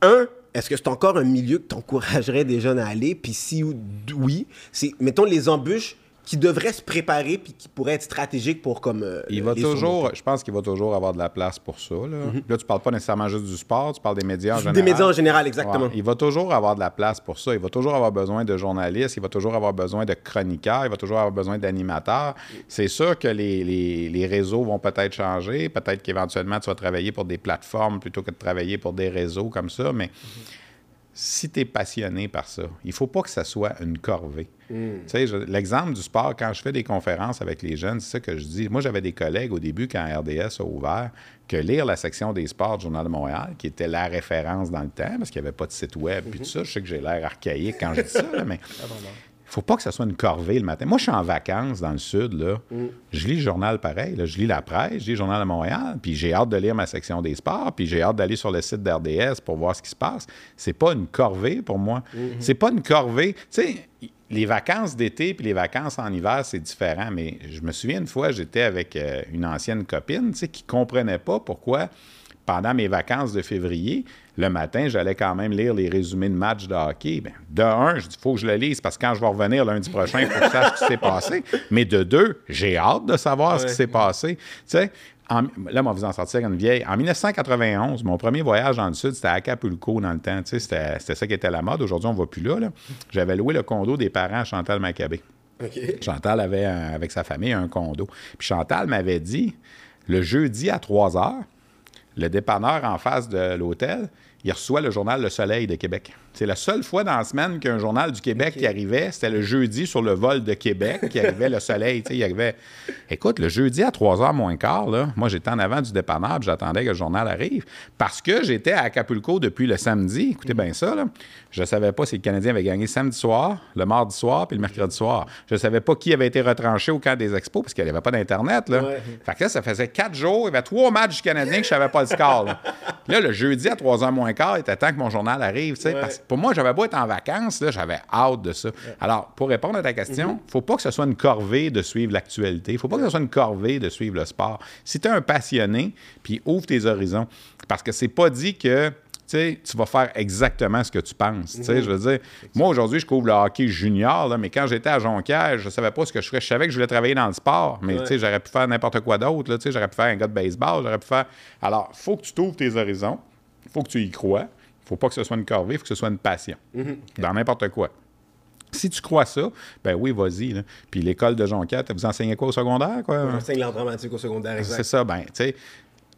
Un, est-ce que c'est encore un milieu que tu encouragerais des jeunes à aller? Puis si ou- oui, c'est, mettons, les embûches qui devraient se préparer puis qui pourraient être stratégiques pour comme. euh, Il va toujours, je pense qu'il va toujours avoir de la place pour ça. Là, Là, tu parles pas nécessairement juste du sport, tu parles des médias en général. Des médias en général, exactement. Ouais, il va toujours avoir de la place pour ça. Il va toujours avoir besoin de journalistes, il va toujours avoir besoin de chroniqueurs, il va toujours avoir besoin d'animateurs. C'est sûr que les, les- les réseaux vont peut-être changer. Peut-être qu'éventuellement, tu vas travailler pour des plateformes plutôt que de travailler pour des réseaux comme ça. Mais si tu es passionné par ça, il faut pas que ça soit une corvée. Tu sais, L'exemple du sport, quand je fais des conférences avec les jeunes, c'est ça que je dis. Moi, j'avais des collègues au début, quand RDS a ouvert, que lire la section des sports du Journal de Montréal, qui était la référence dans le temps, parce qu'il n'y avait pas de site web, puis tout ça, je sais que j'ai l'air archaïque quand je dis ça, là, mais il faut pas que ça soit une corvée le matin. Moi, je suis en vacances dans le sud, là. Je lis le journal pareil, là. Je lis la presse, je lis le journal de Montréal, puis j'ai hâte de lire ma section des sports, puis j'ai hâte d'aller sur le site d'RDS pour voir ce qui se passe. C'est pas une corvée pour moi. C'est pas une corvée. Tu sais, les vacances d'été puis les vacances en hiver, c'est différent, mais je me souviens une fois, j'étais avec euh, une ancienne copine, tu sais, qui comprenait pas pourquoi pendant mes vacances de février, le matin, j'allais quand même lire les résumés de matchs de hockey. Ben, de un, je dis, faut que je le lise parce que quand je vais revenir lundi prochain, il faut que je sache ce qui s'est passé. Mais de deux, j'ai hâte de savoir ce qui s'est passé. Tu sais, en- là, va vous en sortir une vieille. En 1991, mon premier voyage dans le Sud, c'était à Acapulco dans le temps. Tu sais, c'était, ça qui était la mode. Aujourd'hui, on ne va plus là, là. J'avais loué le condo des parents à Chantal Maccabé. Chantal avait, un- avec sa famille, un condo. Puis Chantal m'avait dit, le jeudi à 3 heures, le dépanneur en face de l'hôtel, il reçoit le journal Le Soleil de Québec. C'est la seule fois dans la semaine qu'un journal du Québec qui arrivait, c'était le jeudi sur le vol de Québec qui arrivait Le Soleil. Il arrivait. Écoute, le jeudi à 3h moins quart, là, moi j'étais en avant du dépanneur, j'attendais que le journal arrive. Parce que j'étais à Acapulco depuis le samedi. Écoutez bien ça, là. Je ne savais pas si le Canadien avait gagné samedi soir, le mardi soir, puis le mercredi soir. Je ne savais pas qui avait été retranché au camp des expos, parce qu'il n'y avait pas d'Internet. Là. Ouais. Fait que là, ça faisait quatre jours, il y avait trois matchs du Canadien que je savais pas le score. Là, Là, le jeudi à 3h moins quart, il était temps que mon journal arrive. tu sais, Ouais. Parce que pour moi, j'avais beau être en vacances, là, j'avais hâte de ça. Alors, pour répondre à ta question, Mm-hmm. faut pas que ce soit une corvée de suivre l'actualité. faut pas que ce soit une corvée de suivre le sport. Si tu es un passionné, puis ouvre tes horizons. Parce que c'est pas dit que sais, tu vas faire exactement ce que tu penses. Mm-hmm. Je veux dire, moi, aujourd'hui, je couvre le hockey junior, là, mais quand j'étais à Jonquière, je savais pas ce que je ferais. Je savais que je voulais travailler dans le sport, mais j'aurais pu faire n'importe quoi d'autre. J'aurais pu faire un gars de baseball, j'aurais pu faire... Alors, faut que tu t'ouvres tes horizons, faut que tu y crois. Il faut pas que ce soit une corvée, il faut que ce soit une passion. Dans n'importe quoi. Si tu crois ça, ben oui, vas-y. Puis l'école de Jonquière, vous enseignez quoi au secondaire? Quoi? J'enseigne l'art dramatique au secondaire, exact. C'est ça, ben, tu sais.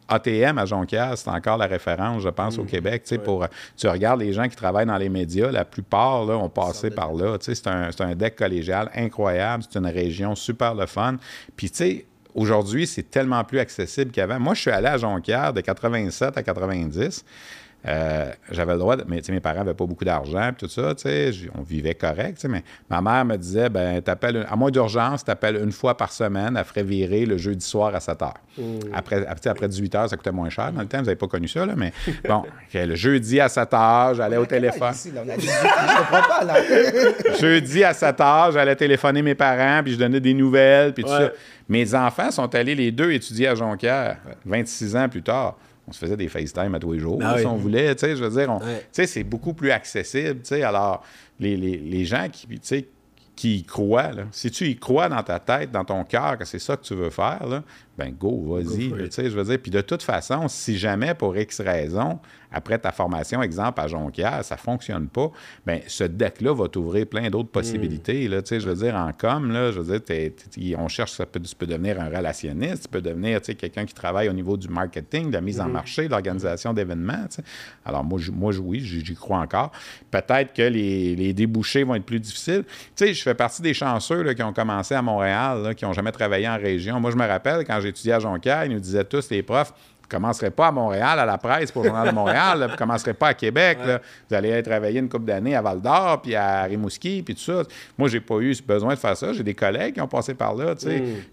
ATM à Jonquière, c'est encore la référence, je pense, au Québec. Tu sais, pour, tu regardes les gens qui travaillent dans les médias, la plupart là, ont passé par là. Tu sais, C'est un, c'est un deck collégial incroyable. C'est une région super le fun. Puis, tu sais, aujourd'hui, c'est tellement plus accessible qu'avant. Moi, je suis allé à Jonquière de 87 à 90. Euh, j'avais le droit, de, mais mes parents n'avaient pas beaucoup d'argent, puis tout ça, on vivait correct, mais ma mère me disait, ben, t'appelles, à moins d'urgence, t'appelles une fois par semaine, elle ferait virer le jeudi soir à 7 heures. Mmh. Après, après 18 heures, ça coûtait moins cher. Dans le temps, vous n'avez pas connu ça, là, mais bon, le jeudi à 7 heures, j'allais au téléphone. je comprends pas, là. jeudi à 7 heures, j'allais téléphoner mes parents, puis je donnais des nouvelles, puis tout ça. Mes enfants sont allés les deux étudier à Jonquière, 26 ans plus tard on se faisait des FaceTime à tous les jours, ben si on voulait, tu sais, je veux dire, c'est beaucoup plus accessible, tu sais, alors, les, les, les gens qui, tu sais, qui y croient, là, si tu y crois dans ta tête, dans ton cœur, que c'est ça que tu veux faire, là, ben go, vas-y. Tu sais, je veux dire, puis de toute façon, si jamais pour X raison, après ta formation, exemple à Jonquière, ça ne fonctionne pas, bien, ce deck-là va t'ouvrir plein d'autres possibilités. Là, je veux dire, en com, là, je veux dire, on cherche, ça peut, tu peux devenir un relationniste, tu peux devenir quelqu'un qui travaille au niveau du marketing, de la mise en mm. marché, de l'organisation d'événements. Alors, moi, moi oui, j'y crois encore. Peut-être que les, débouchés vont être plus difficiles. Tu sais, je fais partie des chanceux là, qui ont commencé à Montréal, qui n'ont jamais travaillé en région. Moi, je me rappelle, quand j'étudiais à Jonquière, ils nous disaient tous, les profs, vous ne commencerez pas à Montréal, à la presse pour le Journal de Montréal. vous ne commencerez pas à Québec. Vous allez travailler une couple d'années à Val-d'Or, puis à Rimouski, puis tout ça. Moi, j'ai pas eu besoin de faire ça. J'ai des collègues qui ont passé par là, mm.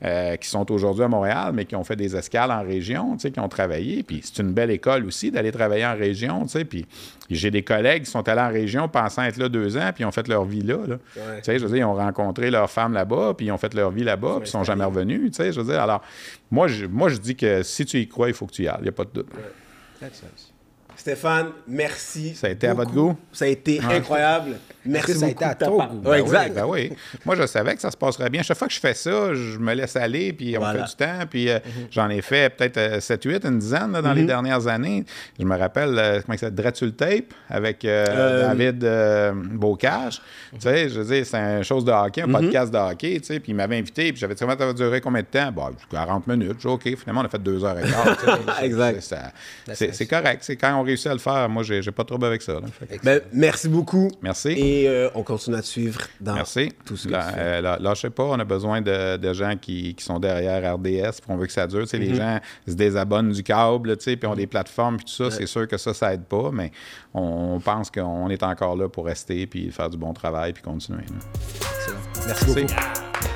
euh, qui sont aujourd'hui à Montréal, mais qui ont fait des escales en région, qui ont travaillé. Puis c'est une belle école aussi d'aller travailler en région. Puis j'ai des collègues qui sont allés en région pensant être là deux ans, puis ils ont fait leur vie là. Tu sais, je veux dire, ils ont rencontré leur femme là-bas, puis ils ont fait leur vie là-bas, puis ils sont jamais revenus. Tu sais, je veux dire, alors, moi je, moi, je dis que si tu y crois, il faut que tu y ailles. Il n'y a pas de doute. Stéphane, merci. Ça a été à votre goût? Ça a été incroyable. Merci ça a été à ton goût. Ben exact. Ben oui. Moi, je savais que ça se passerait bien. Chaque fois que je fais ça, je me laisse aller, puis on fait du temps. Puis euh, mhm. j'en ai fait peut-être 7-8, euh, une dizaine dans les mhm. dernières années. Je me rappelle, euh, comment ça Dretul Tape avec David Bocage. Tu sais, je veux dire, c'est une chose de hockey, un mhm. podcast de hockey, tu sais. Puis il m'avait invité, puis j'avais dit, comment ça va durer combien de temps? Bon, 40 minutes. Je OK, finalement, on a fait deux heures et quart. exact. C'est correct. C'est quand on réussi à le faire, moi, j'ai pas de trouble avec ça. Ben, merci beaucoup. Merci. Et euh, on continue à te suivre dans merci. tout ce que là, euh, Lâchez pas, on a besoin de, gens qui, sont derrière RDS, puis on veut que ça dure. Les mhm. gens se désabonnent du câble, puis ont des plateformes, puis tout ça. C'est sûr que ça, ça aide pas, mais on, pense qu'on est encore là pour rester, puis faire du bon travail, puis continuer. Merci beaucoup.